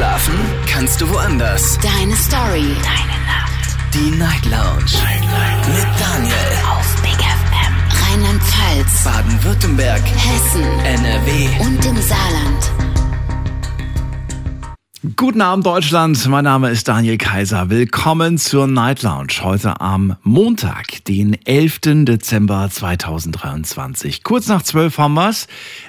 Schlafen kannst du woanders. Deine Story. Deine Nacht. Die Night Lounge. Night, Night. Mit Daniel. Auf Big FM. Rheinland-Pfalz. Baden-Württemberg. Hessen. NRW. Und im Saarland. Guten Abend Deutschland, mein Name ist Daniel Kaiser. Willkommen zur Night Lounge heute am Montag, den 11. Dezember 2023. Kurz nach 12 haben wir's.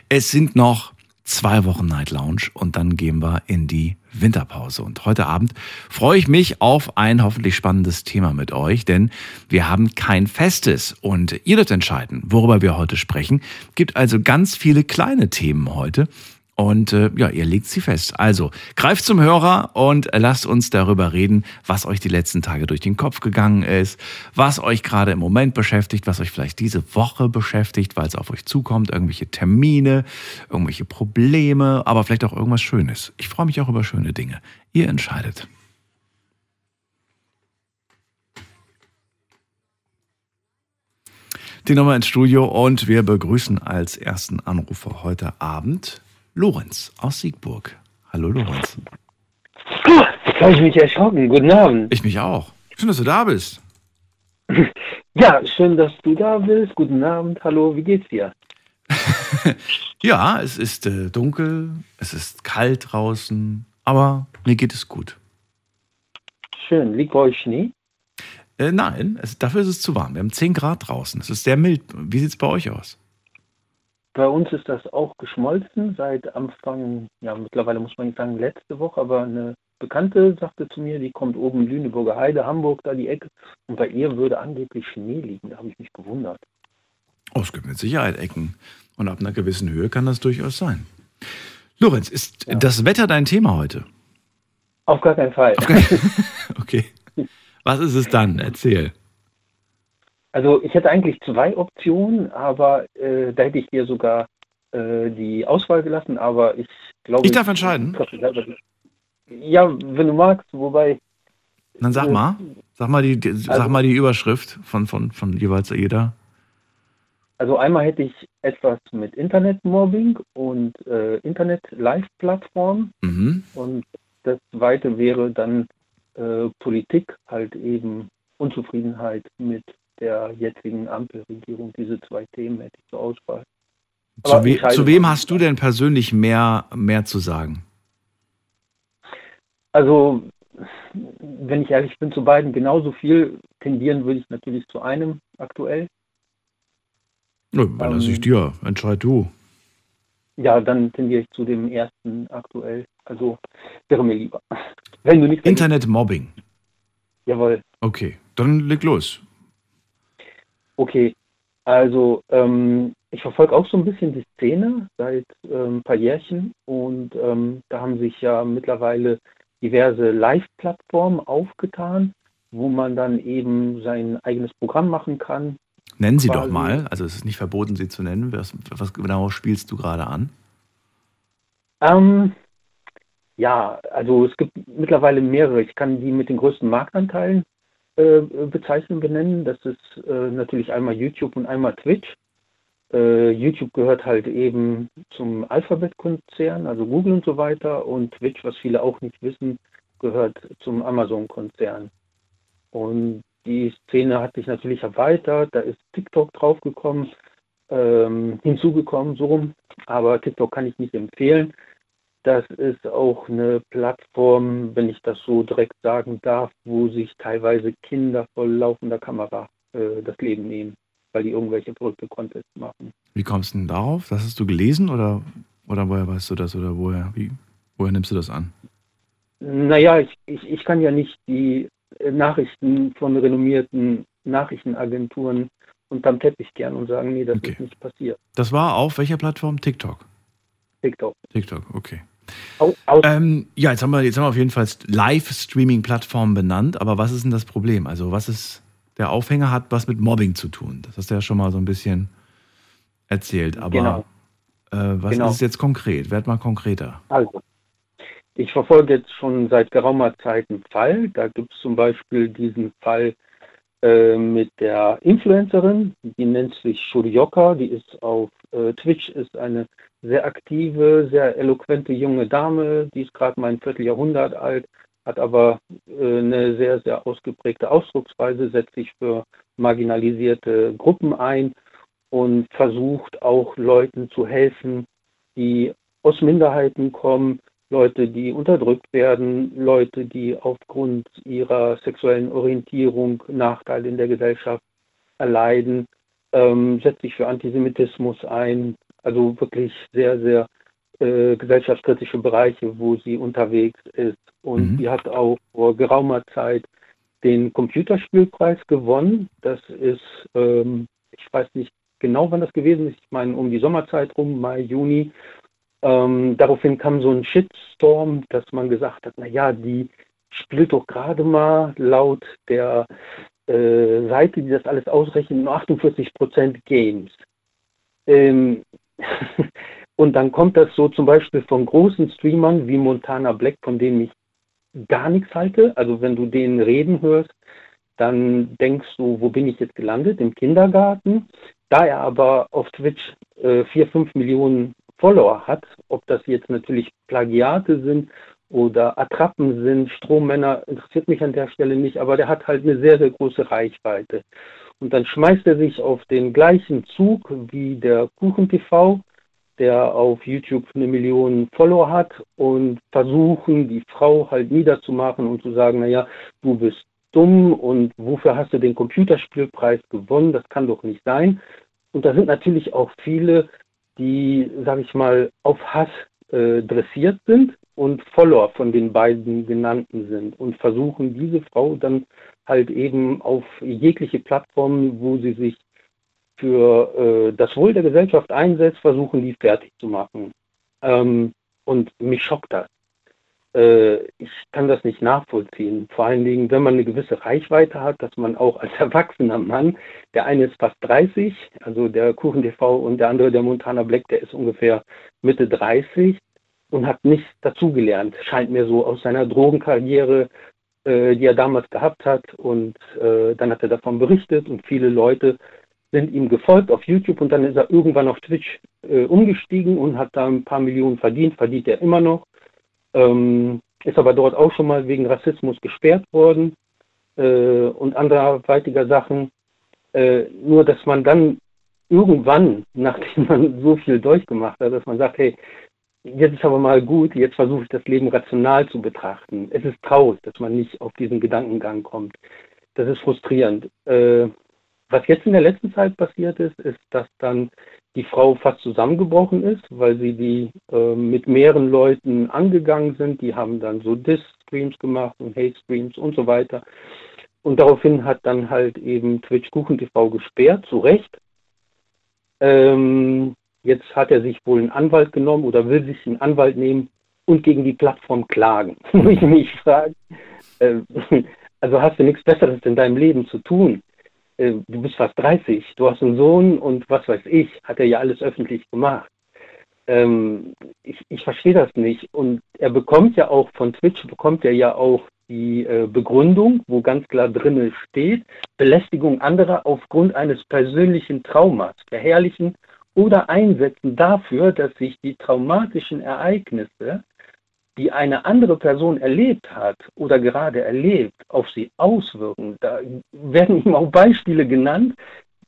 Es sind noch zwei Wochen Night Lounge und dann gehen wir in die Winterpause. Und heute Abend freue ich mich auf ein hoffentlich spannendes Thema mit euch, denn wir haben kein festes und ihr dürft entscheiden, worüber wir heute sprechen. Gibt also ganz viele kleine Themen heute. Und äh, ja, ihr legt sie fest. Also greift zum Hörer und lasst uns darüber reden, was euch die letzten Tage durch den Kopf gegangen ist, was euch gerade im Moment beschäftigt, was euch vielleicht diese Woche beschäftigt, weil es auf euch zukommt, irgendwelche Termine, irgendwelche Probleme, aber vielleicht auch irgendwas Schönes. Ich freue mich auch über schöne Dinge. Ihr entscheidet. Die Nummer ins Studio und wir begrüßen als ersten Anrufer heute Abend Lorenz aus Siegburg. Hallo Lorenz. Jetzt habe ich mich erschrocken. Guten Abend. Ich mich auch. Schön, dass du da bist. Ja, schön, dass du da bist. Guten Abend. Hallo, wie geht's dir? ja, es ist äh, dunkel, es ist kalt draußen, aber mir geht es gut. Schön. Liegt bei euch Schnee? Äh, nein, es, dafür ist es zu warm. Wir haben 10 Grad draußen. Es ist sehr mild. Wie sieht es bei euch aus? Bei uns ist das auch geschmolzen seit Anfang, ja mittlerweile muss man nicht sagen letzte Woche, aber eine Bekannte sagte zu mir, die kommt oben Lüneburger Heide, Hamburg, da die Ecke, und bei ihr würde angeblich Schnee liegen. Da habe ich mich gewundert. Oh, es gibt mit Sicherheit Ecken. Und ab einer gewissen Höhe kann das durchaus sein. Lorenz, ist ja. das Wetter dein Thema heute? Auf gar keinen Fall. Gar okay. Was ist es dann? Erzähl. Also ich hätte eigentlich zwei Optionen, aber äh, da hätte ich dir sogar äh, die Auswahl gelassen, aber ich glaube. Ich darf entscheiden. Ja, wenn du magst, wobei. Dann sag mal, sag mal die, die also, sag mal die Überschrift von, von, von jeweils jeder. Also einmal hätte ich etwas mit Internetmobbing und äh, Internet-Live-Plattform mhm. und das zweite wäre dann äh, Politik, halt eben Unzufriedenheit mit der jetzigen Ampelregierung. Diese zwei Themen hätte ich zur Auswahl. Zu, we zu, wem hast du denn persönlich mehr, mehr zu sagen? Also, wenn ich ehrlich bin, zu beiden genauso viel tendieren würde ich natürlich zu einem aktuell. Ja, überlasse ähm, ich dir. Entscheid du. Ja, dann tendiere ich zu dem ersten aktuell. Also wäre mir lieber. Wenn du nicht Internetmobbing. Jawohl. Okay, dann leg los. Okay, also ähm, ich verfolge auch so ein bisschen die Szene seit ähm, ein paar Jährchen und ähm, da haben sich ja mittlerweile diverse Live-Plattformen aufgetan, wo man dann eben sein eigenes Programm machen kann. Nennen Sie doch mal, also es ist nicht verboten, sie zu nennen. Was, was genau spielst du gerade an? Ähm, ja, also es gibt mittlerweile mehrere. Ich kann die mit den größten Marktanteilen äh, Bezeichnung benennen. Das ist äh, natürlich einmal YouTube und einmal Twitch. Äh, YouTube gehört halt eben zum Alphabet-Konzern, also Google und so weiter. Und Twitch, was viele auch nicht wissen, gehört zum Amazon-Konzern. Und die Szene hat sich natürlich erweitert. Da ist TikTok draufgekommen, ähm, hinzugekommen, so rum. Aber TikTok kann ich nicht empfehlen. Das ist auch eine Plattform, wenn ich das so direkt sagen darf, wo sich teilweise Kinder vor laufender Kamera äh, das Leben nehmen, weil die irgendwelche verrückte Contests machen. Wie kommst du denn darauf? Das hast du gelesen oder, oder woher weißt du das oder woher, wie, woher nimmst du das an? Naja, ich, ich, ich kann ja nicht die Nachrichten von renommierten Nachrichtenagenturen unterm Teppich gern und sagen, nee, das okay. ist nicht passiert. Das war auf welcher Plattform? TikTok? TikTok. TikTok, okay. Ähm, ja, jetzt haben, wir, jetzt haben wir auf jeden Fall Live-Streaming-Plattformen benannt, aber was ist denn das Problem? Also, was ist, der Aufhänger hat was mit Mobbing zu tun. Das hast du ja schon mal so ein bisschen erzählt, aber genau. äh, was genau. ist jetzt konkret? Werd mal konkreter. Also, ich verfolge jetzt schon seit geraumer Zeit einen Fall. Da gibt es zum Beispiel diesen Fall äh, mit der Influencerin, die nennt sich Shurioka, die ist auf äh, Twitch, ist eine sehr aktive, sehr eloquente junge Dame, die ist gerade mal ein Vierteljahrhundert alt, hat aber äh, eine sehr, sehr ausgeprägte Ausdrucksweise, setzt sich für marginalisierte Gruppen ein und versucht auch Leuten zu helfen, die aus Minderheiten kommen, Leute, die unterdrückt werden, Leute, die aufgrund ihrer sexuellen Orientierung Nachteile in der Gesellschaft erleiden, ähm, setzt sich für Antisemitismus ein, also wirklich sehr, sehr äh, gesellschaftskritische Bereiche, wo sie unterwegs ist. Und mhm. sie hat auch vor geraumer Zeit den Computerspielpreis gewonnen. Das ist, ähm, ich weiß nicht genau, wann das gewesen ist. Ich meine, um die Sommerzeit rum, Mai, Juni. Ähm, daraufhin kam so ein Shitstorm, dass man gesagt hat, naja, die spielt doch gerade mal laut der äh, Seite, die das alles ausrechnet, nur 48 Prozent Games. Ähm, und dann kommt das so zum Beispiel von großen Streamern wie Montana Black, von denen ich gar nichts halte. Also wenn du denen reden hörst, dann denkst du, wo bin ich jetzt gelandet? Im Kindergarten. Da er aber auf Twitch äh, 4, 5 Millionen Follower hat, ob das jetzt natürlich Plagiate sind oder Attrappen sind, Strommänner, interessiert mich an der Stelle nicht, aber der hat halt eine sehr, sehr große Reichweite. Und dann schmeißt er sich auf den gleichen Zug wie der KuchenTV, der auf YouTube eine Million Follower hat und versuchen, die Frau halt niederzumachen und zu sagen, naja, du bist dumm und wofür hast du den Computerspielpreis gewonnen? Das kann doch nicht sein. Und da sind natürlich auch viele die, sage ich mal, auf Hass äh, dressiert sind und Follower von den beiden genannten sind und versuchen diese Frau dann halt eben auf jegliche Plattformen, wo sie sich für äh, das Wohl der Gesellschaft einsetzt, versuchen die fertig zu machen. Ähm, und mich schockt das ich kann das nicht nachvollziehen. Vor allen Dingen, wenn man eine gewisse Reichweite hat, dass man auch als erwachsener Mann, der eine ist fast 30, also der Kuchen TV und der andere, der Montana Black, der ist ungefähr Mitte 30 und hat nicht dazugelernt, scheint mir so aus seiner Drogenkarriere, äh, die er damals gehabt hat. Und äh, dann hat er davon berichtet und viele Leute sind ihm gefolgt auf YouTube und dann ist er irgendwann auf Twitch äh, umgestiegen und hat da ein paar Millionen verdient, verdient er immer noch ähm, ist aber dort auch schon mal wegen Rassismus gesperrt worden äh, und anderweitiger Sachen. Äh, nur, dass man dann irgendwann, nachdem man so viel durchgemacht hat, dass man sagt, hey, jetzt ist aber mal gut, jetzt versuche ich das Leben rational zu betrachten. Es ist traurig, dass man nicht auf diesen Gedankengang kommt. Das ist frustrierend. Äh, was jetzt in der letzten Zeit passiert ist, ist, dass dann die Frau fast zusammengebrochen ist, weil sie die äh, mit mehreren Leuten angegangen sind. Die haben dann so Diss-Streams gemacht und Hate-Streams und so weiter. Und daraufhin hat dann halt eben Twitch Kuchen TV gesperrt, zu Recht. Ähm, jetzt hat er sich wohl einen Anwalt genommen oder will sich einen Anwalt nehmen und gegen die Plattform klagen. Wo ich mich frage, äh, also hast du nichts Besseres in deinem Leben zu tun? Äh, du bist fast 30, du hast einen Sohn und was weiß ich, hat er ja alles öffentlich gemacht. Ähm, ich, ich verstehe das nicht. Und er bekommt ja auch von Twitch, bekommt er ja auch die äh, Begründung, wo ganz klar drin steht, Belästigung anderer aufgrund eines persönlichen Traumas, verherrlichen oder einsetzen dafür, dass sich die traumatischen Ereignisse die eine andere Person erlebt hat oder gerade erlebt, auf sie auswirken. Da werden ihm auch Beispiele genannt,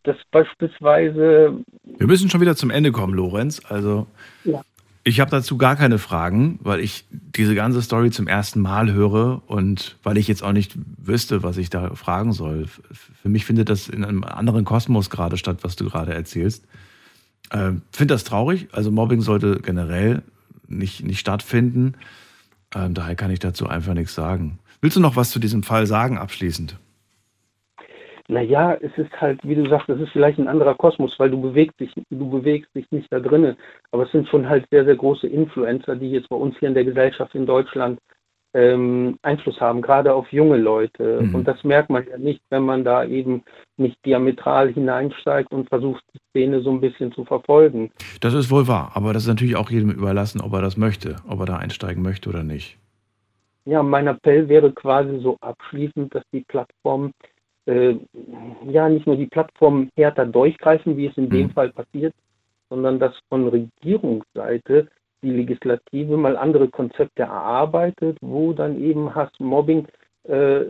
dass beispielsweise. Wir müssen schon wieder zum Ende kommen, Lorenz. Also. Ja. Ich habe dazu gar keine Fragen, weil ich diese ganze Story zum ersten Mal höre und weil ich jetzt auch nicht wüsste, was ich da fragen soll. Für mich findet das in einem anderen Kosmos gerade statt, was du gerade erzählst. Äh, Finde das traurig. Also Mobbing sollte generell nicht, nicht stattfinden. Ähm, daher kann ich dazu einfach nichts sagen. Willst du noch was zu diesem Fall sagen abschließend? Naja, es ist halt, wie du sagst, es ist vielleicht ein anderer Kosmos, weil du bewegst dich, du bewegst dich nicht da drinnen. Aber es sind schon halt sehr, sehr große Influencer, die jetzt bei uns hier in der Gesellschaft in Deutschland ähm, Einfluss haben, gerade auf junge Leute. Mhm. Und das merkt man ja nicht, wenn man da eben nicht diametral hineinsteigt und versucht, die Szene so ein bisschen zu verfolgen. Das ist wohl wahr, aber das ist natürlich auch jedem überlassen, ob er das möchte, ob er da einsteigen möchte oder nicht. Ja, mein Appell wäre quasi so abschließend, dass die Plattformen äh, ja nicht nur die Plattform härter durchgreifen, wie es in dem Mhm. Fall passiert, sondern dass von Regierungsseite die Legislative mal andere Konzepte erarbeitet, wo dann eben Hass, Mobbing äh,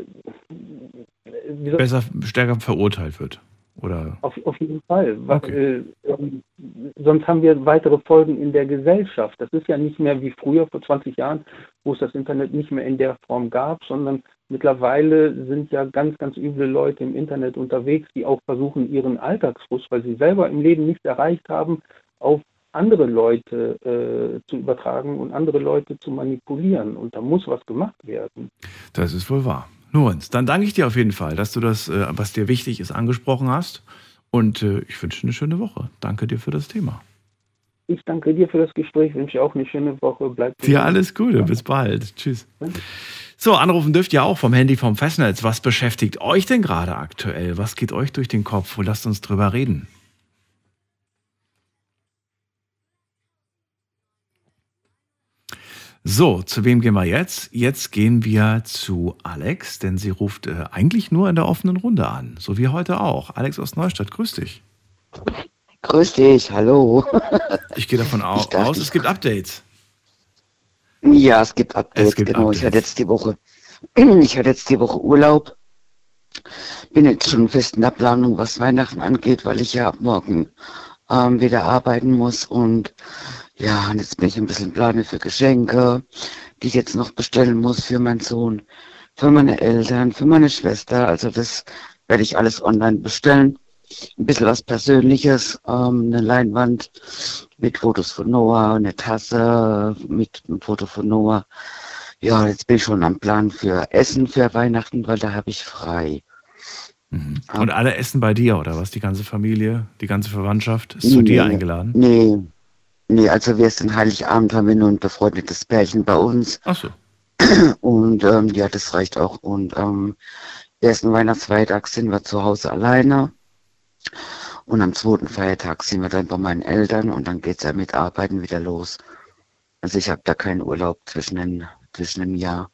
Besser, stärker verurteilt wird. Oder auf, auf jeden Fall. Okay. äh, ähm, sonst haben wir weitere Folgen in der Gesellschaft. Das ist ja nicht mehr wie früher, vor 20 Jahren, wo es das Internet nicht mehr in der Form gab, sondern mittlerweile sind ja ganz, ganz üble Leute im Internet unterwegs, die auch versuchen, ihren Alltagsfrust, weil sie selber im Leben nichts erreicht haben, auf andere Leute äh, zu übertragen und andere Leute zu manipulieren. Und da muss was gemacht werden. das ist wohl wahr. Lorenz, dann danke ich dir auf jeden Fall, dass du das, äh, was dir wichtig ist, angesprochen hast. Und äh, ich wünsche eine schöne Woche. Danke dir für das Thema. Ich danke dir für das Gespräch, wünsche dir auch eine schöne Woche. Bleib Dir alles Gute, bis bald. Tschüss. So, anrufen dürft ihr auch vom Handy vom Festnetz. Was beschäftigt euch denn gerade aktuell? Was geht euch durch den Kopf? Lasst uns drüber reden. So, zu wem gehen wir jetzt? Jetzt gehen wir zu Alex, denn sie ruft äh, eigentlich nur in der offenen Runde an, so wie heute auch. Alex aus Neustadt, grüß dich. Grüß dich, hallo. Ich gehe davon au Ich dachte- aus, es gibt Updates. Ja, es gibt Updates, Es gibt genau. Ich hatte Updates. jetzt die Woche, ich hatte jetzt die Woche Urlaub. Bin jetzt schon fest in der Planung, was Weihnachten angeht, weil ich ja ab morgen ähm, wieder arbeiten muss und ja, und jetzt bin ich ein bisschen plane für Geschenke, die ich jetzt noch bestellen muss für meinen Sohn, für meine Eltern, für meine Schwester. Also das werde ich alles online bestellen. Ein bisschen was Persönliches, ähm, eine Leinwand mit Fotos von Noah, eine Tasse mit einem Foto von Noah. Ja, jetzt bin ich schon am Plan für Essen für Weihnachten, weil da habe ich frei. Mhm. Und alle essen bei dir, oder was? Die ganze Familie, die ganze Verwandtschaft ist zu Nee, dir nee, eingeladen? Nee, nee, also wir sind Heiligabend, haben wir nur ein befreundetes Pärchen bei uns. Ach so. Und ähm, ja, das reicht auch. Und ähm, ersten Weihnachtsfeiertag sind wir zu Hause alleine. Und am zweiten Feiertag sind wir dann bei meinen Eltern und dann geht's ja mit Arbeiten wieder los. Also ich habe da keinen Urlaub zwischen den, zwischen dem Jahr.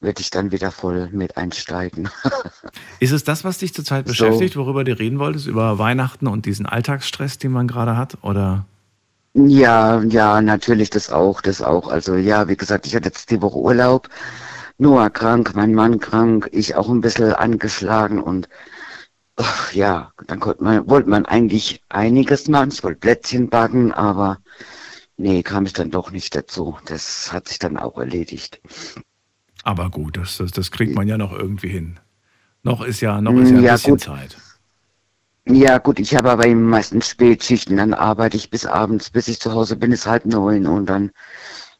Werde ich dann wieder voll mit einsteigen. Ist es das, was dich zurzeit So. beschäftigt, worüber du reden wolltest? Über Weihnachten und diesen Alltagsstress, den man gerade hat? Oder? Ja, ja, natürlich das auch, das auch. Also ja, wie gesagt, ich hatte jetzt die Woche Urlaub. Noah krank, mein Mann krank, ich auch ein bisschen angeschlagen und ach, ja, dann konnte man, wollte man eigentlich einiges machen. Ich wollte Plätzchen backen, aber nee, kam ich dann doch nicht dazu. Das hat sich dann auch erledigt. Aber gut, das, das, das kriegt man ja noch irgendwie hin. Noch ist ja, noch ist ja ein Ja, bisschen gut. Zeit. Ja, gut, ich habe aber eben meistens Spätschichten, dann arbeite ich bis abends, bis ich zu Hause bin, ist halb neun und dann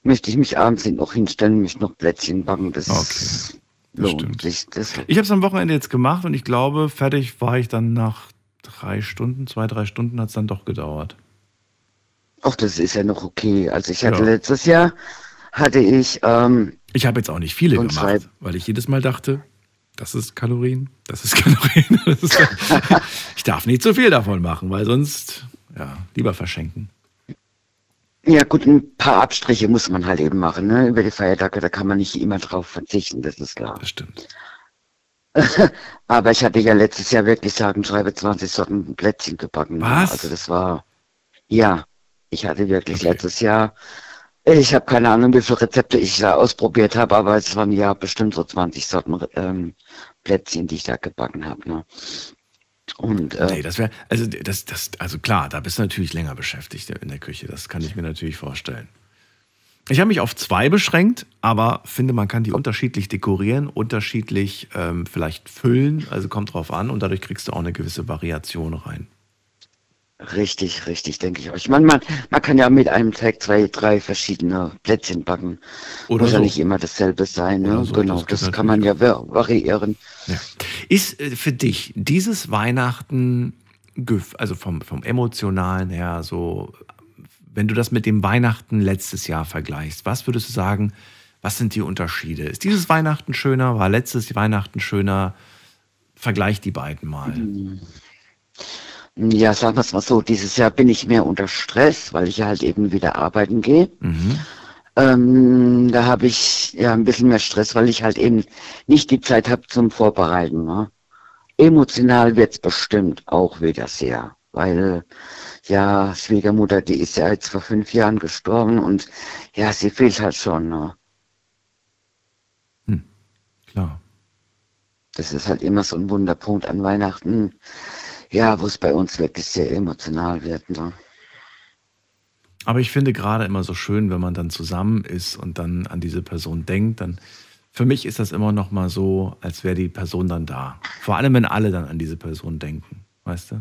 möchte ich mich abends noch hinstellen, mich noch Plätzchen backen. Das Okay, lohnt sich. Das, Ich habe es am Wochenende jetzt gemacht und ich glaube, fertig war ich dann nach drei Stunden, zwei, drei Stunden hat es dann doch gedauert. ach, das ist ja noch okay. Also ich hatte Ja. letztes Jahr, hatte ich, ähm, Ich habe jetzt auch nicht viele gemacht, weil ich jedes Mal dachte, das ist Kalorien, das ist Kalorien. Das ist, ich darf nicht zu viel davon machen, weil sonst, ja, lieber verschenken. ja gut, ein paar Abstriche muss man halt eben machen, ne? Über die Feiertage, da kann man nicht immer drauf verzichten, das ist klar. Das stimmt. Aber ich hatte ja letztes Jahr wirklich sagen, schreibe 20 Sorten Plätzchen gebacken. ne? Was? Also das war, ja, ich hatte wirklich Okay. letztes Jahr, ich habe keine Ahnung, wie viele Rezepte ich da ausprobiert habe, aber es waren ja bestimmt so 20 Sorten ähm, Plätzchen, die ich da gebacken habe. Ne? Und äh, Nee, das wäre, also das, das, also klar, da bist du natürlich länger beschäftigt in der Küche. Das kann ich mir natürlich vorstellen. Ich habe mich auf zwei beschränkt, aber finde, man kann die unterschiedlich dekorieren, unterschiedlich ähm, vielleicht füllen, also kommt drauf an und dadurch kriegst du auch eine gewisse Variation rein. Richtig, richtig, denke ich auch. Ich meine, man, man kann ja mit einem Teig zwei, drei verschiedene Plätzchen backen. Oder Muss ja so. nicht immer dasselbe sein. Ne? So, genau, das das, kann man ja va- variieren. Ja. Ist äh, für dich dieses Weihnachten, also vom, vom emotionalen her, so, wenn du das mit dem Weihnachten letztes Jahr vergleichst, was würdest du sagen, was sind die Unterschiede? Ist dieses Weihnachten schöner? War letztes Weihnachten schöner? Vergleich die beiden mal. Ja, sagen wir es mal so, dieses Jahr bin ich mehr unter Stress, weil ich ja halt eben wieder arbeiten gehe. Mhm. Ähm, da habe ich ja ein bisschen mehr Stress, weil ich halt eben nicht die Zeit habe zum Vorbereiten. Ne? emotional wird's bestimmt auch wieder sehr, weil ja, Schwiegermutter, die ist ja jetzt vor fünf Jahren gestorben und ja, sie fehlt halt schon. Ne? Hm, klar. Das ist halt immer so ein Wunderpunkt an Weihnachten, ja, wo es bei uns wirklich sehr emotional wird. Ne? Aber ich finde gerade immer so schön, wenn man dann zusammen ist und dann an diese Person denkt, dann für mich ist das immer noch mal so, als wäre die Person dann da. Vor allem, wenn alle dann an diese Person denken, weißt du?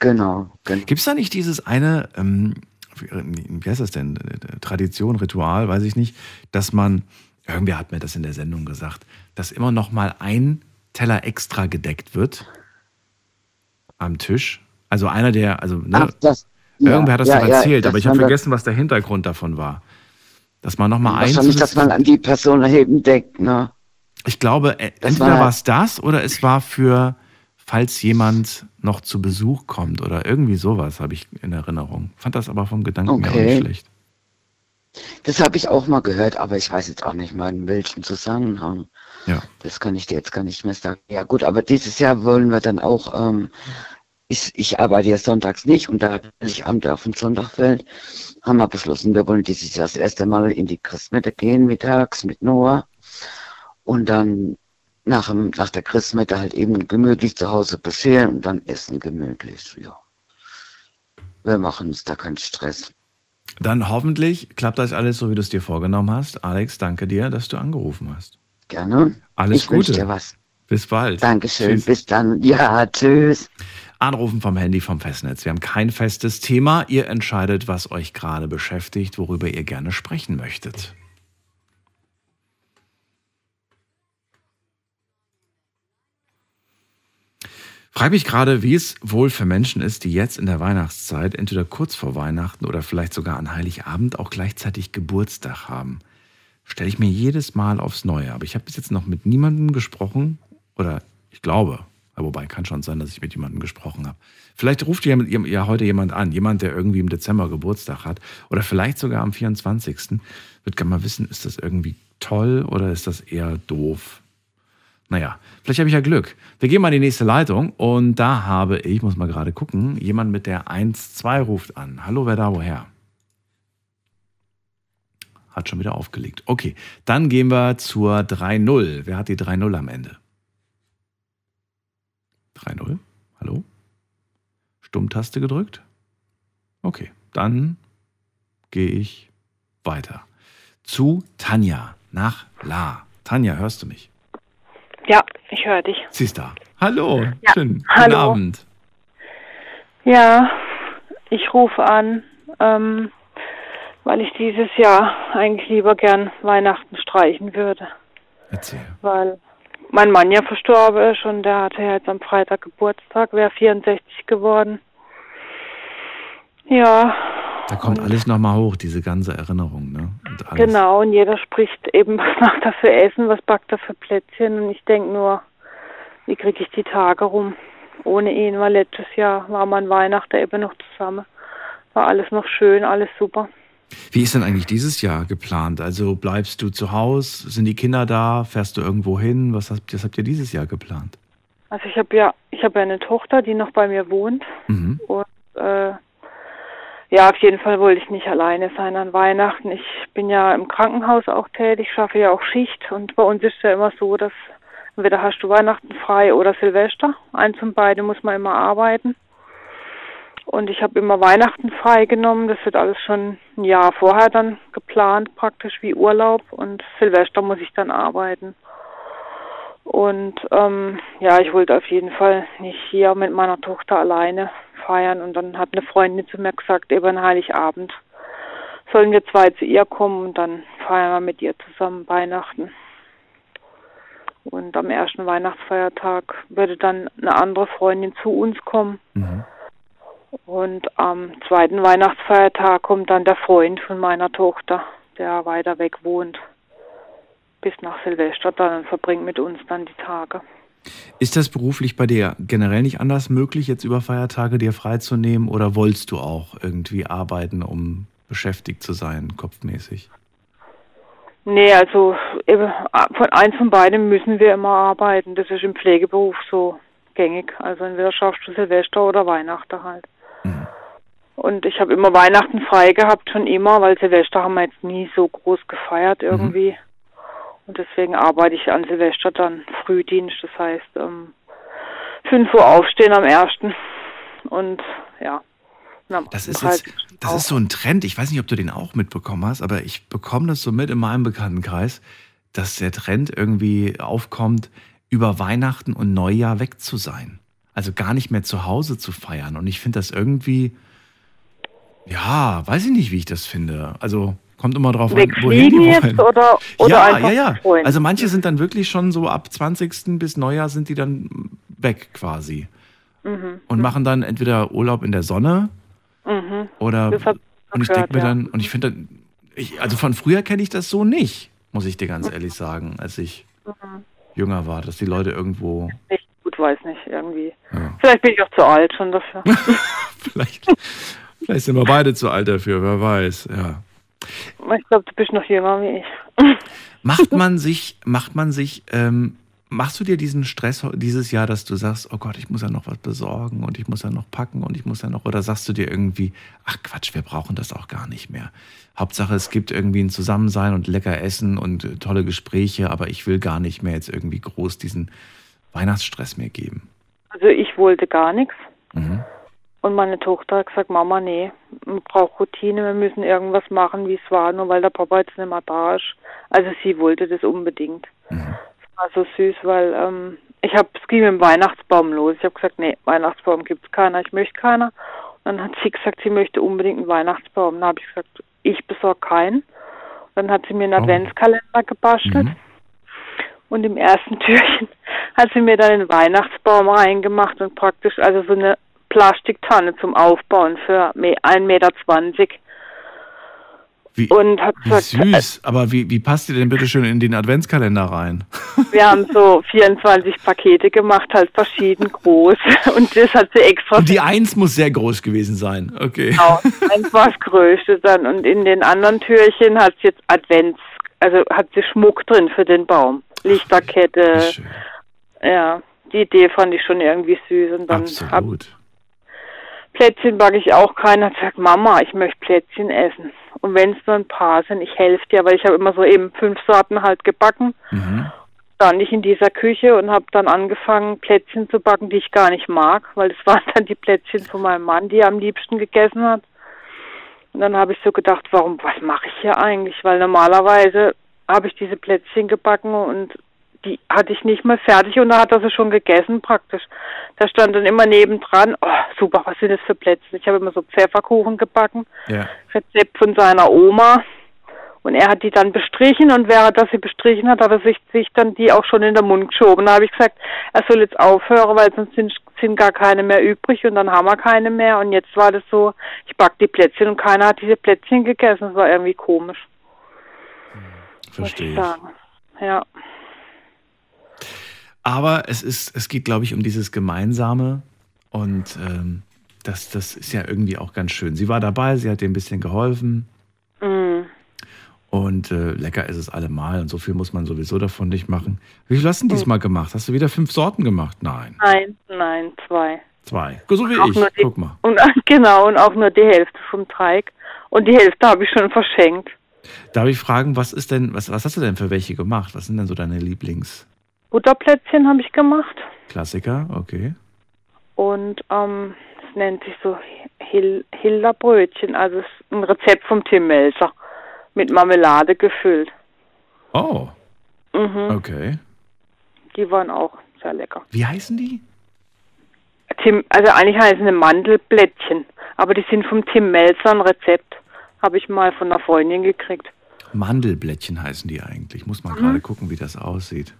Genau. genau. Gibt es da nicht dieses eine, ähm, wie heißt das denn, Tradition, Ritual, weiß ich nicht, dass man, irgendwer hat mir das in der Sendung gesagt, dass immer noch mal ein Teller extra gedeckt wird am Tisch. Also einer der, also ne, Ach, das, irgendwer hat das ja, doch ja, erzählt, dass aber ich habe vergessen, was der Hintergrund davon war. Dass man noch mal ein Wahrscheinlich, dass man an die Person eben denkt, ne? Ich glaube, äh, Das entweder war- es das oder es war für, falls jemand noch zu Besuch kommt oder irgendwie sowas, habe ich in Erinnerung. Fand das aber vom Gedanken her auch Okay. nicht schlecht. Das habe ich auch mal gehört, aber ich weiß jetzt auch nicht mal in welchem Zusammenhang. Ja. Das kann ich dir jetzt gar nicht mehr sagen. Ja gut, aber dieses Jahr wollen wir dann auch, ähm, ich, ich arbeite ja sonntags nicht und da ich Amt auf den Sonntag fällt, haben wir beschlossen, wir wollen dieses Jahr das erste Mal in die Christmette gehen, mittags mit Noah. Und dann nach, dem, nach der Christmette halt eben gemütlich zu Hause bescheren und dann essen gemütlich, ja. Wir machen uns da keinen Stress. Dann hoffentlich klappt das alles so, wie du es dir vorgenommen hast. Alex, danke dir, dass du angerufen hast. Gerne. Alles ich Gute. dir was. Bis bald. Dankeschön. Tschüss. Bis dann. Ja, tschüss. Anrufen vom Handy vom Festnetz. Wir haben kein festes Thema. Ihr entscheidet, was euch gerade beschäftigt, worüber ihr gerne sprechen möchtet. Frage mich gerade, wie es wohl für Menschen ist, die jetzt in der Weihnachtszeit, entweder kurz vor Weihnachten oder vielleicht sogar an Heiligabend, auch gleichzeitig Geburtstag haben. Stelle ich mir jedes Mal aufs Neue. Aber ich habe bis jetzt noch mit niemandem gesprochen, oder ich glaube, wobei kann schon sein, dass ich mit jemandem gesprochen habe. Vielleicht ruft ja, ja heute jemand an, jemand, der irgendwie im Dezember Geburtstag hat, oder vielleicht sogar am 24. Wird gerne mal wissen, ist das irgendwie toll oder ist das eher doof? Naja, vielleicht habe ich ja Glück. Wir gehen mal in die nächste Leitung und da habe ich, muss mal gerade gucken, jemand mit der 1-2 ruft an. Hallo, wer da woher? Hat schon wieder aufgelegt. Okay, dann gehen wir zur 3-0. Wer hat die 3-0 am Ende? 3-0? Hallo? Stummtaste gedrückt? Okay, dann gehe ich weiter. Zu Tanja nach La. Tanja, hörst du mich? Ja, ich höre dich. Sie ist da. Hallo, Ja, schön. Guten hallo. Abend. Ja, ich rufe an, ähm, weil ich dieses Jahr eigentlich lieber gern Weihnachten streichen würde. Erzähl. Weil mein Mann ja verstorben ist und der hatte ja jetzt am Freitag Geburtstag, wäre 64 geworden. Ja, Da kommt alles nochmal hoch, diese ganze Erinnerung, ne? Und genau. Und jeder spricht eben, was macht er für Essen, was backt er für Plätzchen. Und ich denke nur, wie kriege ich die Tage rum ohne ihn, weil letztes Jahr war man Weihnachten eben noch zusammen. War alles noch schön, alles super. Wie ist denn eigentlich dieses Jahr geplant? Also bleibst du zu Hause? Sind die Kinder da? Fährst du irgendwo hin? Was habt, was habt ihr dieses Jahr geplant? Also ich habe ja, ich habe ja eine Tochter, die noch bei mir wohnt. Mhm. Und äh, ja, auf jeden Fall wollte ich nicht alleine sein an Weihnachten. Ich bin ja im Krankenhaus auch tätig, schaffe ja auch Schicht und bei uns ist ja immer so, dass entweder hast du Weihnachten frei oder Silvester. Eins von beiden muss man immer arbeiten. Und ich habe immer Weihnachten frei genommen. Das wird alles schon ein Jahr vorher dann geplant, praktisch wie Urlaub. Und Silvester muss ich dann arbeiten. Und ähm, ja, ich wollte auf jeden Fall nicht hier mit meiner Tochter alleine feiern. Und dann hat eine Freundin zu mir gesagt, eben Heiligabend sollen wir zwei zu ihr kommen und dann feiern wir mit ihr zusammen Weihnachten. Und am ersten Weihnachtsfeiertag würde dann eine andere Freundin zu uns kommen. Mhm. Und am zweiten Weihnachtsfeiertag kommt dann der Freund von meiner Tochter, der weiter weg wohnt, bis nach Silvester dann und verbringt mit uns dann die Tage. Ist das beruflich bei dir generell nicht anders möglich, jetzt über Feiertage dir freizunehmen oder wolltest du auch irgendwie arbeiten, um beschäftigt zu sein, kopfmäßig? Nee, also von eins von beiden müssen wir immer arbeiten. Das ist im Pflegeberuf so gängig. Also entweder schaffst du Silvester oder Weihnachten halt. Mhm. Und ich habe immer Weihnachten frei gehabt, schon immer, weil Silvester haben wir jetzt nie so groß gefeiert irgendwie. Und deswegen arbeite ich an Silvester dann Frühdienst, das heißt ähm, 5 Uhr aufstehen am 1. Und ja. am Das ist 30. jetzt, das auch. ist so ein Trend. Ich weiß nicht, ob du den auch mitbekommen hast, aber ich bekomme das so mit in meinem Bekanntenkreis, dass der Trend irgendwie aufkommt, über Weihnachten und Neujahr weg zu sein. Also gar nicht mehr zu Hause zu feiern. Und ich finde das irgendwie, ja, weiß ich nicht, wie ich das finde. Also kommt immer drauf an, wohin Wegfliegen die wollen. oder, oder ja, einfach ja, ja. Also manche sind dann wirklich schon so ab 20. bis Neujahr sind die dann weg quasi. Mhm. Und machen dann entweder Urlaub in der Sonne Mhm. oder und ich denke mir dann, und ich finde, ich, also von früher kenne ich das so nicht, muss ich dir ganz ehrlich sagen, als ich Mhm. jünger war, dass die Leute irgendwo, Nicht weiß nicht, irgendwie. ja, Vielleicht bin ich auch zu alt schon dafür. vielleicht, vielleicht sind wir beide zu alt dafür, wer weiß, ja. ich glaube, du bist noch jünger wie ich. Macht man sich, macht man sich, ähm, machst du dir diesen Stress dieses Jahr, dass du sagst, oh Gott, ich muss ja noch was besorgen und ich muss ja noch packen und ich muss ja noch, oder sagst du dir irgendwie, ach Quatsch, wir brauchen das auch gar nicht mehr. Hauptsache, es gibt irgendwie ein Zusammensein und lecker Essen und äh, tolle Gespräche, aber ich will gar nicht mehr jetzt irgendwie groß diesen Weihnachtsstress mir geben. Also ich wollte gar nichts. Mhm. Und meine Tochter hat gesagt, Mama, nee, man braucht Routine, wir müssen irgendwas machen, wie es war, nur weil der Papa jetzt nicht mehr da ist. Also sie wollte das unbedingt. Mhm. Das war so süß, weil ähm, ich habe es ging mit dem Weihnachtsbaum los. Ich habe gesagt, nee, Weihnachtsbaum gibt's keiner, ich möchte keiner. Und dann hat sie gesagt, sie möchte unbedingt einen Weihnachtsbaum. Dann habe ich gesagt, ich besorge keinen. Dann hat sie mir einen Oh. Adventskalender gebastelt. Mhm. Und im ersten Türchen hat sie mir dann einen Weihnachtsbaum reingemacht und praktisch also so eine Plastiktanne zum Aufbauen für me- 1,20 Meter. Wie, Und hat wie gesagt, süß, aber wie, wie passt ihr denn bitte schön in den Adventskalender rein? wir haben so 24 Pakete gemacht, halt verschieden groß. Und das hat sie extra Und die Eins muss sehr groß gewesen sein, okay. Genau, eins war das Größte dann. Und in den anderen Türchen hat sie jetzt Advents, also hat sie Schmuck drin für den Baum. Lichterkette, schön. ja. Die Idee fand ich schon irgendwie süß. Und dann Absolut. Plätzchen backe ich auch keine. Hat gesagt, Mama, ich möchte Plätzchen essen. Und wenn es nur ein paar sind, ich helfe dir, weil ich habe immer so eben fünf Sorten halt gebacken. Mhm. Stand ich in dieser Küche und habe dann angefangen, Plätzchen zu backen, die ich gar nicht mag, weil das waren dann die Plätzchen von meinem Mann, die er am liebsten gegessen hat. Und dann habe ich so gedacht, warum, was mache ich hier eigentlich? Weil normalerweise habe ich diese Plätzchen gebacken und die hatte ich nicht mehr fertig und da hat er sie schon gegessen praktisch. Da stand dann immer nebendran, oh super, was sind das für Plätzchen? Ich habe immer so Pfefferkuchen gebacken, Ja. Rezept von seiner Oma. Und er hat die dann bestrichen und während er sie bestrichen hat, hat er sich, sich dann die auch schon in den Mund geschoben. Da habe ich gesagt, er soll jetzt aufhören, weil sonst sind, sind gar keine mehr übrig und dann haben wir keine mehr. Und jetzt war das so, ich back die Plätzchen und keiner hat diese Plätzchen gegessen. Das war irgendwie komisch, Verstehe ich ich. sagen. Ja. Aber es ist, es geht, glaube ich, um dieses Gemeinsame und ähm, das, das ist ja irgendwie auch ganz schön. Sie war dabei, sie hat dir ein bisschen geholfen. Und äh, lecker ist es allemal und so viel muss man sowieso davon nicht machen. Wie viel hast du denn diesmal gemacht? Hast du wieder fünf Sorten gemacht? Nein, Nein, nein, zwei. zwei. So wie Auch ich. die- Guck mal. Und genau, und auch nur die Hälfte vom Teig. Und die Hälfte habe ich schon verschenkt. Darf ich fragen, was ist denn, was, was hast du denn für welche gemacht? Was sind denn so deine Lieblingsklassiker? Butterplätzchen habe ich gemacht. Okay. Und ähm, es nennt sich so Hil Hilderbrötchen. Also es ist ein Rezept vom Tim Melzer. Mit Marmelade gefüllt. Oh, Mhm. okay. Die waren auch sehr lecker. Wie heißen die? Tim, also eigentlich heißen sie Mandelblättchen. Aber die sind vom Tim Melzer ein Rezept. Habe ich mal von einer Freundin gekriegt. Mandelblättchen heißen die eigentlich. Muss Mhm. mal gerade gucken, wie das aussieht.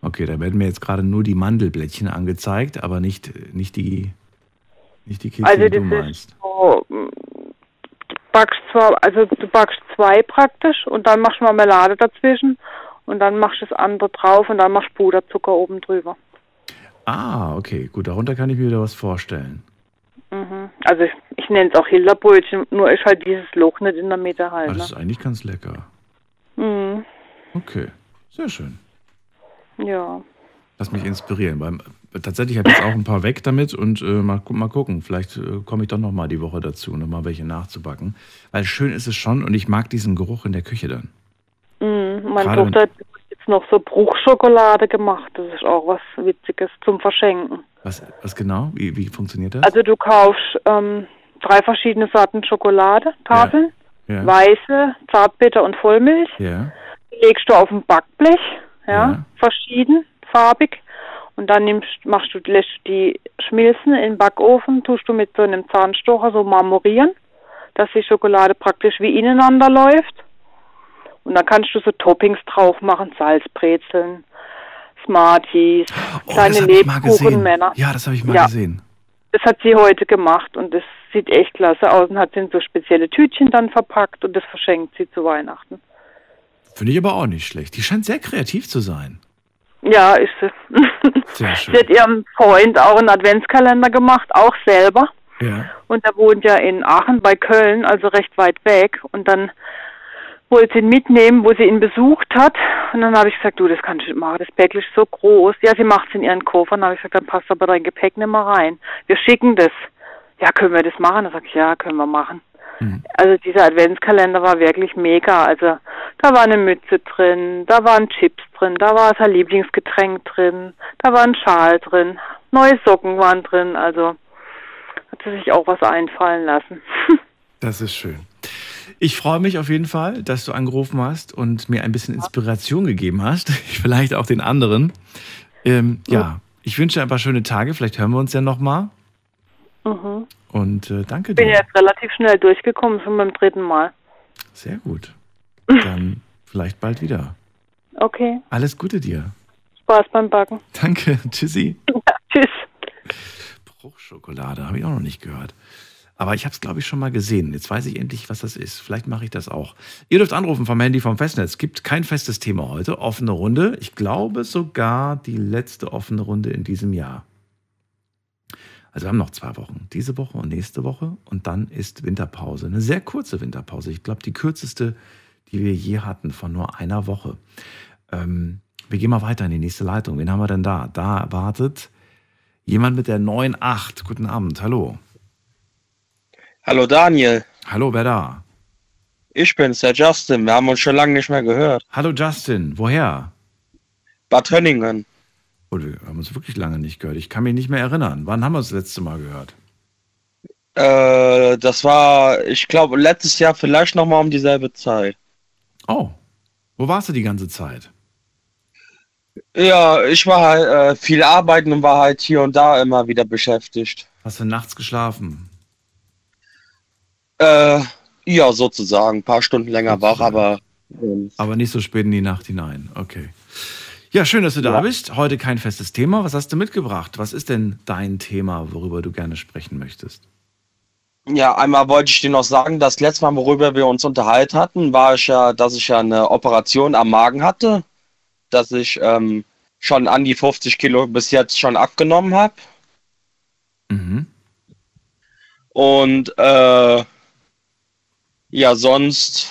Okay, da werden mir jetzt gerade nur die Mandelblättchen angezeigt, aber nicht, nicht die, nicht die Kekse, Also die du ist meinst. so, mm, backst zwar, also du backst zwei praktisch und dann machst du Marmelade dazwischen und dann machst du das andere drauf und dann machst du Puderzucker oben drüber. Ah, okay, gut, darunter kann ich mir wieder was vorstellen. Mhm. Also ich, ich nenne es auch Hilderbrötchen, nur ist halt dieses Loch nicht in der Mitte halt. Aber Ne? das ist eigentlich ganz lecker. Mhm. Okay, sehr schön. Ja. Lass mich inspirieren. Äh, tatsächlich habe ich jetzt auch ein paar weg damit und äh, mal, mal gucken. Vielleicht äh, komme ich doch noch mal die Woche dazu, noch mal welche nachzubacken. Weil schön ist es schon und ich mag diesen Geruch in der Küche dann. Mhm. Meine Gerade Tochter hat jetzt noch so Bruchschokolade gemacht. Das ist auch was Witziges zum Verschenken. Was, was genau? Wie, wie funktioniert das? Also du kaufst ähm, drei verschiedene Sorten Schokolade, Tafeln, ja. weiße, Zartbitter und Vollmilch. ja. Die legst du auf ein Backblech, ja, Ja. verschieden, farbig. Und dann nimmst, machst du, lässt du die schmilzen in den Backofen, tust du mit so einem Zahnstocher so marmorieren, dass die Schokolade praktisch wie ineinander läuft. Und dann kannst du so Toppings drauf machen, Salzbrezeln, Smarties, Oh, kleine. Lebkuchenmänner. Ja, das habe ich mal Ja. gesehen. Das hat sie heute gemacht und das sieht echt klasse aus und hat sie in so spezielle Tütchen dann verpackt und das verschenkt sie zu Weihnachten. Finde ich aber auch nicht schlecht. Die scheint sehr kreativ zu sein. Ja, ist sie. Sehr schön. Sie hat ihrem Freund auch einen Adventskalender gemacht, auch selber. Ja. Und er wohnt ja in Aachen bei Köln, also recht weit weg. Und dann wollte sie ihn mitnehmen, wo sie ihn besucht hat. Und dann habe ich gesagt, du, das kannst du nicht machen, das Päckchen ist so groß. Ja, sie macht es in ihren Koffer. Und dann habe ich gesagt, dann passt aber dein Gepäck nicht mehr rein. Wir schicken das. Ja, können wir das machen? Dann sag ich, ja, können wir machen. Mhm. Also dieser Adventskalender war wirklich mega. Also da war eine Mütze drin, da waren Chips drin, da war sein Lieblingsgetränk drin, da war ein Schal drin, neue Socken waren drin. Also hat sie sich auch was einfallen lassen. Das ist schön. Ich freue mich auf jeden Fall, dass du angerufen hast und mir ein bisschen Inspiration gegeben hast. Vielleicht auch den anderen. Ähm, ja, ich wünsche dir ein paar schöne Tage. Vielleicht hören wir uns ja nochmal. mhm. Und äh, danke Bin dir. jetzt relativ schnell durchgekommen, schon beim dritten Mal. Sehr gut. Dann vielleicht bald wieder. Okay, Alles Gute dir. Spaß beim Backen. Danke. Tschüssi. Tschüss. Bruchschokolade habe ich auch noch nicht gehört. Aber ich habe es, glaube ich, schon mal gesehen. Jetzt weiß ich endlich, was das ist. Vielleicht mache ich das auch. Ihr dürft anrufen vom Handy vom Festnetz. Gibt kein festes Thema heute. Offene Runde. Ich glaube sogar die letzte offene Runde in diesem Jahr. Also wir haben noch zwei Wochen. Diese Woche und nächste Woche. Und dann ist Winterpause. Eine sehr kurze Winterpause. Ich glaube, die kürzeste, die wir je hatten, von nur einer Woche. Ähm, wir gehen mal weiter in die nächste Leitung. Wen haben wir denn da? Da wartet jemand mit der 9.8. Guten Abend. Hallo. Hallo Daniel, Hallo, wer da? ich bin's, der Justin. Wir haben uns schon lange nicht mehr gehört. Hallo, Justin. Woher? Bad Hönningen. Oh, wir haben uns wirklich lange nicht gehört. Ich kann mich nicht mehr erinnern. Wann haben wir uns das letzte Mal gehört? Äh, das war, ich glaube, letztes Jahr vielleicht nochmal um dieselbe Zeit. Oh, wo warst du die ganze Zeit? Ja, ich war halt äh, viel arbeiten und war halt hier und da immer wieder beschäftigt. Hast du nachts geschlafen? Äh, ja, sozusagen. Ein paar Stunden länger wach, Sozusagen. aber ähm, Aber nicht so spät in die Nacht hinein. Okay. Ja, schön, dass du da Ja. bist. Heute kein festes Thema. Was hast du mitgebracht? Was ist denn dein Thema, worüber du gerne sprechen möchtest? Ja, einmal wollte ich dir noch sagen, das letzte Mal, worüber wir uns unterhalten hatten, war ich ja, dass ich ja eine Operation am Magen hatte, dass ich ähm, schon an die 50 Kilo bis jetzt schon abgenommen habe. Mhm. Und äh, ja, sonst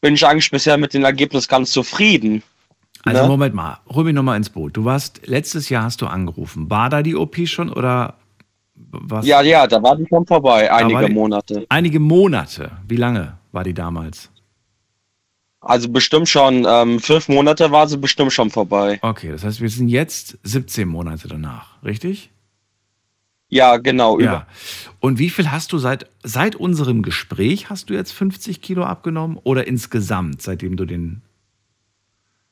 bin ich eigentlich bisher mit dem Ergebnis ganz zufrieden. Also Ne? Moment mal, hol mich nochmal ins Boot. Du warst, letztes Jahr hast du angerufen. War da die OP schon oder was? Ja, ja, da war die schon vorbei, einige die- Monate. Einige Monate. Wie lange war die damals? Also bestimmt schon, ähm, fünf Monate war sie bestimmt schon vorbei. Okay, das heißt, wir sind jetzt 17 Monate danach, richtig? Ja, genau, über. Ja. Und wie viel hast du seit, seit unserem Gespräch, hast du jetzt 50 Kilo abgenommen oder insgesamt, seitdem du den,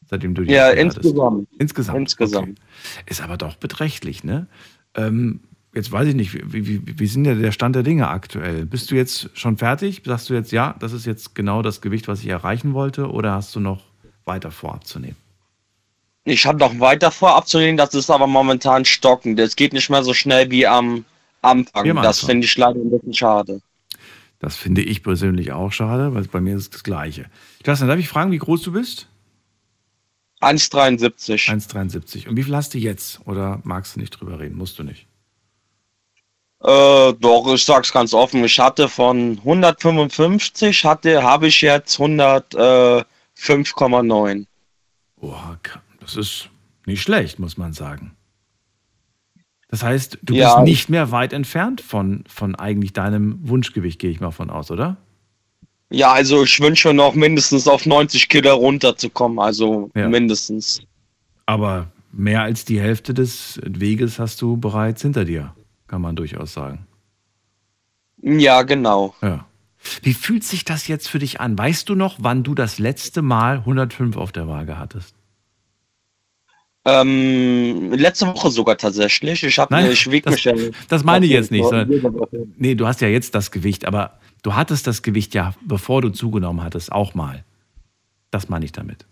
seitdem du die Ja, insgesamt. Insgesamt. Insgesamt. Okay. Ist aber doch beträchtlich, ne? Ähm, jetzt weiß ich nicht, wie, wie, wie sind ja der Stand der Dinge aktuell? Bist du jetzt schon fertig? Sagst du jetzt, ja, das ist jetzt genau das Gewicht, was ich erreichen wollte? Oder hast du noch weiter vor abzunehmen? Ich habe noch weiter vor abzunehmen, das ist aber momentan stockend. Es geht nicht mehr so schnell wie am Anfang. Das finde ich leider ein bisschen schade. Das finde ich persönlich auch schade, weil bei mir ist es das Gleiche. Justin, darf ich fragen, wie groß du bist? 1,73. 1,73. Und wie viel hast du jetzt? Oder magst du nicht drüber reden? Musst du nicht. Äh, doch, ich sag's ganz offen. Ich hatte von 155 hatte, habe ich jetzt 105,9. Oha, ka- das ist Nicht schlecht, muss man sagen. Das heißt, du Ja. bist nicht mehr weit entfernt von, von eigentlich deinem Wunschgewicht, gehe ich mal von aus, oder? Ja, also ich wünsche mir noch mindestens auf 90 Kilo runterzukommen, also Ja. mindestens. Aber mehr als die Hälfte des Weges hast du bereits hinter dir, kann man durchaus sagen. Ja, genau. Ja. Wie fühlt sich das jetzt für dich an? Weißt du noch, wann du das letzte Mal 105 auf der Waage hattest? Ähm, letzte Woche sogar tatsächlich. Ich habe ich wieg das- das meine ich jetzt nicht, sondern-. Nee, du hast ja jetzt das Gewicht, aber du hattest das Gewicht ja, bevor du zugenommen hattest, auch mal. Das meine ich damit.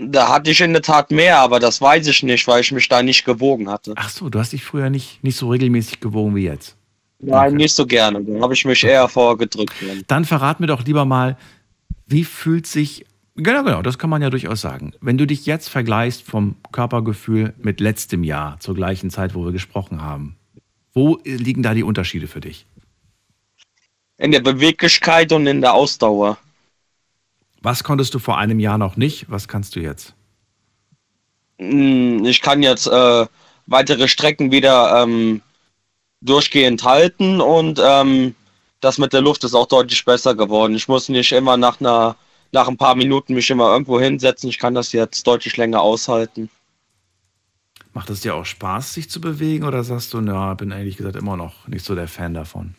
Da hatte ich in der Tat mehr, aber das weiß ich nicht, weil ich mich da nicht gewogen hatte. Ach so, du hast dich früher nicht, nicht so regelmäßig gewogen wie jetzt. Nein, nicht so gerne. Da habe ich mich eher vorgedrückt. Dann verrat mir doch lieber mal, wie fühlt sich, genau, genau, das kann man ja durchaus sagen. Wenn du dich jetzt vergleichst vom Körpergefühl mit letztem Jahr, zur gleichen Zeit, wo wir gesprochen haben, wo liegen da die Unterschiede für dich? In der Beweglichkeit und in der Ausdauer. Was konntest du vor einem Jahr noch nicht? Was kannst du jetzt? Hm, Ich kann jetzt äh, weitere Strecken wieder ähm, durchgehend halten und ähm, das mit der Luft ist auch deutlich besser geworden. Ich muss nicht immer nach einer nach ein paar Minuten mich immer irgendwo hinsetzen. Ich kann das jetzt deutlich länger aushalten. Macht es dir auch Spaß, sich zu bewegen oder sagst du, na, bin ehrlich gesagt immer noch nicht so der Fan davon?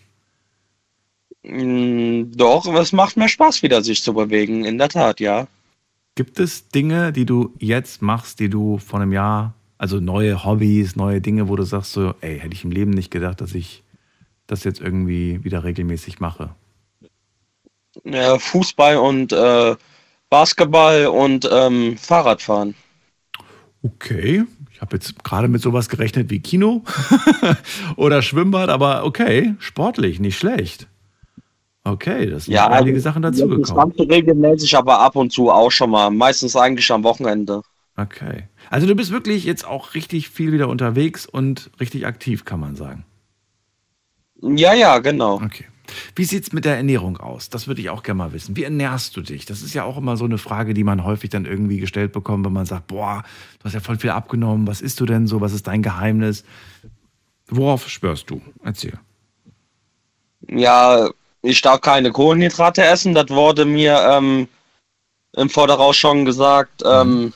Hm, Doch, es macht mir Spaß, wieder sich zu bewegen. In der Tat, ja. Gibt es Dinge, die du jetzt machst, die du vor einem Jahr, also neue Hobbys, neue Dinge, wo du sagst so, ey, hätte ich im Leben nicht gedacht, dass ich das jetzt irgendwie wieder regelmäßig mache? Äh, Fußball und äh, Basketball und ähm, Fahrradfahren. Okay, ich habe jetzt gerade mit sowas gerechnet wie Kino oder Schwimmbad, aber okay, sportlich, nicht schlecht. Okay, das sind Ja, einige also, Sachen Das dazugekommen. Ganze regelmäßig, aber ab und zu auch schon mal. Meistens eigentlich am Wochenende. Okay. Also du bist wirklich jetzt auch richtig viel wieder unterwegs und richtig aktiv, kann man sagen. Ja, ja, genau. Okay. Wie sieht's mit der Ernährung aus? Das würde ich auch gerne mal wissen. Wie ernährst du dich? Das ist ja auch immer so eine Frage, die man häufig dann irgendwie gestellt bekommt, wenn man sagt, boah, du hast ja voll viel abgenommen. Was isst du denn so? Was ist dein Geheimnis? Worauf schwörst du? Erzähl. Ja, ich darf keine Kohlenhydrate essen. Das wurde mir ähm, im Voraus schon gesagt. Ähm,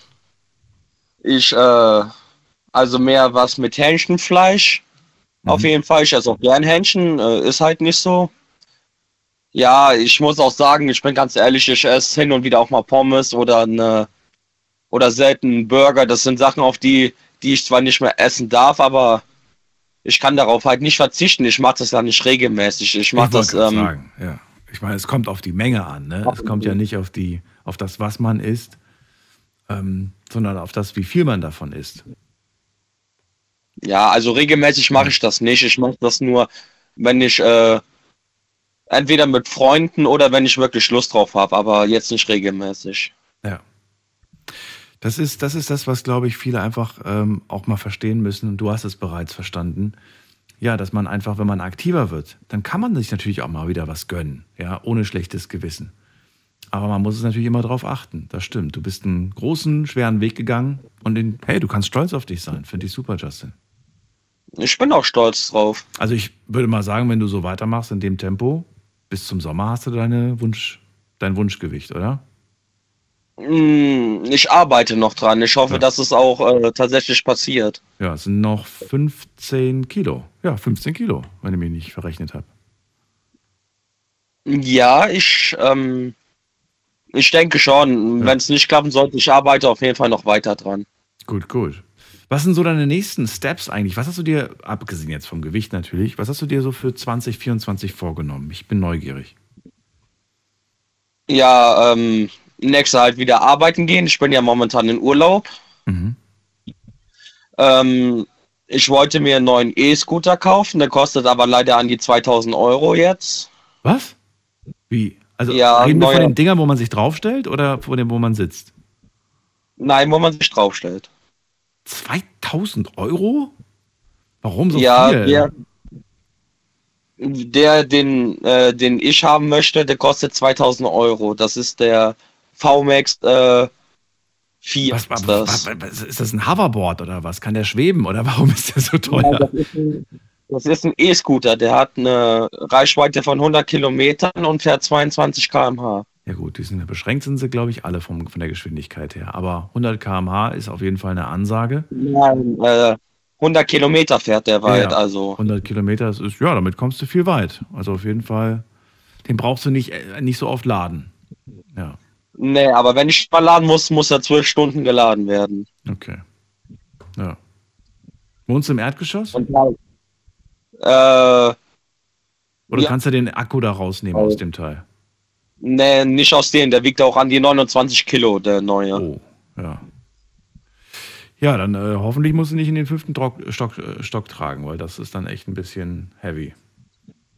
ich, äh, also mehr was mit Hähnchenfleisch. Auf Mhm. jeden Fall. Ich esse auch gern Hähnchen. Äh, ist halt nicht so. Ja, ich muss auch sagen, ich bin ganz ehrlich, ich esse hin und wieder auch mal Pommes oder eine oder selten Burger. Das sind Sachen, auf die, die ich zwar nicht mehr essen darf, aber ich kann darauf halt nicht verzichten. Ich mache das ja nicht regelmäßig. Ich mache das. Ähm, sagen, ja. Ich meine, es kommt auf die Menge an. Ne? Es kommt ja nicht auf, die, auf das, was man isst, ähm, sondern auf das, wie viel man davon isst. Ja, also regelmäßig mache ich das nicht. Ich mache das nur, wenn ich äh, entweder mit Freunden oder wenn ich wirklich Lust drauf habe, aber jetzt nicht regelmäßig. Ja. Das ist, das ist das, was, glaube ich, viele einfach ähm, auch mal verstehen müssen. Und du hast es bereits verstanden. Ja, dass man einfach, wenn man aktiver wird, dann kann man sich natürlich auch mal wieder was gönnen. Ja, ohne schlechtes Gewissen. Aber man muss es natürlich immer darauf achten. Das stimmt. Du bist einen großen, schweren Weg gegangen. Und in, hey, du kannst stolz auf dich sein. Finde ich super, Justin. Ich bin auch stolz drauf. Also ich würde mal sagen, wenn du so weitermachst in dem Tempo, bis zum Sommer hast du deine Wunsch, dein Wunschgewicht, oder? Hm, Ich arbeite noch dran. Ich hoffe, Ja. dass es auch äh, tatsächlich passiert. Ja, es sind noch 15 Kilo. Ja, 15 Kilo, wenn ich mich nicht verrechnet habe. Ja, ich, ähm, ich denke schon. Ja. Wenn es nicht klappen sollte, ich arbeite auf jeden Fall noch weiter dran. Gut, gut. Was sind so deine nächsten Steps eigentlich? Was hast du dir, abgesehen jetzt vom Gewicht natürlich, was hast du dir so für 2024 vorgenommen? Ich bin neugierig. Ja, ähm, nächste halt wieder arbeiten gehen. Ich bin ja momentan in Urlaub. Mhm. Ähm, ich wollte mir einen neuen E-Scooter kaufen, der kostet aber leider an die 2000 Euro jetzt. Was? Wie? Also Ja, reden wir von den Dingern, wo man sich draufstellt oder von dem, wo man sitzt? Nein, wo man sich draufstellt. 2000 Euro? Warum so ja, viel? der, der den, äh, den ich haben möchte, der kostet 2000 Euro. Das ist der VMAX äh, 4 Was, ist was, das. was, ist das ein Hoverboard oder was? Kann der schweben oder warum ist der so Ja, teuer? das, ist ein, das ist ein E-Scooter, der hat eine Reichweite von 100 Kilometern und fährt 22 km/h. Ja gut, die sind beschränkt sind sie, glaube ich, alle vom, von der Geschwindigkeit her. Aber 100 km/h ist auf jeden Fall eine Ansage. Nein, äh, 100 Kilometer fährt der weit, Ja. also 100 Kilometer, ist, ja, damit kommst du viel weit. Also auf jeden Fall, den brauchst du nicht, äh, nicht so oft laden. Ja, nee, aber wenn ich mal laden muss, muss er 12 Stunden geladen werden. okay. Ja. Wohnst du im Erdgeschoss? Und äh, Oder ja. kannst du den Akku da rausnehmen Oh. aus dem Teil? nee, nicht aus dem, der wiegt auch an die 29 Kilo, der neue. Oh, ja. Ja, dann äh, hoffentlich musst du nicht in den fünften Trock, Stock, äh, Stock tragen, weil das ist dann echt ein bisschen heavy.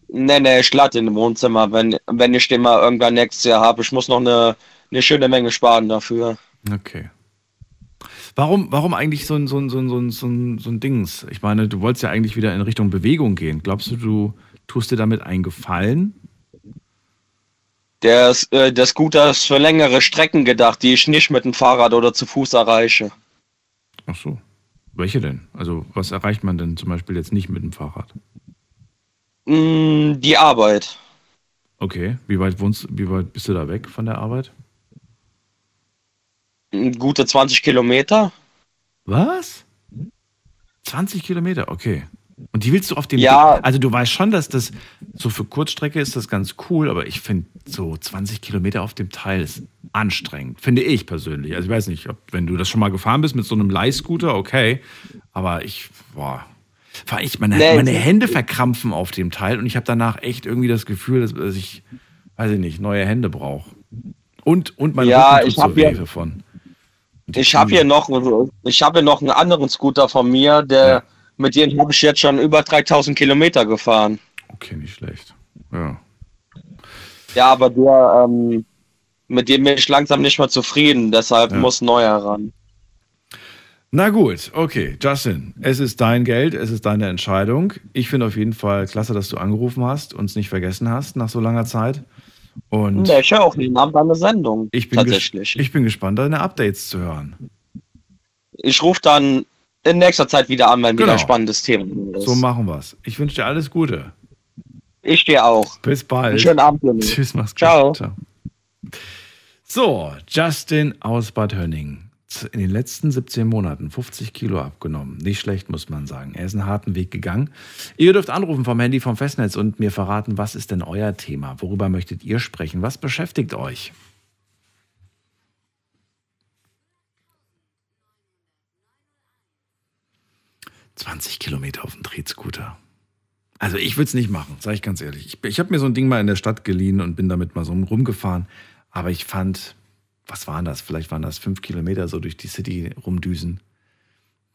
Nee, nee, ich lade den im Wohnzimmer, wenn, wenn ich den mal irgendwann nächstes Jahr habe. Ich muss noch eine, eine schöne Menge sparen dafür. Okay. Warum, warum eigentlich so ein, so, ein, so, ein, so, ein, so, ein, so ein Dings? Ich meine, du wolltest ja eigentlich wieder in Richtung Bewegung gehen. Glaubst du, du tust dir damit einen Gefallen? Ist, äh, der Scooter ist für längere Strecken gedacht, die ich nicht mit dem Fahrrad oder zu Fuß erreiche. Ach so. Welche denn? Also, was erreicht man denn zum Beispiel jetzt nicht mit dem Fahrrad? Mm, die Arbeit. Okay. Wie weit wohnst wie weit bist du da weg von der Arbeit? Gute 20 Kilometer. Was? 20 Kilometer, okay. Und die willst du auf dem Ja. Also du weißt schon, dass das so für Kurzstrecke ist das ganz cool, aber ich finde so 20 Kilometer auf dem Teil ist anstrengend, finde ich persönlich. Also ich weiß nicht, ob wenn du das schon mal gefahren bist mit so einem Leihscooter, okay, aber ich, boah, allem ich meine, Nee, meine ich- Hände verkrampfen auf dem Teil und ich habe danach echt irgendwie das Gefühl, dass, dass ich, weiß ich nicht, neue Hände brauche. Und, und mein Ja, Rücken ich tut so hab ja- weh davon. Und Ich habe hier noch, ich habe noch einen anderen Scooter von mir, der Ja. mit dem habe ich jetzt schon über 3000 Kilometer gefahren. Okay, nicht schlecht. Ja. Ja, aber der, ähm, mit dem bin ich langsam nicht mehr zufrieden, deshalb Ja. muss neuer ran. Na gut, okay, Justin, es ist dein Geld, es ist deine Entscheidung. Ich finde auf jeden Fall klasse, dass du angerufen hast, uns nicht vergessen hast nach so langer Zeit. Und Nee, ich höre auch jeden Abend eine Sendung. ich, bin tatsächlich. ich bin gespannt, deine Updates zu hören. Ich rufe dann in nächster Zeit wieder an, wenn wieder Genau. ein spannendes Thema ist. So machen wir's. Ich wünsche dir alles Gute. ich dir auch. Bis bald. Einen schönen Abend. Junge. Tschüss, mach's gut. Ciao. So, Justin aus Bad Hönning. In den letzten 17 Monaten 50 Kilo abgenommen. Nicht schlecht, muss man sagen. Er ist einen harten Weg gegangen. Ihr dürft anrufen vom Handy vom Festnetz und mir verraten, was ist denn euer Thema? Worüber möchtet ihr sprechen? Was beschäftigt euch? ...20 Kilometer auf dem Drehscooter. Also ich würde es nicht machen, sage ich ganz ehrlich. Ich, ich habe mir so ein Ding mal in der Stadt geliehen und bin damit mal so rumgefahren. Aber ich fand, was waren das? Vielleicht waren das fünf Kilometer so durch die City rumdüsen.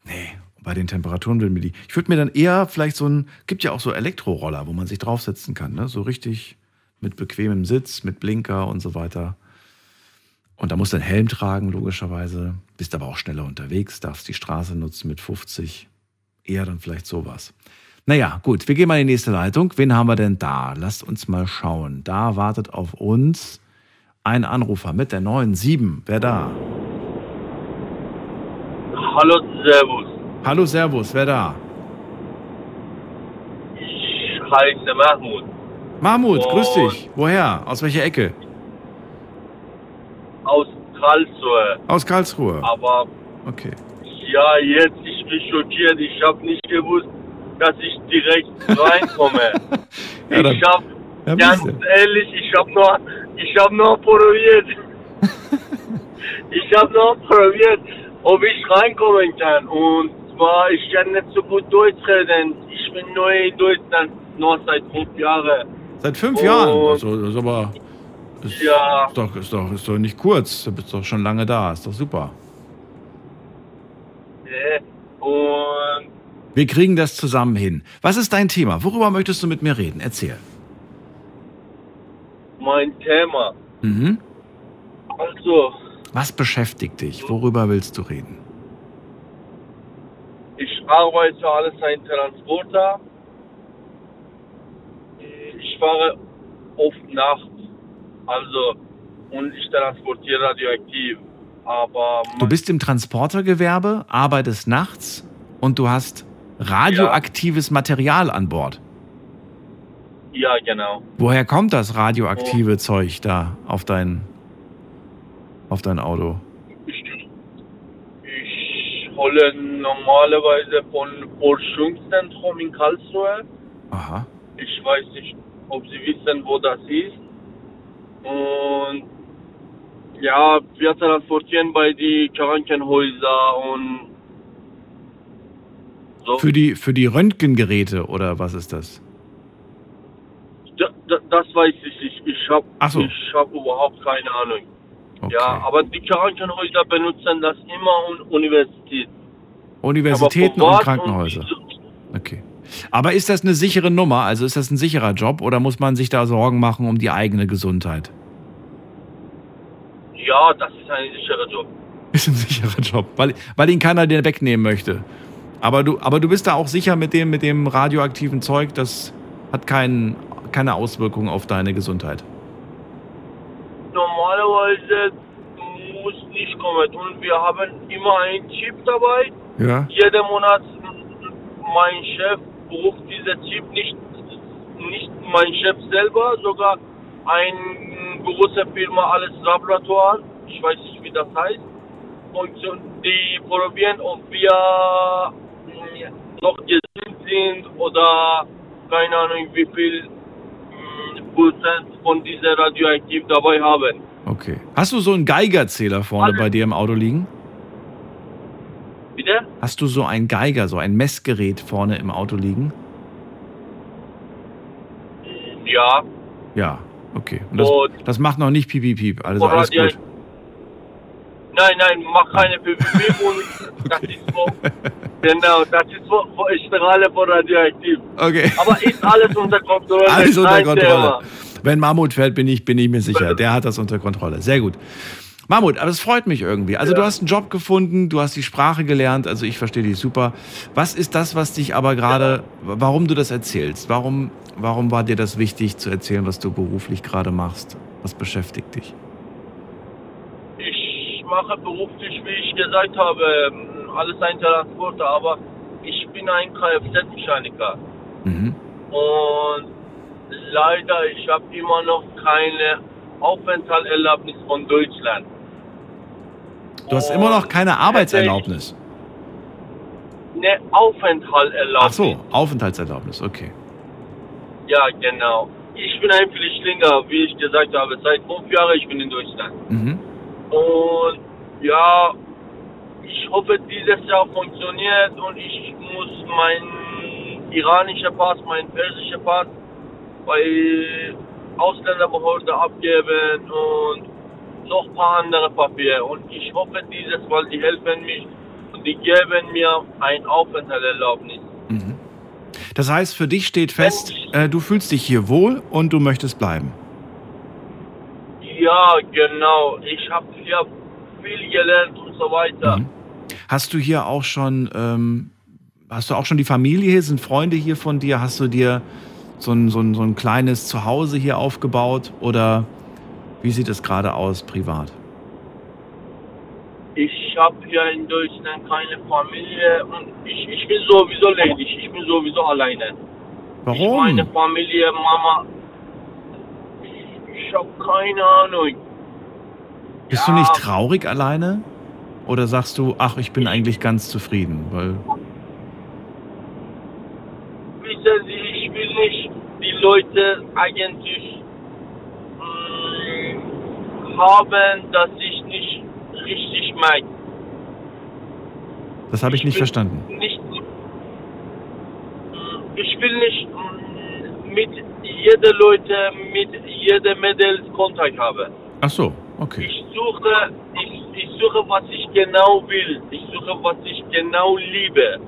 Nee, bei den Temperaturen will mir die. Ich würde mir dann eher vielleicht so ein, gibt ja auch so Elektroroller, wo man sich draufsetzen kann, ne? So richtig mit bequemem Sitz, mit Blinker und so weiter. Und da musst du einen Helm tragen, logischerweise. Bist aber auch schneller unterwegs, darfst die Straße nutzen mit 50. Eher dann vielleicht sowas. Naja, gut, wir gehen mal in die nächste Leitung. Wen haben wir denn da? Lasst uns mal schauen. Da wartet auf uns ein Anrufer mit der 97. Wer da? Hallo, Servus. Hallo, Servus, wer da? Ich heiße Mahmoud Mahmoud, grüß dich. Woher? Aus welcher Ecke? aus Karlsruhe. Aus Karlsruhe. Aber Okay. ja, jetzt ich bin schockiert. Ich habe nicht gewusst, dass ich direkt reinkomme. Ja, ich habe ganz ehrlich, ich habe noch, ich habe noch probiert. ich habe noch probiert, ob ich reinkommen kann. Und zwar, ich kann nicht so gut Deutsch reden. Ich bin neu in Deutschland, nur seit fünf Jahren. Seit fünf Und- Jahren. Also, das ist aber. Ist, Ja. ist, doch, ist, doch, ist doch nicht kurz. Du bist doch schon lange da. Ist doch super. Und Wir kriegen das zusammen hin. Was ist dein Thema? Worüber möchtest du mit mir reden? Erzähl. Mein Thema. Mhm. Also, Was beschäftigt dich? Worüber willst du reden? ich arbeite alles ein Transporter. Ich fahre oft nachts. Also, und ich transportiere radioaktiv. aber Du bist im Transportergewerbe, arbeitest nachts und du hast radioaktives Material an Bord. Ja, genau. Woher kommt das radioaktive Zeug da auf dein, auf dein Auto? Ich, ich hole normalerweise von Forschungszentrum in Karlsruhe. Aha. Ich weiß nicht, ob Sie wissen, wo das ist. Und ja, wir transportieren bei die Krankenhäuser und so. Für die, für die Röntgengeräte oder was ist das? Da, da, das weiß ich nicht. Ich habe so. ich hab überhaupt keine Ahnung. Okay. Ja, aber die Krankenhäuser benutzen das immer und Universität. Universitäten aber und Krankenhäuser. Und, Okay. Aber ist das eine sichere Nummer? Also ist das ein sicherer Job oder muss man sich da Sorgen machen um die eigene Gesundheit? ja, das ist ein sicherer Job. Ist ein sicherer Job, weil, weil ihn keiner dir wegnehmen möchte. Aber du, aber du bist da auch sicher mit dem, mit dem radioaktiven Zeug, das hat kein, keine Auswirkungen auf deine Gesundheit. Normalerweise muss nicht kommen und wir haben immer einen Chip dabei. Ja. Jeden Monat mein Chef bucht dieser Chip nicht, nicht mein Chef selber, sogar eine große Firma, alles Laboratoire, ich weiß nicht wie das heißt. Und die probieren, ob wir mm, noch gesund sind oder keine Ahnung wie viel von dieser radioaktiv dabei haben. Okay. Hast du so einen Geigerzähler vorne Alles. bei dir im Auto liegen? Bitte? Hast du so einen Geiger, so ein Messgerät vorne im Auto liegen? Ja. Ja, okay. Und das, Und- das macht noch nicht piep, piep, piep. Also alles die- gut. Nein, nein, mach keine PVP und das ist so, genau, das ist so, so Strahle von radioaktiv. Okay. Aber ist alles unter Kontrolle. Alles unter Kontrolle. Wenn Mammut fällt, bin ich, bin ich mir sicher. Der hat das unter Kontrolle. Sehr gut. Mammut, aber es freut mich irgendwie. Also du hast einen Job gefunden, du hast die Sprache gelernt, also ich verstehe dich super. Was ist das, was dich aber gerade, warum du das erzählst? Warum, warum war dir das wichtig zu erzählen, was du beruflich gerade machst? Was beschäftigt dich? Ich mache beruflich, wie ich gesagt habe, alles ein Transporter, aber ich bin ein Kfz-Mechaniker. Mhm. Und leider, ich habe immer noch keine Aufenthaltserlaubnis von Deutschland. Du hast immer noch keine Arbeitserlaubnis. Eine Aufenthaltserlaubnis. Ach so, Aufenthaltserlaubnis, okay. Ja, genau. Ich bin ein Flüchtlinger, wie ich gesagt habe. Seit fünf Jahren ich bin in Deutschland. Mhm. Und ja, ich hoffe, dieses Jahr funktioniert und ich muss meinen iranischen Pass, meinen persischen Pass bei Ausländerbehörde abgeben und noch ein paar andere Papiere. Und ich hoffe, dieses Mal, die helfen mich und die geben mir ein Aufenthaltserlaubnis. Mhm. Das heißt, für dich steht fest, äh, du fühlst dich hier wohl und du möchtest bleiben. Ja, genau. Ich habe hier viel gelernt so weiter. Mhm. Hast du hier auch schon, ähm, hast du auch schon die Familie hier? Sind Freunde hier von dir? Hast du dir so ein, so ein, so ein kleines Zuhause hier aufgebaut? Oder wie sieht es gerade aus privat? Ich habe hier in Deutschland keine Familie und ich, ich bin sowieso ledig. Ich bin sowieso alleine. Ich meine Warum? Familie, Mama. Ich habe keine Ahnung. Bist du nicht traurig alleine? Oder sagst du, ach, ich bin eigentlich ganz zufrieden? Weil, Wissen Sie, ich will nicht die Leute eigentlich mh, haben, dass ich nicht richtig mag. das habe ich nicht will verstanden. Nicht, ich will nicht mh, mit jeder Leute, mit jeder Mädels Kontakt haben. Ach so, okay. Ich suche, ich, ich suche, was ich genau will. Ich suche, was ich genau liebe.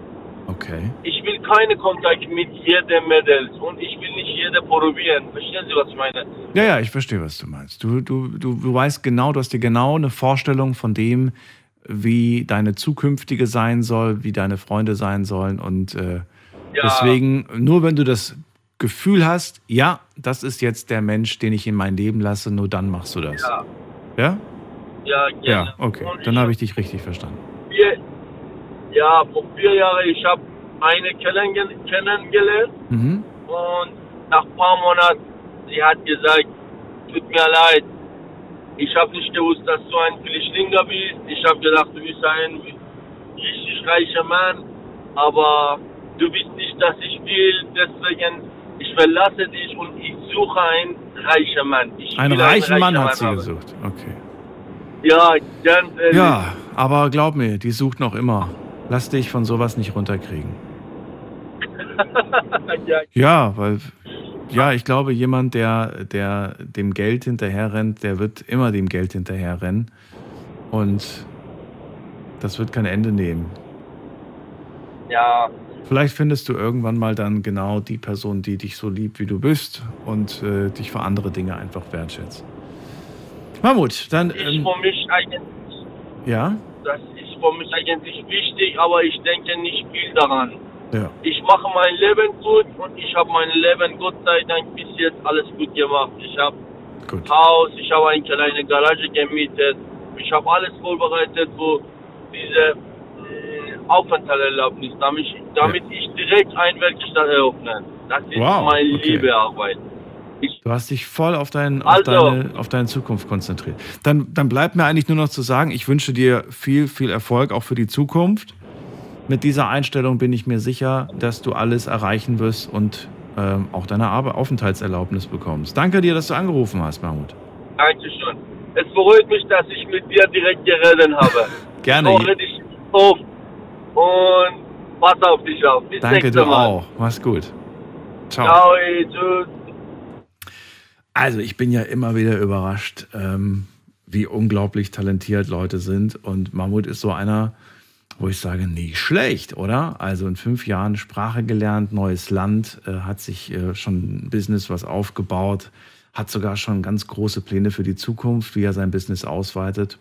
Okay. Ich will keine Kontakt mit jedem Mädels und ich will nicht jede probieren. Verstehen Sie, was ich meine? Ja, ja, ich verstehe, was du meinst. Du, du, du, du weißt genau, du hast dir genau eine Vorstellung von dem, wie deine zukünftige sein soll, wie deine Freunde sein sollen. Und äh, Ja. deswegen, nur wenn du das Gefühl hast, ja, das ist jetzt der Mensch, den ich in mein Leben lasse, nur dann machst du das. Ja. Ja? Ja, gerne. Ja, okay. Dann habe ich dich richtig verstanden. vier, ja, vor vier Jahren, ich habe eine kennengelernt Mhm. und nach ein paar Monaten, sie hat gesagt, tut mir leid, ich habe nicht gewusst, dass du ein Flüchtlinger bist. Ich habe gedacht, du bist ein richtig reicher Mann, aber du bist nicht, dass ich will, deswegen ich verlasse dich und ich suche einen reichen Mann. Ich Einen reichen Mann hat sie haben. gesucht. Okay. Ja, ganz ehrlich. Ja, aber glaub mir, die sucht noch immer. Lass dich von sowas nicht runterkriegen. ja, Ja, weil ja, ich glaube, jemand, der, der dem Geld hinterherrennt, der wird immer dem Geld hinterherrennen. Und das wird kein Ende nehmen. ja, Vielleicht findest du irgendwann mal dann genau die Person, die dich so liebt, wie du bist und äh, dich für andere Dinge einfach wertschätzt. Mahmoud, dann, ähm, für mich eigentlich, ja, das ist für mich eigentlich wichtig, aber ich denke nicht viel daran. ja, Ich mache mein Leben gut und ich habe mein Leben Gott sei Dank bis jetzt alles gut gemacht. Ich habe gut. Haus, ich habe eine kleine Garage gemietet, ich habe alles vorbereitet für diese äh, Aufenthaltserlaubnis, damit, ich, damit ich direkt ein Werkstatt eröffnen. Das ist Wow, meine okay. liebe Arbeit. Ich, Du hast dich voll auf, dein, auf, Also. deine, auf deine Zukunft konzentriert. Dann, dann bleibt mir eigentlich nur noch zu sagen, ich wünsche dir viel, viel Erfolg auch für die Zukunft. Mit dieser Einstellung bin ich mir sicher, dass du alles erreichen wirst und ähm, auch deine Arbe Aufenthaltserlaubnis bekommst. Danke dir, dass du angerufen hast, Mahmoud. Dankeschön. Es beruhigt mich, dass ich mit dir direkt geredet habe. Gerne. Ich höre dich auf und pass auf dich auf. Bis Danke Mal. auch. Mach's gut. Ciao. Ciao, ey, tschüss. Also ich bin ja immer wieder überrascht, ähm, wie unglaublich talentiert Leute sind. Und Mahmoud ist so einer, wo ich sage, nicht schlecht, oder? Also in fünf Jahren Sprache gelernt, neues Land, äh, hat sich äh, schon ein Business was aufgebaut, hat sogar schon ganz große Pläne für die Zukunft, wie er sein Business ausweitet.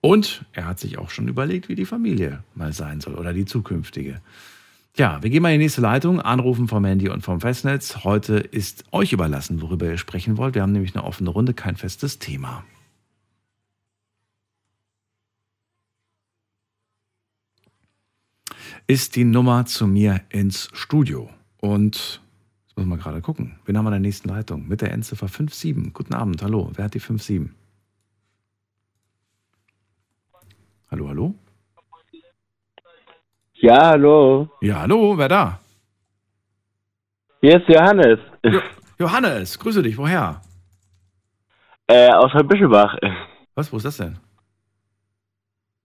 Und er hat sich auch schon überlegt, wie die Familie mal sein soll oder die zukünftige. Ja, wir gehen mal in die nächste Leitung. Anrufen vom Handy und vom Festnetz. Heute ist euch überlassen, worüber ihr sprechen wollt. Wir haben nämlich eine offene Runde, kein festes Thema. Ist die Nummer zu mir ins Studio. Und jetzt müssen wir gerade gucken. Wen haben wir in der nächsten Leitung? Mit der Endziffer 57. Guten Abend, hallo. Wer hat die 57? Hallo, hallo? Ja, hallo. Ja, hallo, wer da? Hier ist Johannes. Jo Johannes, grüße dich. Woher? Äh, aus Bischelbach. Was, wo ist das denn?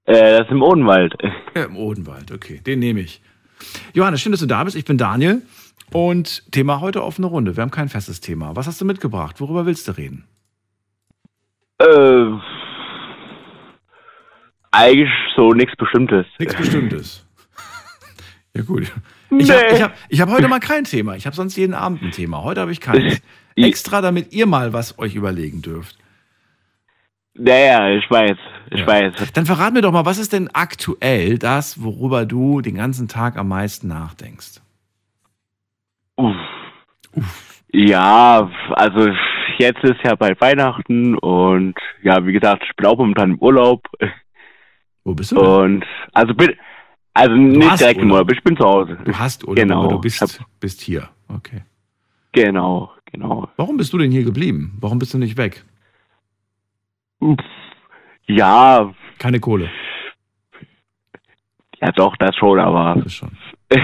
Äh, das ist im Odenwald. Ja, Im Odenwald, okay, den nehme ich. Johannes, schön, dass du da bist. Ich bin Daniel und Thema heute offene Runde. Wir haben kein festes Thema. Was hast du mitgebracht? Worüber willst du reden? Äh, eigentlich so nichts Bestimmtes. Nichts Bestimmtes. Ja, gut. Ich habe ich hab, ich hab heute mal kein Thema. Ich habe sonst jeden Abend ein Thema. Heute habe ich keins. Extra, damit ihr mal was euch überlegen dürft. Naja, ich weiß. Ich Ja. weiß. Dann verrat mir doch mal, was ist denn aktuell das, worüber du den ganzen Tag am meisten nachdenkst? Uff. Ja, also jetzt ist ja bald Weihnachten und ja, wie gesagt, ich bin auch momentan im Urlaub. Wo bist du denn? Und also bin also nicht direkt im Urlaub. Ich bin zu Hause. Du hast Urlaub, genau. aber du Ich hab- bist, bist hier. Okay. Genau, genau. Warum bist du denn hier geblieben? Warum bist du nicht weg? Ja, Keine Kohle. ja doch, das schon, aber Das schon.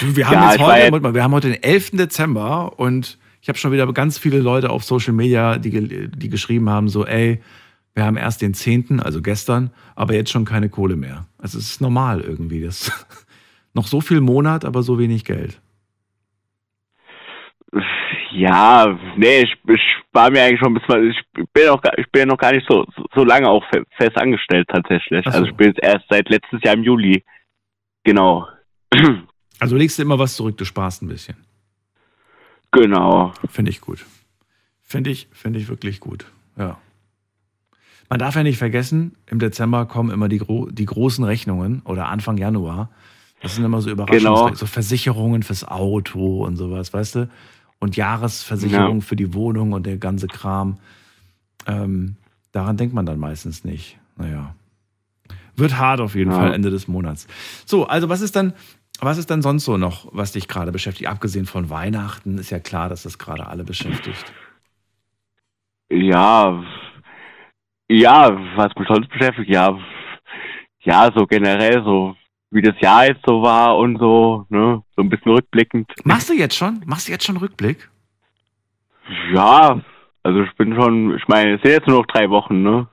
Du, wir haben Ja, heute, mal, wir haben heute den 11. Dezember und ich habe schon wieder ganz viele Leute auf Social Media, die, die geschrieben haben, so, ey, wir haben erst den 10., also gestern, aber jetzt schon keine Kohle mehr. Also es ist normal irgendwie. Das noch so viel Monat, aber so wenig Geld. Ja, nee, ich, ich war mir eigentlich schon bis mal, ich bin auch, ich bin ja noch gar nicht so, so, lange auch fe- fest angestellt tatsächlich. Ach so. Also ich bin jetzt erst seit letztes Jahr im Juli. Genau. Also legst du immer was zurück, du sparst ein bisschen. Genau. Finde ich gut. Finde ich, finde ich wirklich gut. Ja. Man darf ja nicht vergessen, im Dezember kommen immer die, gro die großen Rechnungen oder Anfang Januar. Das sind immer so Überraschungen, Genau. so Versicherungen fürs Auto und sowas, weißt du? Und Jahresversicherung Ja. für die Wohnung und der ganze Kram. Ähm, daran denkt man dann meistens nicht. Naja. Wird hart auf jeden Ja. Fall Ende des Monats. So, also was ist dann, was ist dann sonst so noch, was dich gerade beschäftigt? Abgesehen von Weihnachten ist ja klar, dass das gerade alle beschäftigt. Ja, ja, was mich sonst beschäftigt, ja, ja, so generell, so wie das Jahr jetzt so war und so, ne, so ein bisschen rückblickend. Machst du jetzt schon? Machst du jetzt schon Rückblick? Ja, also ich bin schon, ich meine, es sind jetzt nur noch drei Wochen, ne?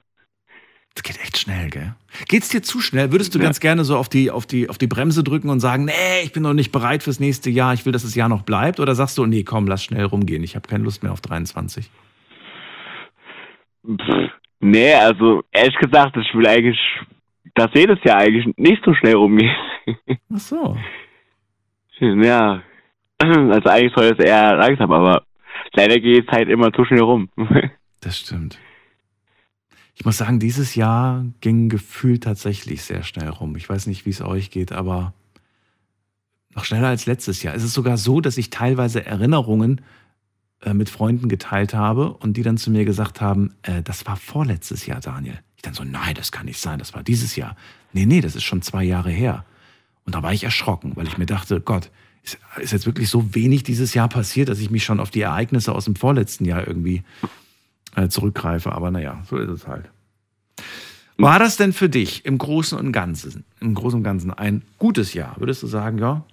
Das geht echt schnell, gell? Geht's dir zu schnell? Würdest du Ja. ganz gerne so auf die, auf, die, auf die Bremse drücken und sagen, nee, ich bin noch nicht bereit fürs nächste Jahr, ich will, dass das Jahr noch bleibt? Oder sagst du, nee, komm, lass schnell rumgehen, ich habe keine Lust mehr auf 23? Pff, nee, also ehrlich gesagt, ich will eigentlich, dass jedes Jahr eigentlich nicht so schnell rumgeht. Ach so. ja, also eigentlich soll es eher langsam, aber leider geht es halt immer zu schnell rum. Das stimmt. Ich muss sagen, dieses Jahr ging gefühlt tatsächlich sehr schnell rum. Ich weiß nicht, wie es euch geht, aber noch schneller als letztes Jahr. Es ist sogar so, dass ich teilweise Erinnerungen äh, mit Freunden geteilt habe und die dann zu mir gesagt haben, äh, das war vorletztes Jahr, Daniel. Ich dann so, nein, das kann nicht sein, das war dieses Jahr. Nee, nee, das ist schon zwei Jahre her. Und da war ich erschrocken, weil ich mir dachte, Gott, ist, ist jetzt wirklich so wenig dieses Jahr passiert, dass ich mich schon auf die Ereignisse aus dem vorletzten Jahr irgendwie äh, zurückgreife. Aber naja, so ist es halt. War das denn für dich im Großen und Ganzen, im Großen und Ganzen ein gutes Jahr? Würdest du sagen, ja?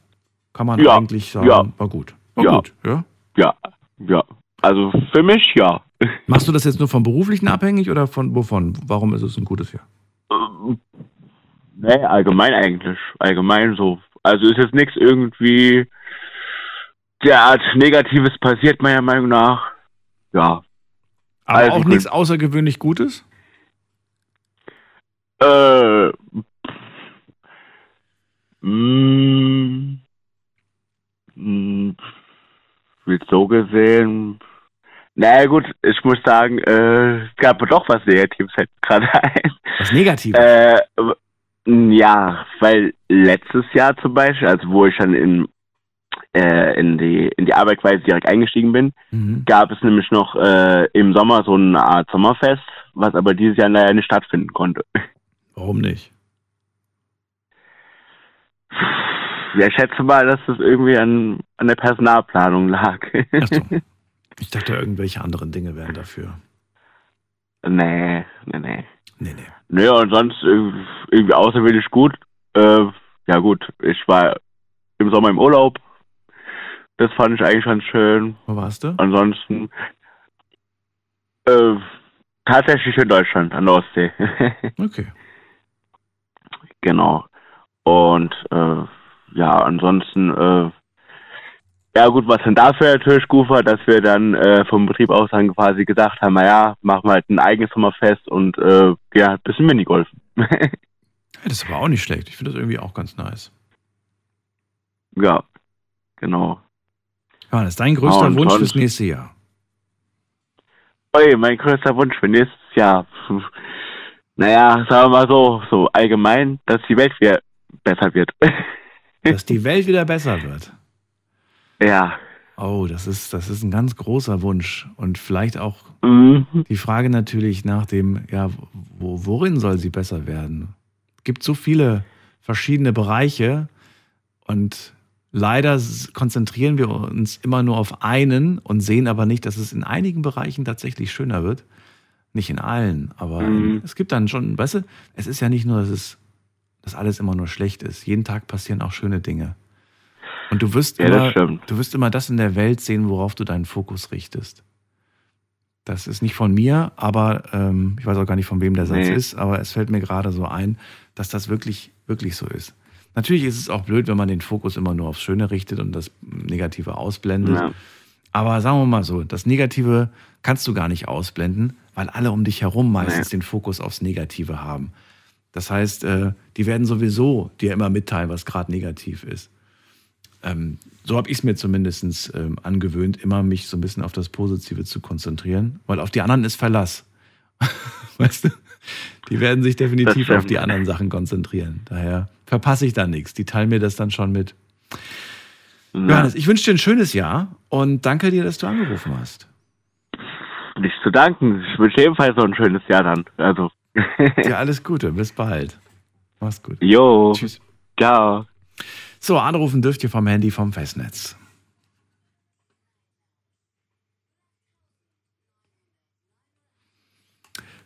Kann man Ja, eigentlich sagen, ja. war gut. War Ja. gut, ja? ja, ja. Also für mich ja. Machst du das jetzt nur vom Beruflichen abhängig oder von wovon? Warum ist es ein gutes Jahr? Ähm, Nee, allgemein eigentlich. Allgemein so. Also ist jetzt nichts irgendwie derart Negatives passiert, meiner Meinung nach. Ja. Aber Also auch nichts außergewöhnlich Gutes? Äh. Mh, mh, wird so gesehen. Naja gut, ich muss sagen, äh, es gab doch was Negatives halt gerade ein. Was Negatives? Äh, ja, weil letztes Jahr zum Beispiel, also wo ich dann in, äh, in, die, in die Arbeit quasi direkt eingestiegen bin, Mhm. gab es nämlich noch äh, im Sommer so eine Art Sommerfest, was aber dieses Jahr leider nicht stattfinden konnte. Warum nicht? Ja, ich schätze mal, dass das irgendwie an, an der Personalplanung lag. So. Ich dachte, irgendwelche anderen Dinge wären dafür. nee, nee, nee. Nee, nee. Nö, und sonst irgendwie, außerwählig gut. Äh, ja gut, ich war im Sommer im Urlaub. Das fand ich eigentlich ganz schön. Wo warst du? Ansonsten äh, tatsächlich in Deutschland, an der Ostsee. Okay. genau. Und äh, ja, ansonsten, äh, ja gut, was denn dafür natürlich gut war, dass wir dann äh, vom Betrieb aus dann quasi gesagt haben, naja, machen wir halt ein eigenes Sommerfest und äh, ja, ein bisschen Minigolfen. Ja, das ist aber auch nicht schlecht. Ich finde das irgendwie auch ganz nice. ja, genau. Johannes, dein größter Ja, und Wunsch sonst- fürs nächste Jahr? Oi, mein größter Wunsch für nächstes Jahr. Naja, sagen wir mal so, so allgemein, dass die Welt wieder besser wird. Dass die Welt wieder besser wird. ja. Oh, das ist, das ist ein ganz großer Wunsch. Und vielleicht auch Mhm. die Frage natürlich nach dem, ja, wo, worin soll sie besser werden? Es gibt so viele verschiedene Bereiche und leider konzentrieren wir uns immer nur auf einen und sehen aber nicht, dass es in einigen Bereichen tatsächlich schöner wird. Nicht in allen, aber Mhm. es gibt dann schon, weißt du, es ist ja nicht nur, dass, es, dass alles immer nur schlecht ist. Jeden Tag passieren auch schöne Dinge. Und du wirst, Ja, immer, du wirst immer das in der Welt sehen, worauf du deinen Fokus richtest. Das ist nicht von mir, aber ähm, ich weiß auch gar nicht, von wem der Satz Nee. ist, aber es fällt mir gerade so ein, dass das wirklich, wirklich so ist. Natürlich ist es auch blöd, wenn man den Fokus immer nur aufs Schöne richtet und das Negative ausblendet. Ja. Aber sagen wir mal so, das Negative kannst du gar nicht ausblenden, weil alle um dich herum meistens den Fokus aufs Negative haben. Das heißt, äh, die werden sowieso dir immer mitteilen, was gerade negativ ist. Ähm, so habe ich es mir zumindest ähm, angewöhnt, immer mich so ein bisschen auf das Positive zu konzentrieren, weil auf die anderen ist Verlass. weißt du? Die werden sich definitiv auf die anderen Sachen konzentrieren. Daher verpasse ich da nichts. Die teilen mir das dann schon mit. Ja. Johannes, ich wünsche dir ein schönes Jahr und danke dir, dass du angerufen hast. nicht zu danken. Ich wünsche ebenfalls noch ein schönes Jahr dann. Also. Ja, alles Gute. Bis bald. Mach's gut. Jo. Tschüss. Ciao. So, anrufen dürft ihr vom Handy vom Festnetz.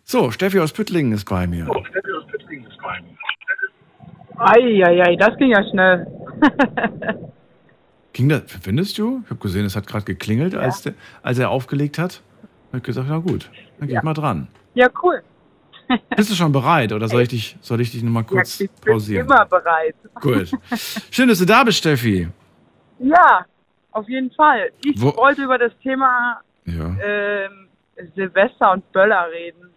So, Steffi aus Püttlingen ist bei mir. Eieiei, das ging ja schnell. Ging das, findest du? Ich habe gesehen, es hat gerade geklingelt, als, der, als er aufgelegt hat. Ich habe gesagt, na gut, dann geh ich mal dran. Ja, cool. Bist du schon bereit oder soll ich dich, soll ich dich noch mal kurz ja, ich bin pausieren? immer bereit. Gut. Schön, dass du da bist, Steffi. Ja, auf jeden Fall. Ich Wo- wollte über das Thema Ja. ähm, Silvester und Böller reden.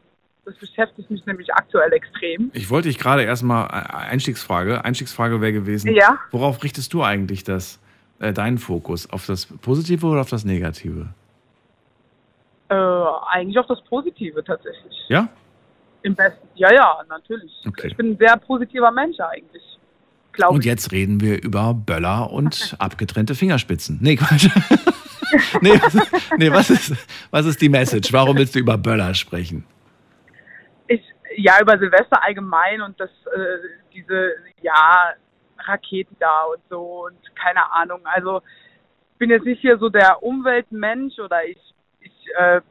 Das beschäftigt mich nämlich aktuell extrem. Ich wollte dich gerade erstmal äh, Einstiegsfrage. Einstiegsfrage wäre gewesen, Ja. worauf richtest du eigentlich das, äh, deinen Fokus? Auf das Positive oder auf das Negative? Äh, eigentlich auf das Positive tatsächlich. Ja? Im besten. Ja, ja, natürlich. Okay. Ich bin ein sehr positiver Mensch eigentlich. Glaube Und jetzt reden wir über Böller und abgetrennte Fingerspitzen. Nee, Quatsch. nee, was, nee was, ist, was ist die Message? Warum willst du über Böller sprechen? ich, ja, über Silvester allgemein und das, äh, diese, ja, Raketen da und so und keine Ahnung. Also, ich bin jetzt nicht hier so der Umweltmensch oder ich, ich äh,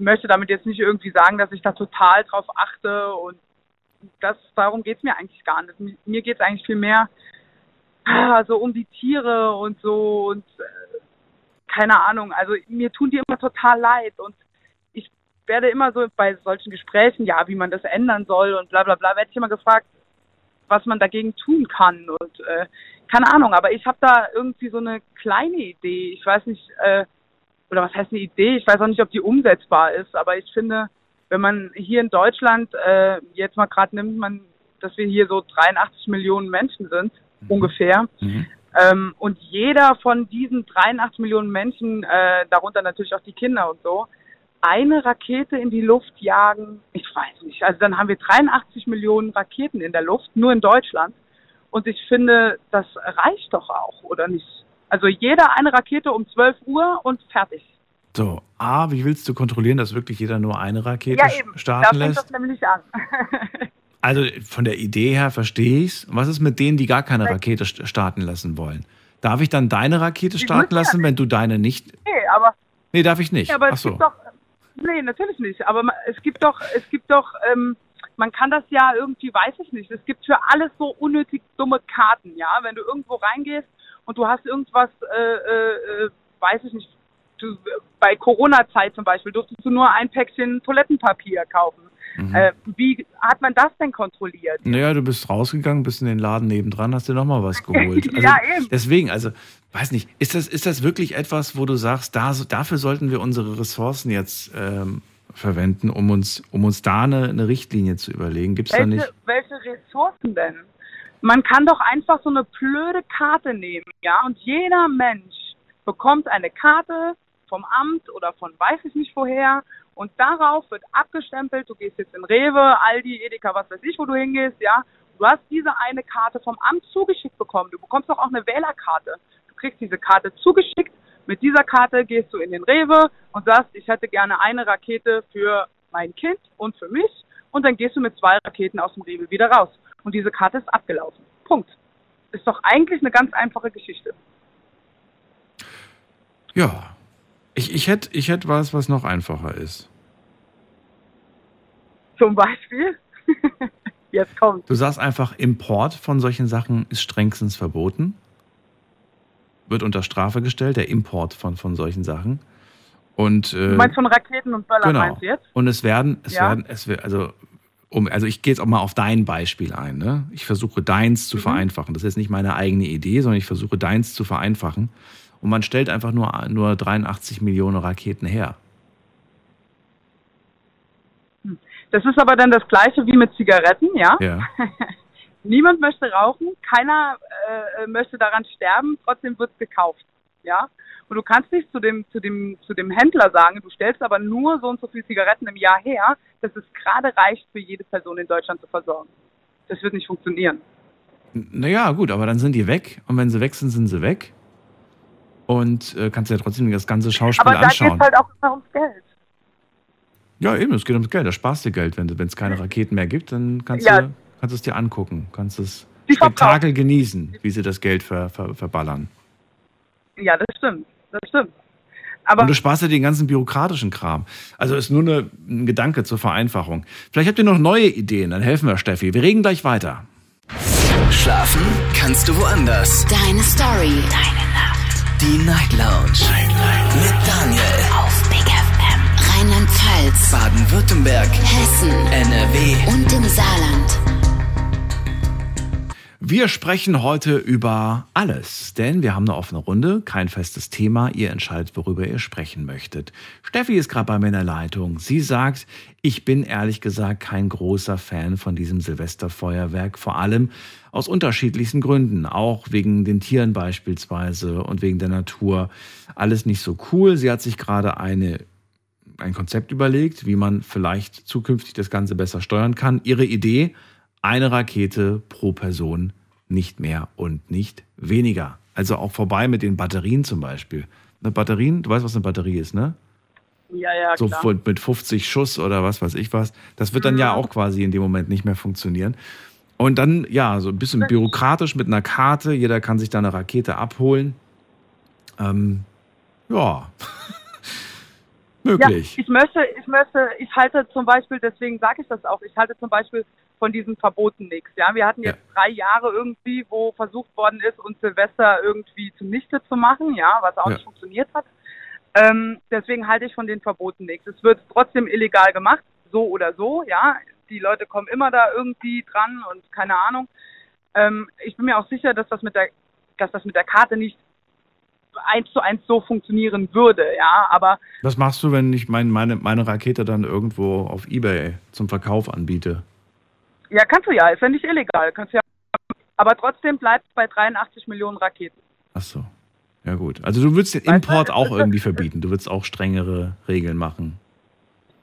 möchte damit jetzt nicht irgendwie sagen, dass ich da total drauf achte und das, darum geht's mir eigentlich gar nicht. Mi- Mir geht's eigentlich viel mehr ah, so um die Tiere und so und äh, keine Ahnung. Also mir tun die immer total leid und ich werde immer so bei solchen Gesprächen, ja, wie man das ändern soll und bla bla bla, werde ich immer gefragt, was man dagegen tun kann und äh, keine Ahnung, aber ich habe da irgendwie so eine kleine Idee. Ich weiß nicht, äh, oder was heißt eine Idee? Ich weiß auch nicht, ob die umsetzbar ist, aber ich finde, wenn man hier in Deutschland äh, jetzt mal gerade nimmt, man, dass wir hier so 83 Millionen Menschen sind, ungefähr, ähm, und jeder von diesen 83 Millionen Menschen, äh, darunter natürlich auch die Kinder und so, eine Rakete in die Luft jagen, ich weiß nicht. Also dann haben wir 83 Millionen Raketen in der Luft, nur in Deutschland. Und ich finde, das reicht doch auch, oder nicht? Also jeder eine Rakete um 12 Uhr und fertig. So, A, wie willst du kontrollieren, dass wirklich jeder nur eine Rakete ja, eben. Da starten fängt lässt? das nämlich an. Also von der Idee her verstehe ich's. Was ist mit denen, die gar keine Rakete st- starten lassen wollen? Darf ich dann deine Rakete starten müssen ja lassen, wenn du deine nicht? nee, aber Nee, darf ich nicht. Ja, aber Ach es so. gibt doch, nee, natürlich nicht. Aber es gibt doch, es gibt doch, ähm, man kann das ja irgendwie, weiß ich nicht. Es gibt für alles so unnötig dumme Karten, ja. Wenn du irgendwo reingehst und du hast irgendwas, äh, äh, äh, weiß ich nicht. Du, bei Corona-Zeit zum Beispiel durftest du nur ein Päckchen Toilettenpapier kaufen. Mhm. Äh, wie hat man das denn kontrolliert? Naja, du bist rausgegangen, bist in den Laden nebendran, hast dir nochmal was geholt. Also, Ja, eben. Deswegen, also, weiß nicht, ist das, ist das wirklich etwas, wo du sagst, da, dafür sollten wir unsere Ressourcen jetzt ähm, verwenden, um uns, um uns da eine, eine Richtlinie zu überlegen? Gibt es da Welche, nicht? welche Ressourcen denn? Man kann doch einfach so eine blöde Karte nehmen, ja, und jeder Mensch bekommt eine Karte vom Amt oder von weiß ich nicht woher und darauf wird abgestempelt, du gehst jetzt in Rewe, Aldi, Edeka, was weiß ich, wo du hingehst, ja, du hast diese eine Karte vom Amt zugeschickt bekommen, du bekommst doch auch eine Wählerkarte. Du kriegst diese Karte zugeschickt, mit dieser Karte gehst du in den Rewe und sagst, ich hätte gerne eine Rakete für mein Kind und für mich. Und dann gehst du mit zwei Raketen aus dem Rewe wieder raus. Und diese Karte ist abgelaufen. Punkt. Ist doch eigentlich eine ganz einfache Geschichte. Ja. Ich, ich hätte ich hätt was, was noch einfacher ist. Zum Beispiel. Jetzt kommt. Du sagst einfach, Import von solchen Sachen ist strengstens verboten. Wird unter Strafe gestellt, der Import von, von solchen Sachen. Und, äh, Du meinst von Raketen und Böllern, genau. meinst du jetzt? Und es werden, es Ja. werden, es also, um, also ich gehe jetzt auch mal auf dein Beispiel ein. Ne? Ich versuche deins Mhm. zu vereinfachen. Das ist jetzt nicht meine eigene Idee, sondern ich versuche deins zu vereinfachen. Und man stellt einfach nur, nur 83 Millionen Raketen her. Das ist aber dann das Gleiche wie mit Zigaretten, ja? Ja. Niemand möchte rauchen, keiner äh, möchte daran sterben, trotzdem wird gekauft, ja? Und du kannst nicht zu dem, zu dem, zu dem Händler sagen, du stellst aber nur so und so viele Zigaretten im Jahr her, dass es gerade reicht, für jede Person in Deutschland zu versorgen. Das wird nicht funktionieren. Naja, gut, aber dann sind die weg. Und wenn sie weg sind, sind sie weg. Und äh, kannst ja trotzdem das ganze Schauspiel Aber da anschauen. geht es halt auch immer ums Geld. Ja, eben, es geht ums Geld. Da sparst du Geld. Wenn es keine Raketen mehr gibt, dann kannst, Ja. du, kannst es dir angucken. Kannst das. Spektakel genießen, wie sie das Geld ver, ver, verballern. Ja, das stimmt. Das stimmt. Aber Und du sparst dir den ganzen bürokratischen Kram. Also ist nur eine, ein Gedanke zur Vereinfachung. Vielleicht habt ihr noch neue Ideen, dann helfen wir Steffi. Wir reden gleich weiter. Schlafen kannst du woanders. Deine Story. Deine Nacht. Die Night Lounge. Mit Daniel. Auf Big FM. Rheinland-Pfalz. Baden-Württemberg. Hessen. NRW. Und im Saarland. Wir sprechen heute über alles, denn wir haben eine offene Runde, kein festes Thema. Ihr entscheidet, worüber ihr sprechen möchtet. Steffi ist gerade bei mir in der Leitung. Sie sagt, ich bin ehrlich gesagt kein großer Fan von diesem Silvesterfeuerwerk, vor allem aus unterschiedlichsten Gründen, auch wegen den Tieren beispielsweise und wegen der Natur. Alles nicht so cool. Sie hat sich gerade eine ein Konzept überlegt, wie man vielleicht zukünftig das Ganze besser steuern kann. Ihre Idee, eine Rakete pro Person, nicht mehr und nicht weniger. Also auch vorbei mit den Batterien zum Beispiel. Eine Batterien, du weißt, was eine Batterie ist, ne? ja, ja, So klar. mit 50 Schuss oder was weiß ich was. Das wird dann ja auch quasi in dem Moment nicht mehr funktionieren. Und dann, ja, so ein bisschen bürokratisch mit einer Karte. Jeder kann sich da eine Rakete abholen. Ähm, ja. Möglich. Ja, ich möchte, ich möchte, ich halte zum Beispiel, deswegen sage ich das auch, ich halte zum Beispiel von diesen Verboten nichts. Ja, wir hatten jetzt drei Jahre irgendwie, wo versucht worden ist, uns Silvester irgendwie zunichte zu machen, ja, was auch Ja. nicht funktioniert hat. Ähm, deswegen halte ich von den Verboten nichts. Es wird trotzdem illegal gemacht, so oder so, ja. Die Leute kommen immer da irgendwie dran und keine Ahnung. Ähm, ich bin mir auch sicher, dass das mit der, dass das mit der Karte nicht eins zu eins so funktionieren würde, ja. Aber Was machst du, wenn ich mein, meine, meine Rakete dann irgendwo auf Ebay zum Verkauf anbiete? Ja, kannst du ja, ist ja nicht illegal. Kannst ja, aber trotzdem bleibt es bei 83 Millionen Raketen. Ach so. Ja, gut. Also du würdest den Import auch irgendwie verbieten. Du würdest auch strengere Regeln machen.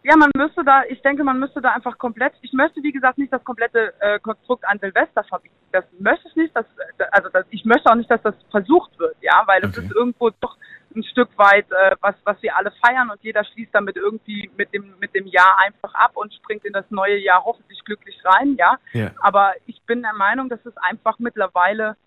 Ja, man müsste da, ich denke, man müsste da einfach komplett, ich möchte, wie gesagt, nicht das komplette äh, Konstrukt an Silvester verbieten. Das möchte ich nicht, dass, also das, ich möchte auch nicht, dass das versucht wird, ja, weil es ist irgendwo doch ein Stück weit, äh, was, was wir alle feiern und jeder schließt damit irgendwie mit dem, mit dem Jahr einfach ab und springt in das neue Jahr hoffentlich glücklich rein, ja. Ja. Aber ich bin der Meinung, dass es einfach mittlerweile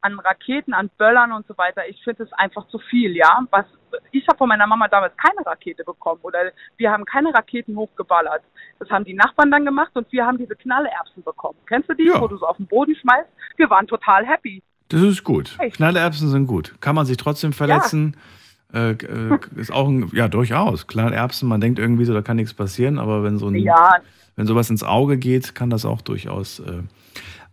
an Raketen, an Böllern und so weiter, ich finde es einfach zu viel, ja. Was ich habe von meiner Mama damals keine Rakete bekommen oder wir haben keine Raketen hochgeballert. Das haben die Nachbarn dann gemacht und wir haben diese Knallerbsen bekommen. Kennst du die, Ja. wo du so auf den Boden schmeißt? Wir waren total happy. Das ist gut. Echt? Knallerbsen sind gut. Kann man sich trotzdem verletzen? Äh, äh, ist auch ein, ja, durchaus. Knallerbsen, man denkt irgendwie so, da kann nichts passieren, aber wenn so ein, Ja. wenn sowas ins Auge geht, kann das auch durchaus. Äh,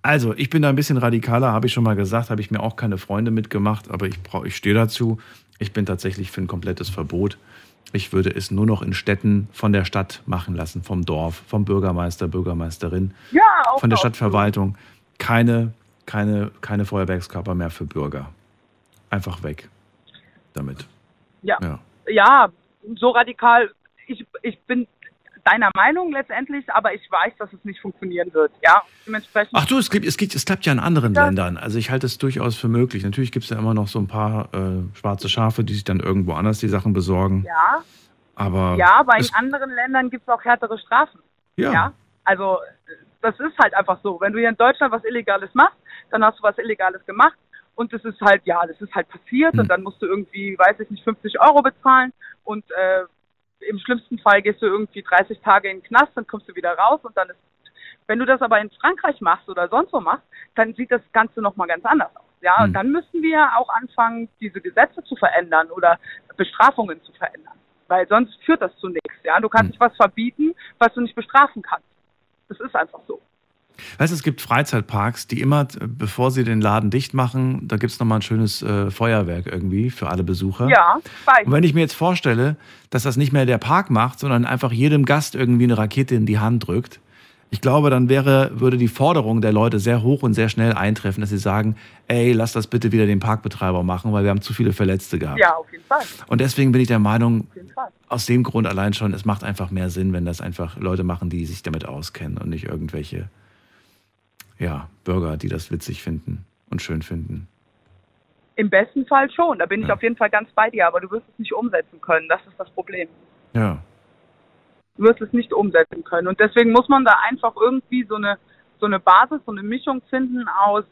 also, ich bin da ein bisschen radikaler, habe ich schon mal gesagt, habe ich mir auch keine Freunde mitgemacht, aber ich, ich stehe dazu. Ich bin tatsächlich für ein komplettes Verbot. Ich würde es nur noch in Städten von der Stadt machen lassen, vom Dorf, vom Bürgermeister, Bürgermeisterin, Ja, von der. Stadtverwaltung. Keine, keine, keine Feuerwerkskörper mehr für Bürger. Einfach weg damit. Ja. Ja. ja, so radikal. Ich, ich bin deiner Meinung letztendlich, aber ich weiß, dass es nicht funktionieren wird. Ja, dementsprechend. Ach du, es, gibt, es, gibt, es klappt ja in anderen Ja. Ländern. Also ich halte es durchaus für möglich. Natürlich gibt es ja immer noch so ein paar äh, schwarze Schafe, die sich dann irgendwo anders die Sachen besorgen. Ja, Aber ja, aber in anderen Ländern gibt es auch härtere Strafen. Ja. Also das ist halt einfach so. Wenn du hier in Deutschland was Illegales machst, dann hast du was Illegales gemacht und das ist halt, ja, das ist halt passiert Hm. und dann musst du irgendwie, weiß ich nicht, 50 Euro bezahlen und äh, im schlimmsten Fall gehst du irgendwie 30 Tage in den Knast, dann kommst du wieder raus und dann ist wenn du das aber in Frankreich machst oder sonst wo machst, dann sieht das Ganze nochmal ganz anders aus. Ja, Hm. und dann müssen wir auch anfangen, diese Gesetze zu verändern oder Bestrafungen zu verändern. Weil sonst führt das zu nichts. Ja, du kannst nicht was verbieten, was du nicht bestrafen kannst. Das ist einfach so. Weißt du, es gibt Freizeitparks, die immer, bevor sie den Laden dicht machen, da gibt es nochmal ein schönes äh, Feuerwerk irgendwie für alle Besucher. Ja, weiß. Und wenn ich mir jetzt vorstelle, dass das nicht mehr der Park macht, sondern einfach jedem Gast irgendwie eine Rakete in die Hand drückt, ich glaube, dann wäre, würde die Forderung der Leute sehr hoch und sehr schnell eintreffen, dass sie sagen, ey, lass das bitte wieder den Parkbetreiber machen, weil wir haben zu viele Verletzte gehabt. Ja, auf jeden Fall. Und deswegen bin ich der Meinung, aus dem Grund allein schon, es macht einfach mehr Sinn, wenn das einfach Leute machen, die sich damit auskennen und nicht irgendwelche ja, Bürger, die das witzig finden und schön finden. Im besten Fall schon. Da bin ich Ja. auf jeden Fall ganz bei dir, aber du wirst es nicht umsetzen können. Das ist das Problem. Ja. wirst es nicht umsetzen können. Und deswegen muss man da einfach irgendwie so eine, so eine Basis, so eine Mischung finden aus,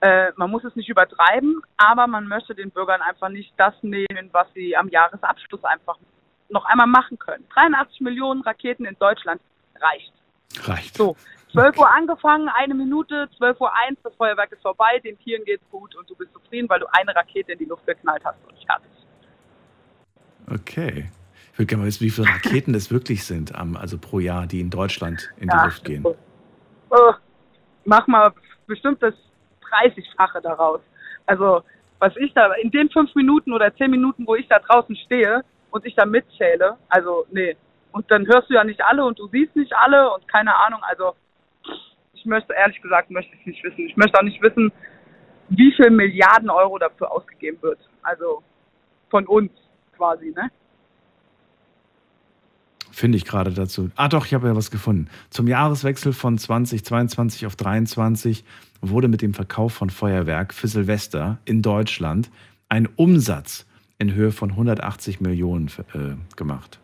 äh, man muss es nicht übertreiben, aber man möchte den Bürgern einfach nicht das nehmen, was sie am Jahresabschluss einfach noch einmal machen können. 83 Millionen Raketen in Deutschland reicht. Reicht. So, 12 Uhr angefangen, eine Minute, 12 Uhr eins, das Feuerwerk ist vorbei, den Tieren geht's gut und du bist zufrieden, weil du eine Rakete in die Luft geknallt hast und fertig. Okay. Ich würde gerne mal wissen, wie viele Raketen das wirklich sind, also pro Jahr, die in Deutschland in die Ja. Luft gehen. Äh, mach mal bestimmt das 30-fache daraus. Also, was ich da in den fünf Minuten oder zehn Minuten, wo ich da draußen stehe und ich da mitzähle, also, nee. Und dann hörst du ja nicht alle und du siehst nicht alle und keine Ahnung, also, ich möchte, ehrlich gesagt, möchte ich nicht wissen. Ich möchte auch nicht wissen, wie viel Milliarden Euro dafür ausgegeben wird. Also, von uns quasi, ne? Finde ich gerade dazu. Ah doch, ich habe ja was gefunden. Zum Jahreswechsel von 2022 auf 23 wurde mit dem Verkauf von Feuerwerk für Silvester in Deutschland ein Umsatz in Höhe von 180 Millionen äh, gemacht.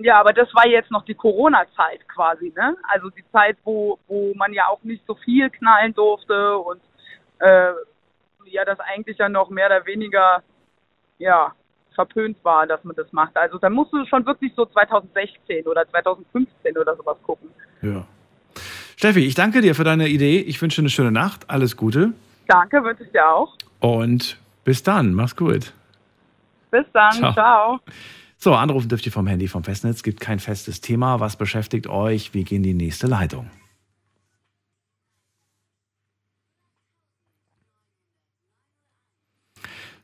Ja, aber das war jetzt noch die Corona-Zeit quasi, ne? Also die Zeit, wo, wo man ja auch nicht so viel knallen durfte und äh, ja, das eigentlich ja noch mehr oder weniger ja verpönt war, dass man das macht. Also da musst du schon wirklich so 2016 oder 2015 oder sowas gucken. Ja. Steffi, ich danke dir für deine Idee. Ich wünsche eine schöne Nacht. Alles Gute. Danke, wünsche ich dir auch. Und bis dann. Mach's gut. Bis dann, Ciao. ciao. So, anrufen dürft ihr vom Handy vom Festnetz. Gibt kein festes Thema. Was beschäftigt euch? Wir gehen in die nächste Leitung.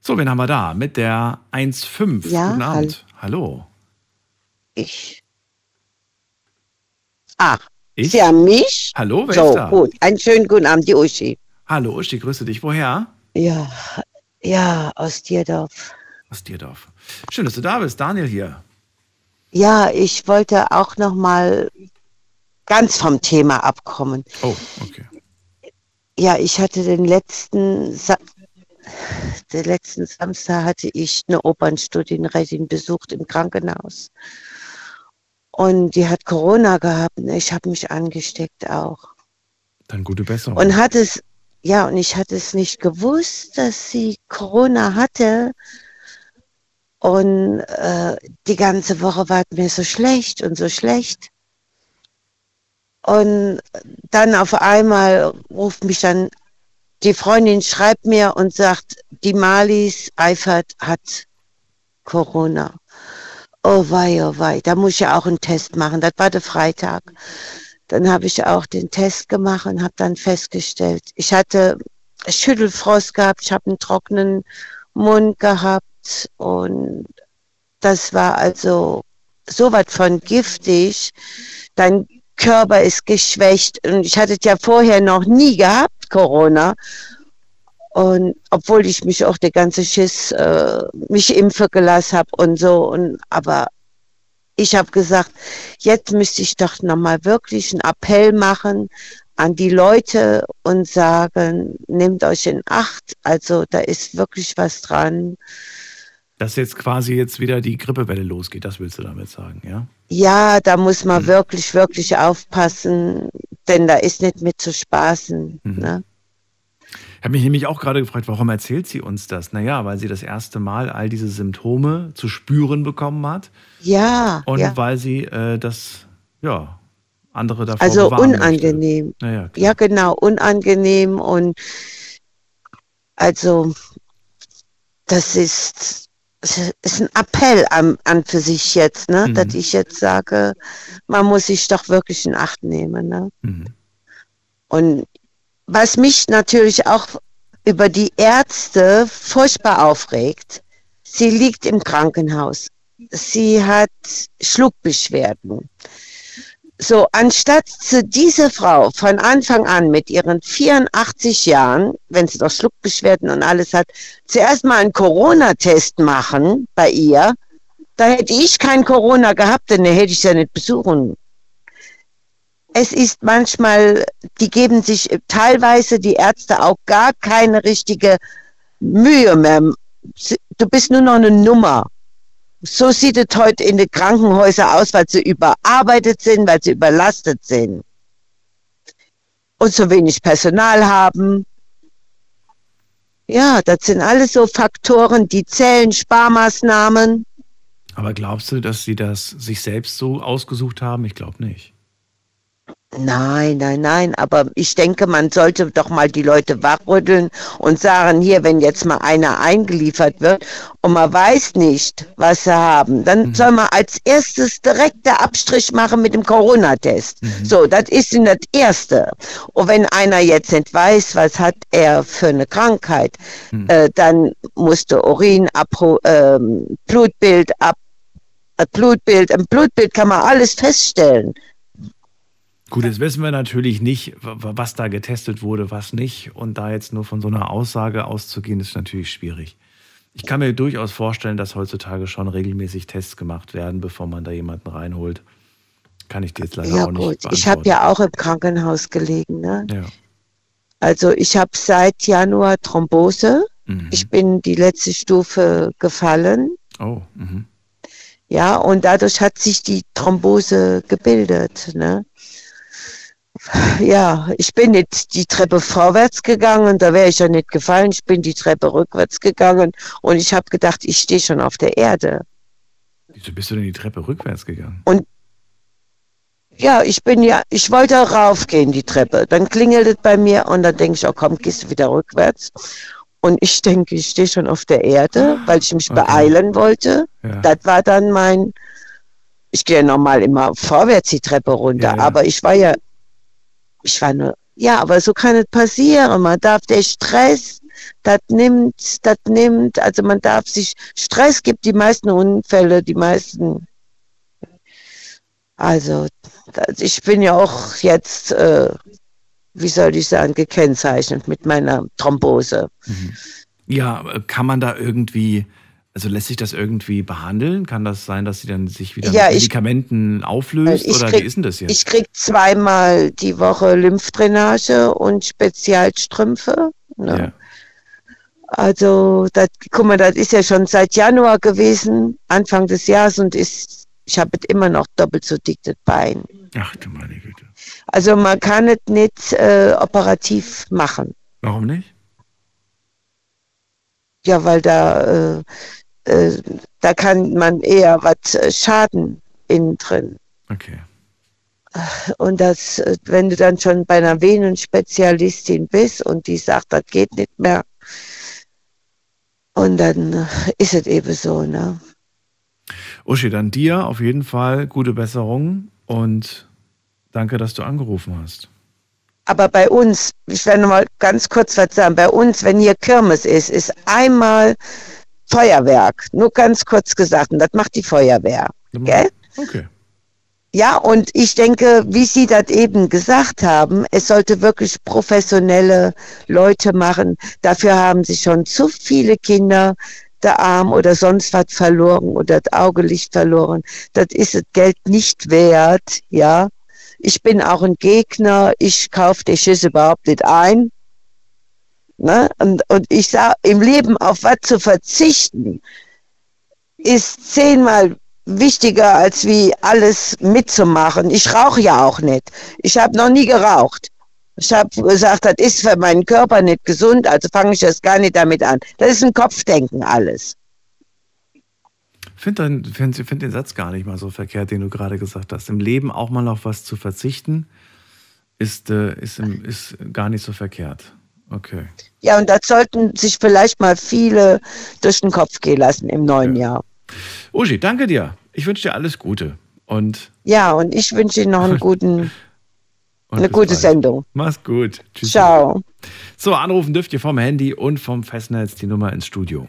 So, wen haben wir da? Mit der 1.5. Ja, Guten Abend. Hallo. Ich. Ah, Ich? Sie haben mich? Hallo, wer so, ist da? gut. Einen schönen guten Abend, die Uschi. Hallo, Uschi, grüße dich. Woher? Ja, ja, aus Dierdorf. Aus Dierdorf. Schön, dass du da bist. Daniel hier. Ja, ich wollte auch noch mal ganz vom Thema abkommen. Oh, okay. Ja, ich hatte den letzten, Sa den letzten Samstag hatte ich eine Opernstudienrätin besucht im Krankenhaus. Und die hat Corona gehabt. und Ich habe mich angesteckt auch. Dann gute Besserung. Und hat es, ja, und ich hatte es nicht gewusst, dass sie Corona hatte. Und äh, die ganze Woche war es mir so schlecht und so schlecht. Und dann auf einmal ruft mich dann die Freundin, schreibt mir und sagt, die Malis Eifert hat Corona. Oh wei, oh wei, da muss ich ja auch einen Test machen. Das war der Freitag. Dann habe ich auch den Test gemacht und habe dann festgestellt, ich hatte Schüttelfrost gehabt, ich habe einen trockenen Mund gehabt und das war also so was von giftig. Dein Körper ist geschwächt und ich hatte es ja vorher noch nie gehabt, Corona. Und obwohl ich mich auch der ganze Schiss äh, mich impfen gelassen habe und so und aber ich habe gesagt, jetzt müsste ich doch nochmal wirklich einen Appell machen an die Leute und sagen, nehmt euch in Acht. Also da ist wirklich was dran. Dass jetzt quasi jetzt wieder die Grippewelle losgeht, das willst du damit sagen, ja? Ja, da muss man wirklich, wirklich aufpassen, denn da ist nicht mit zu spaßen. Ne? Ich habe mich nämlich auch gerade gefragt, warum erzählt sie uns das? Naja, weil sie das erste Mal all diese Symptome zu spüren bekommen hat Ja, und ja. weil sie äh, das, ja, andere davor Also unangenehm. Naja, Ja, genau, unangenehm und also das ist, es ist ein Appell an, an für sich jetzt, ne? Mhm. dass ich jetzt sage, man muss sich doch wirklich in Acht nehmen. Ne? Mhm. Und was mich natürlich auch über die Ärzte furchtbar aufregt, sie liegt im Krankenhaus. Sie hat Schluckbeschwerden. So, anstatt zu dieser Frau von Anfang an mit ihren 84 Jahren, wenn sie doch Schluckbeschwerden und alles hat, zuerst mal einen Corona-Test machen bei ihr, da hätte ich kein Corona gehabt, denn hätte ich ja nicht besuchen. Es ist manchmal, die geben sich teilweise die Ärzte auch gar keine richtige Mühe mehr. Du bist nur noch eine Nummer. So sieht es heute in den Krankenhäusern aus, weil sie überarbeitet sind, weil sie überlastet sind. Und so wenig Personal haben. Ja, das sind alles so Faktoren, die zählen, Sparmaßnahmen. Aber glaubst du, dass sie das sich selbst so ausgesucht haben? Ich glaube nicht. Nein, nein, nein, aber ich denke, man sollte doch mal die Leute wachrütteln und sagen, hier, wenn jetzt mal einer eingeliefert wird und man weiß nicht, was sie haben, dann mhm. soll man als erstes direkt der Abstrich machen mit dem Corona-Test. Mhm. So, das ist das Erste. Und wenn einer jetzt nicht weiß, was hat er für eine Krankheit, mhm. äh, dann musste Urin, Abru äh, Blutbild ab, äh, Blutbild, im Blutbild kann man alles feststellen. Gut, jetzt wissen wir natürlich nicht, was da getestet wurde, was nicht. Und da jetzt nur von so einer Aussage auszugehen, ist natürlich schwierig. Ich kann mir durchaus vorstellen, dass heutzutage schon regelmäßig Tests gemacht werden, bevor man da jemanden reinholt. Kann ich dir jetzt leider ja, auch nicht gut. Ich habe ja auch im Krankenhaus gelegen. Ne? Ja. Also ich habe seit Januar Thrombose. Mhm. Ich bin die letzte Stufe gefallen. Oh. Mhm. Ja, und dadurch hat sich die Thrombose gebildet. Ne? Ja, ich bin nicht die Treppe vorwärts gegangen, da wäre ich ja nicht gefallen. Ich bin die Treppe rückwärts gegangen und ich habe gedacht, ich stehe schon auf der Erde. Wieso bist du denn die Treppe rückwärts gegangen? Und ja, ich bin ja, ich wollte raufgehen, die Treppe. Dann klingelt es bei mir und dann denke ich, oh komm, gehst du wieder rückwärts. Und ich denke, ich stehe schon auf der Erde, weil ich mich okay. beeilen wollte. Ja. Das war dann mein, ich gehe normal immer vorwärts die Treppe runter, ja, ja. aber ich war ja ich war nur, ja, aber so kann es passieren. Man darf der Stress, das nimmt, das nimmt, also man darf sich, Stress gibt die meisten Unfälle, die meisten, also ich bin ja auch jetzt, äh, wie soll ich sagen, gekennzeichnet mit meiner Thrombose. Mhm. Ja, kann man da irgendwie also lässt sich das irgendwie behandeln? Kann das sein, dass sie dann sich wieder ja, mit Medikamenten ich, auflöst? Oder krieg, wie ist denn das jetzt? Ich kriege zweimal die Woche Lymphdrainage und Spezialstrümpfe. Ne? Ja. Also, das, guck mal, das ist ja schon seit Januar gewesen, Anfang des Jahres und ist, ich habe immer noch doppelt so dick das Bein. Ach du meine Güte. Also man kann es nicht äh, operativ machen. Warum nicht? Ja, weil da äh, äh, da kann man eher was äh, schaden innen drin. Okay. Und das, äh, wenn du dann schon bei einer Venenspezialistin bist und die sagt, das geht nicht mehr, und dann ist es eben so, ne? Uschi, dann dir auf jeden Fall gute Besserung und danke, dass du angerufen hast. Aber bei uns, ich werde noch mal ganz kurz was sagen, bei uns, wenn hier Kirmes ist, ist einmal Feuerwerk. Nur ganz kurz gesagt. Und das macht die Feuerwehr. Gell? Okay. Ja, und ich denke, wie Sie das eben gesagt haben, es sollte wirklich professionelle Leute machen. Dafür haben Sie schon zu viele Kinder der Arm oder sonst was verloren oder das Augelicht verloren. Das ist das Geld nicht wert, ja. Ich bin auch ein Gegner. Ich kaufe die Schüsse überhaupt nicht ein. Ne? Und, und ich sage, im Leben auf was zu verzichten, ist zehnmal wichtiger, als wie alles mitzumachen. Ich rauche ja auch nicht. Ich habe noch nie geraucht. Ich habe gesagt, das ist für meinen Körper nicht gesund, also fange ich das gar nicht damit an. Das ist ein Kopfdenken alles. Ich finde find, find den Satz gar nicht mal so verkehrt, den du gerade gesagt hast. Im Leben auch mal auf was zu verzichten, ist, äh, ist, ist gar nicht so verkehrt. Okay. Ja, und das sollten sich vielleicht mal viele durch den Kopf gehen lassen im neuen ja. Jahr. Uschi, danke dir. Ich wünsche dir alles Gute. Und ja, und ich wünsche Ihnen noch einen guten, eine gute bald. Sendung. Mach's gut. Tschüss. Ciao. So, anrufen dürft ihr vom Handy und vom Festnetz die Nummer ins Studio.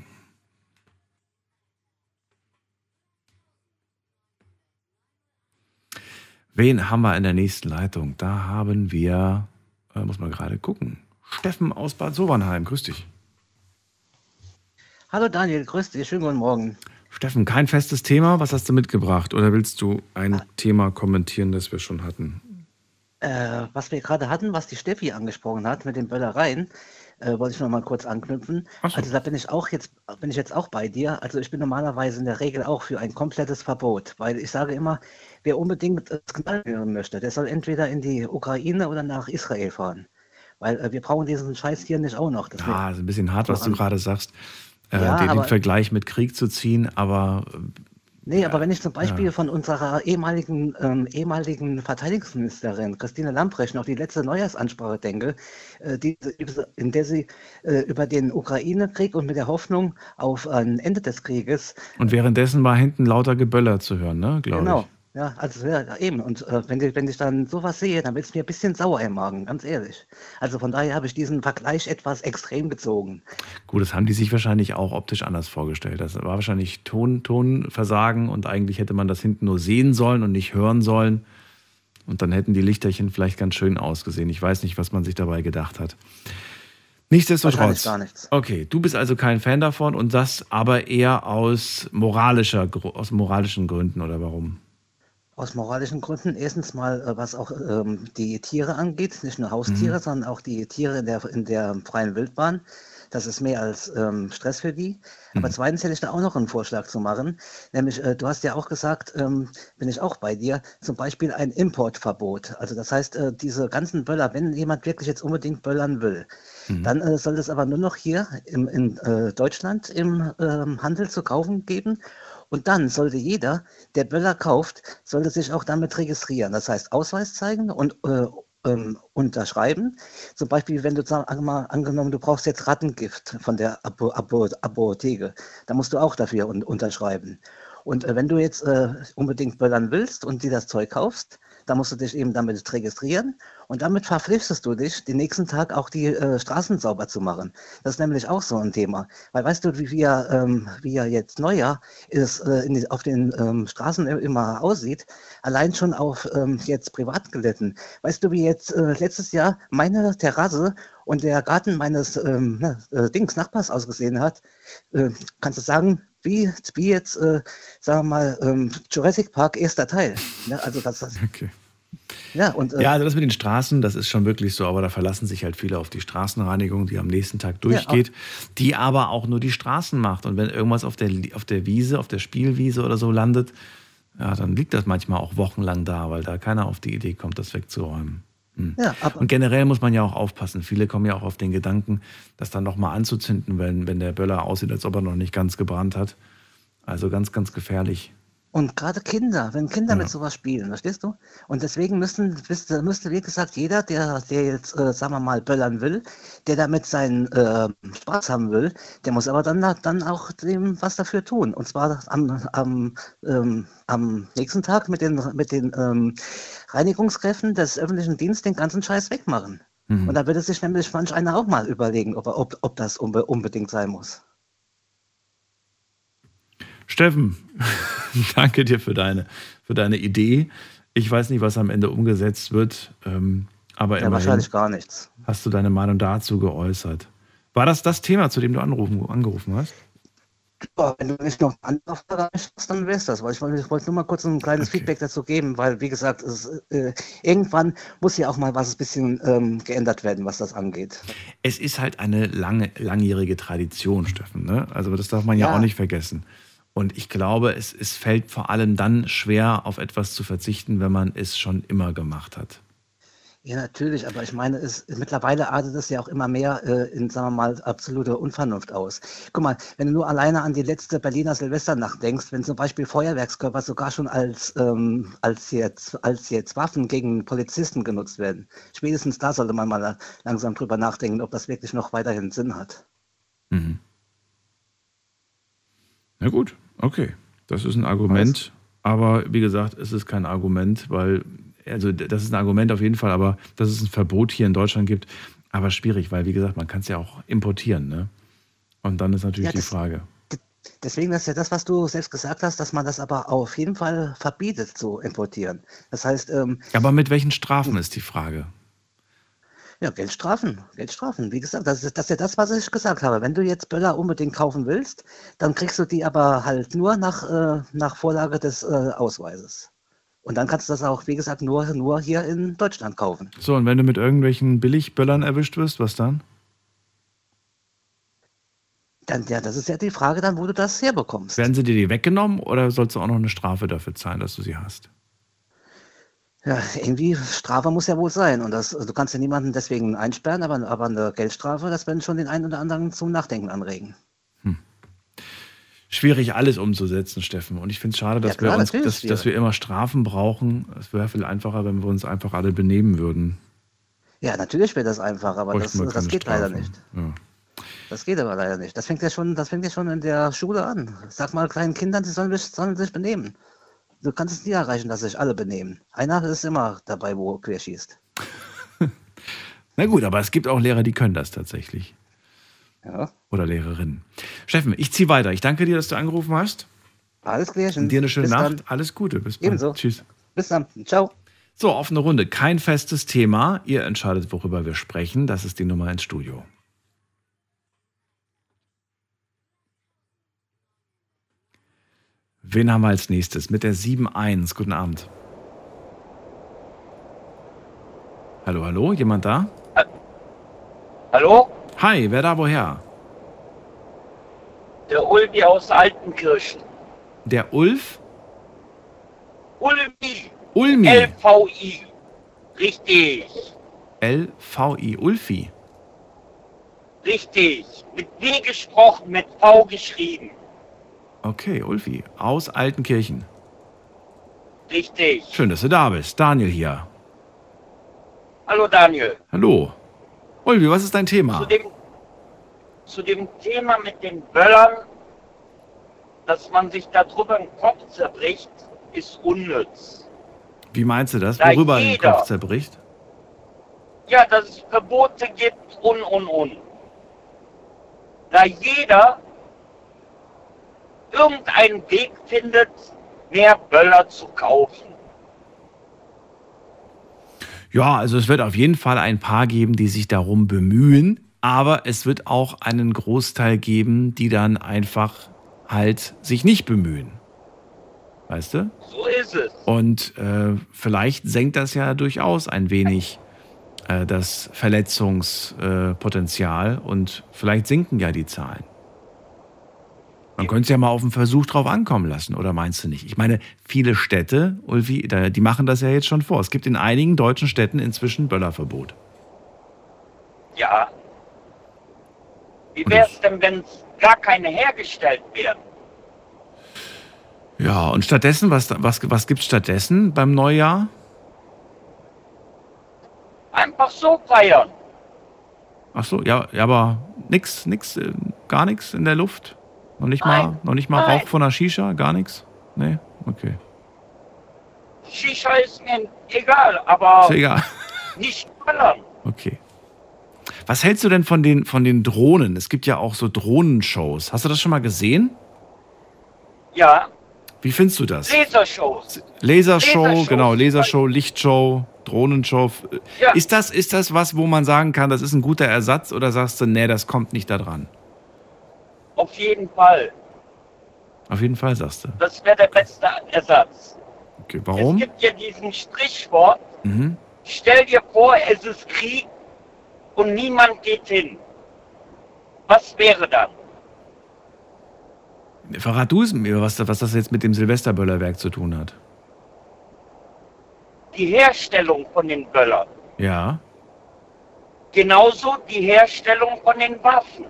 Wen haben wir in der nächsten Leitung? Da haben wir, äh, muss man gerade gucken. Steffen aus Bad Sobernheim. Grüß dich. Hallo Daniel, grüß dich. Schönen guten Morgen. Steffen, kein festes Thema. Was hast du mitgebracht? Oder willst du ein ah. Thema kommentieren, das wir schon hatten? Äh, was wir gerade hatten, was die Steffi angesprochen hat mit den Böllereien. äh, wollte ich noch mal kurz anknüpfen. So. Also da bin ich auch jetzt, bin ich jetzt auch bei dir. Also ich bin normalerweise in der Regel auch für ein komplettes Verbot, weil ich sage immer, wer unbedingt das Knall hören möchte, der soll entweder in die Ukraine oder nach Israel fahren. Weil äh, wir brauchen diesen Scheiß hier nicht auch noch. Das Ja, ist ein bisschen hart, was du gerade sagst, äh, Ja, den, den aber- Vergleich mit Krieg zu ziehen, aber äh, Nee, aber wenn ich zum Beispiel ja. von unserer ehemaligen, ähm, ehemaligen Verteidigungsministerin Christine Lambrecht noch die letzte Neujahrsansprache denke, äh, die, in der sie äh, über den Ukraine-Krieg und mit der Hoffnung auf ein Ende des Krieges und währenddessen war hinten lauter Geböller zu hören, ne, glaube Genau. ich. Ja, also ja, eben. Und äh, wenn, ich, wenn ich dann sowas sehe, dann wird es mir ein bisschen sauer im Magen, ganz ehrlich. Also von daher habe ich diesen Vergleich etwas extrem gezogen. Gut, das haben die sich wahrscheinlich auch optisch anders vorgestellt. Das war wahrscheinlich Ton, Tonversagen und eigentlich hätte man das hinten nur sehen sollen und nicht hören sollen. Und dann hätten die Lichterchen vielleicht ganz schön ausgesehen. Ich weiß nicht, was man sich dabei gedacht hat. Nichtsdestotrotz. Gar nichts. Okay, du bist also kein Fan davon und das aber eher aus moralischer, aus moralischen Gründen oder warum? Aus moralischen Gründen. Erstens mal, äh, was auch ähm, die Tiere angeht, nicht nur Haustiere, Mhm. sondern auch die Tiere in der, in der freien Wildbahn. Das ist mehr als ähm, Stress für die. Aber zweitens hätte ich da auch noch einen Vorschlag zu machen. Nämlich, äh, du hast ja auch gesagt, ähm, bin ich auch bei dir, zum Beispiel ein Importverbot. Also das heißt, äh, diese ganzen Böller, wenn jemand wirklich jetzt unbedingt böllern will, dann äh, soll es aber nur noch hier im, in äh, Deutschland im ähm, Handel zu kaufen geben. Und dann sollte jeder, der Böller kauft, sollte sich auch damit registrieren. Das heißt, Ausweis zeigen und äh, ähm, unterschreiben. Zum Beispiel, wenn du mal, angenommen, du brauchst jetzt Rattengift von der Apotheke, dann musst du auch dafür un unterschreiben. Und äh, wenn du jetzt äh, unbedingt böllern willst und dir das Zeug kaufst, dann musst du dich eben damit registrieren und damit verpflichtest du dich, den nächsten Tag auch die äh, Straßen sauber zu machen. Das ist nämlich auch so ein Thema. Weil weißt du, wie wir, ähm, wie ja jetzt Neujahr ist, äh, die, auf den ähm, Straßen immer aussieht, allein schon auf ähm, jetzt Privatgeletten. Weißt du, wie jetzt äh, letztes Jahr meine Terrasse und der Garten meines ähm, na, äh, Dings Nachbars ausgesehen hat? Äh, kannst du sagen, wie, wie jetzt, äh, sagen wir mal, ähm, Jurassic Park erster Teil. Ne? Also das, das Okay. ja, und äh, Ja, also das mit den Straßen, das ist schon wirklich so, aber da verlassen sich halt viele auf die Straßenreinigung, die am nächsten Tag durchgeht, die aber auch nur die Straßen macht. Und wenn irgendwas auf der, auf der Wiese, auf der Spielwiese oder so landet, ja, dann liegt das manchmal auch wochenlang da, weil da keiner auf die Idee kommt, das wegzuräumen. Hm. Ja, Und generell muss man ja auch aufpassen. Viele kommen ja auch auf den Gedanken, das dann nochmal anzuzünden, wenn, wenn der Böller aussieht, als ob er noch nicht ganz gebrannt hat. Also ganz, ganz gefährlich. Und gerade Kinder, wenn Kinder mit sowas spielen, verstehst du? Und deswegen müssen, müsste, müsste wie gesagt, jeder, der, der jetzt, äh, sagen wir mal, böllern will, der damit seinen äh, Spaß haben will, der muss aber dann, dann auch dem was dafür tun. Und zwar am, am, ähm, am nächsten Tag mit den, mit den ähm, Reinigungskräften des öffentlichen Dienstes den ganzen Scheiß wegmachen. Mhm. Und da würde sich nämlich manch einer auch mal überlegen, ob, ob, ob das unbe unbedingt sein muss. Steffen, danke dir für deine, für deine Idee. Ich weiß nicht, was am Ende umgesetzt wird, ähm, aber Ja, wahrscheinlich gar nichts. hast du deine Meinung dazu geäußert. War das das Thema, zu dem du anrufen, angerufen hast? Ja, wenn du nicht noch andere Frage hast, dann wäre es das. Weil ich wollte, ich wollte nur mal kurz ein kleines Feedback dazu geben, weil, wie gesagt, es, äh, irgendwann muss ja auch mal was ein bisschen ähm, geändert werden, was das angeht. Es ist halt eine lange, langjährige Tradition, Steffen. Ne? Also das darf man ja, Ja. auch nicht vergessen. Und ich glaube, es, es fällt vor allem dann schwer, auf etwas zu verzichten, wenn man es schon immer gemacht hat. Ja, natürlich, aber ich meine, es, mittlerweile artet es ja auch immer mehr äh, in, sagen wir mal, absolute Unvernunft aus. Guck mal, wenn du nur alleine an die letzte Berliner Silvesternacht denkst, wenn zum Beispiel Feuerwerkskörper sogar schon als, ähm, als, jetzt, als jetzt Waffen gegen Polizisten genutzt werden, spätestens da sollte man mal langsam drüber nachdenken, ob das wirklich noch weiterhin Sinn hat. Mhm. Na gut, okay. Das ist ein Argument. Aber wie gesagt, es ist kein Argument, weil, also das ist ein Argument auf jeden Fall, aber dass es ein Verbot hier in Deutschland gibt, aber schwierig, weil wie gesagt, man kann es ja auch importieren. Ne? Und dann ist natürlich Ja, die das- Frage. Deswegen ist ja das, was du selbst gesagt hast, dass man das aber auf jeden Fall verbietet zu importieren. Das heißt, ähm, Aber mit welchen Strafen ist die Frage? Ja, Geldstrafen, Geldstrafen. Wie gesagt, das ist, das ist ja das, was ich gesagt habe. Wenn du jetzt Böller unbedingt kaufen willst, dann kriegst du die aber halt nur nach, äh, nach Vorlage des äh, Ausweises. Und dann kannst du das auch, wie gesagt, nur, nur hier in Deutschland kaufen. So, und wenn du mit irgendwelchen Billigböllern erwischt wirst, was dann? Dann, ja, das ist ja die Frage dann, wo du das herbekommst. Werden sie dir die weggenommen oder sollst du auch noch eine Strafe dafür zahlen, dass du sie hast? Ja, irgendwie Strafe muss ja wohl sein. Und das, du kannst ja niemanden deswegen einsperren, aber, aber eine Geldstrafe, das werden schon den einen oder anderen zum Nachdenken anregen. Schwierig, alles umzusetzen, Steffen. Und ich finde es schade, dass, Ja, klar, wir uns, dass, dass wir immer Strafen brauchen. Es wäre viel einfacher, wenn wir uns einfach alle benehmen würden. Ja, natürlich wäre das einfach, aber das, das geht leider Strafen. nicht. Ja. Das geht aber leider nicht. Das fängt ja schon, das fängt ja schon in der Schule an. Sag mal kleinen Kindern, sie sollen, sich- sollen sich benehmen. Du kannst es nie erreichen, dass sich alle benehmen. Einer ist immer dabei, wo querschießt. Na gut, aber es gibt auch Lehrer, die können das tatsächlich. Ja. Oder Lehrerinnen. Steffen, ich ziehe weiter. Ich danke dir, dass du angerufen hast. Alles klärchen. Dir eine schöne Bis Nacht. dann. Alles Gute. Bis bald. Ebenso. Tschüss. Bis dann. Ciao. So, offene Runde. Kein festes Thema. Ihr entscheidet, worüber wir sprechen. Das ist die Nummer ins Studio. Wen haben wir als nächstes? Mit der 7.1. Guten Abend. Hallo, hallo? Jemand da? Hallo? Hi, wer da woher? Der Ulmi aus Altenkirchen. Der Ulf? Ulmi. Ulmi. LVI. Richtig. LVI. Ulfi. Richtig. Mit W gesprochen, mit V geschrieben. Okay, Ulfi. Aus Altenkirchen. Richtig. Schön, dass du da bist. Daniel hier. Hallo Daniel. Hallo. Ulfi, was ist dein Zu Thema? dem, zu dem Thema mit den Böllern, dass man sich darüber den Kopf zerbricht, ist unnütz. Wie meinst du das? Da Worüber den jeder- Kopf zerbricht? Ja, dass es Verbote gibt und und und. Da jeder irgendeinen Weg findet, mehr Böller zu kaufen. Ja, also es wird auf jeden Fall ein paar geben, die sich darum bemühen, aber es wird auch einen Großteil geben, die dann einfach halt sich nicht bemühen. Weißt du? So ist es. Und äh, vielleicht senkt das ja durchaus ein wenig äh, das Verletzungspotenzial äh, und vielleicht sinken ja die Zahlen. Man könnte es ja mal auf einen Versuch drauf ankommen lassen, oder meinst du nicht? Ich meine, viele Städte, Ulfi, die machen das ja jetzt schon vor. Es gibt in einigen deutschen Städten inzwischen Böllerverbot. Ja. Wie wäre es denn, wenn gar keine hergestellt werden? Ja, und stattdessen, was, was, was gibt es stattdessen beim Neujahr? Einfach so feiern. Ach so, ja, ja aber nix, nix, äh, gar nichts in der Luft? Noch nicht mal, Nein. noch nicht mal Nein. Rauch von einer Shisha? Gar nichts? Nee? Okay. Shisha ist mir egal, aber Ist egal. nicht böllern. Okay. Was hältst du denn von den, von den Drohnen? Es gibt ja auch so Drohnenshows. Hast du das schon mal gesehen? Ja, Wie findest du das? Lasershows. Lasershow, Lasershow. genau, Lasershow, Lichtshow, Drohnenshow. Ja. Ist, das, ist das was, wo man sagen kann, das ist ein guter Ersatz oder sagst du, nee, das kommt nicht da dran? Auf jeden Fall. Auf jeden Fall sagst du. Das wäre der beste Ersatz. Okay, Es warum? gibt ja diesen Sprichwort, Mhm. stell dir vor, es ist Krieg und niemand geht hin. Was wäre dann? Verrat du es mir, was, was das jetzt mit dem Silvesterböllerwerk zu tun hat. Die Herstellung von den Böllern. Ja. Genauso die Herstellung von den Waffen.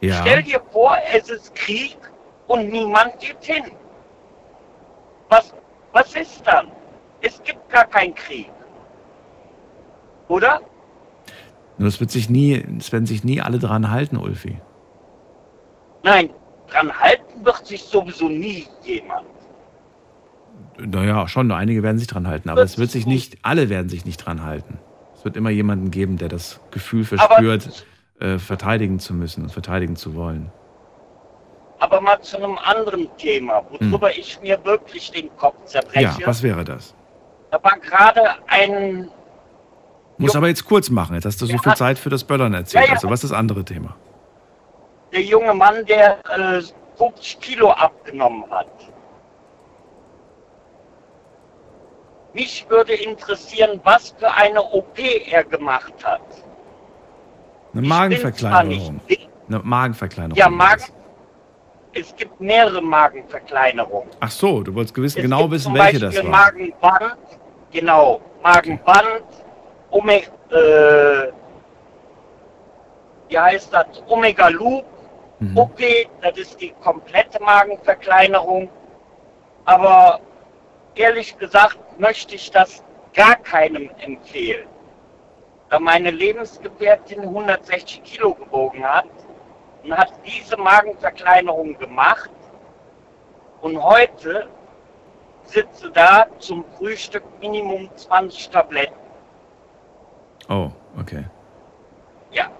Ja. Stell dir vor, es ist Krieg und niemand geht hin. Was, was ist dann? Es gibt gar keinen Krieg. Oder? Nur es wird sich nie, es werden sich nie alle dran halten, Ulfi. Nein, dran halten wird sich sowieso nie jemand. Naja, schon, einige werden sich dran halten, aber es wird sich nicht, alle werden sich nicht dran halten. Es wird immer jemanden geben, der das Gefühl verspürt, äh, verteidigen zu müssen und verteidigen zu wollen. Aber mal zu einem anderen Thema, worüber ich mir wirklich den Kopf Ja, zerbreche. was wäre das? da war gerade ein, Muss aber jetzt kurz machen, jetzt hast du so Ja. viel Zeit für das Böllern erzählt. Ja, ja. Also was ist das andere Thema? der junge Mann, der äh, 50 Kilo abgenommen hat. Mich würde interessieren, was für eine OP er gemacht hat. Eine Magenverkleinerung. Eine Magenverkleinerung. Ja, Magen. Es gibt mehrere Magenverkleinerungen. Ach so, du wolltest gewiss, Es genau wissen, welche Beispiel das war. Magenband, genau, Magenband, Ome äh, wie heißt das? Omega Loop, Mhm. OP, das ist die komplette Magenverkleinerung. Aber ehrlich gesagt möchte ich das gar keinem empfehlen. Da meine Lebensgefährtin 160 Kilo gewogen hat und hat diese Magenverkleinerung gemacht. Und heute sitze da zum Frühstück Minimum 20 Tabletten. Oh, okay. Ja.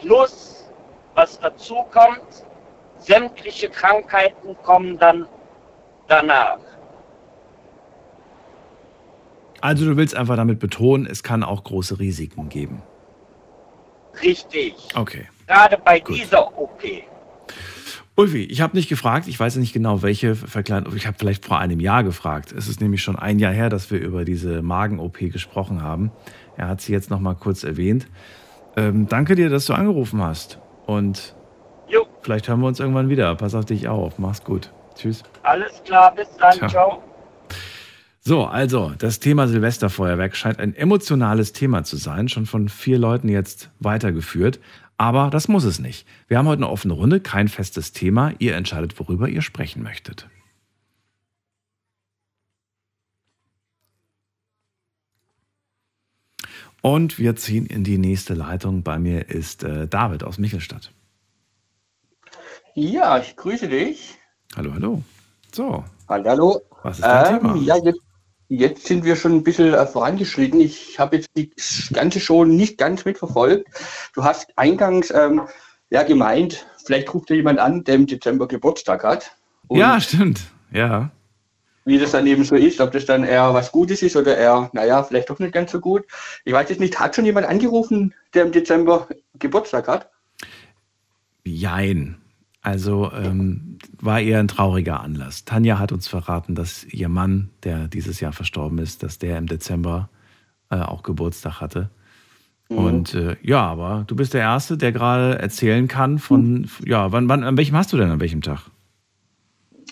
Plus, was dazu kommt, sämtliche Krankheiten kommen dann danach. Also du willst einfach damit betonen, es kann auch große Risiken geben. Richtig. Okay. Gerade bei dieser OP. Ulfi, ich habe nicht gefragt, ich weiß ja nicht genau, welche Verkleidung. Ich habe vielleicht vor einem Jahr gefragt. Es ist nämlich schon ein Jahr her, dass wir über diese Magen-OP gesprochen haben. Er hat sie jetzt noch mal kurz erwähnt. Ähm, danke dir, dass du angerufen hast. Und vielleicht hören wir uns irgendwann wieder. Pass auf dich auf. Mach's gut. Tschüss. Alles klar, bis dann, Ciao. ciao. So, also das Thema Silvesterfeuerwerk scheint ein emotionales Thema zu sein, schon von vier Leuten jetzt weitergeführt. Aber das muss es nicht. Wir haben heute eine offene Runde, kein festes Thema. Ihr entscheidet, worüber ihr sprechen möchtet. Und wir ziehen in die nächste Leitung. Bei mir ist äh, David aus Michelstadt. Ja, ich grüße dich. Hallo, hallo. So, Hallo. was ist dein Thema? Ja, jetzt, jetzt sind wir schon ein bisschen äh, vorangeschritten. Ich habe jetzt die ganze Show nicht ganz mitverfolgt. Du hast eingangs ähm, ja gemeint, vielleicht ruft dir jemand an, der im Dezember Geburtstag hat. Und Ja, stimmt. Ja. Wie das dann eben so ist, ob das dann eher was Gutes ist oder eher, naja, vielleicht doch nicht ganz so gut. Ich weiß jetzt nicht, hat schon jemand angerufen, der im Dezember Geburtstag hat? Jein. Also ähm, war eher ein trauriger Anlass. Tanja hat uns verraten, dass ihr Mann, der dieses Jahr verstorben ist, dass der im Dezember äh, auch Geburtstag hatte. Mhm. Und äh, ja, aber du bist der Erste, der gerade erzählen kann von, ja, wann, wann, an welchem hast du denn an welchem Tag?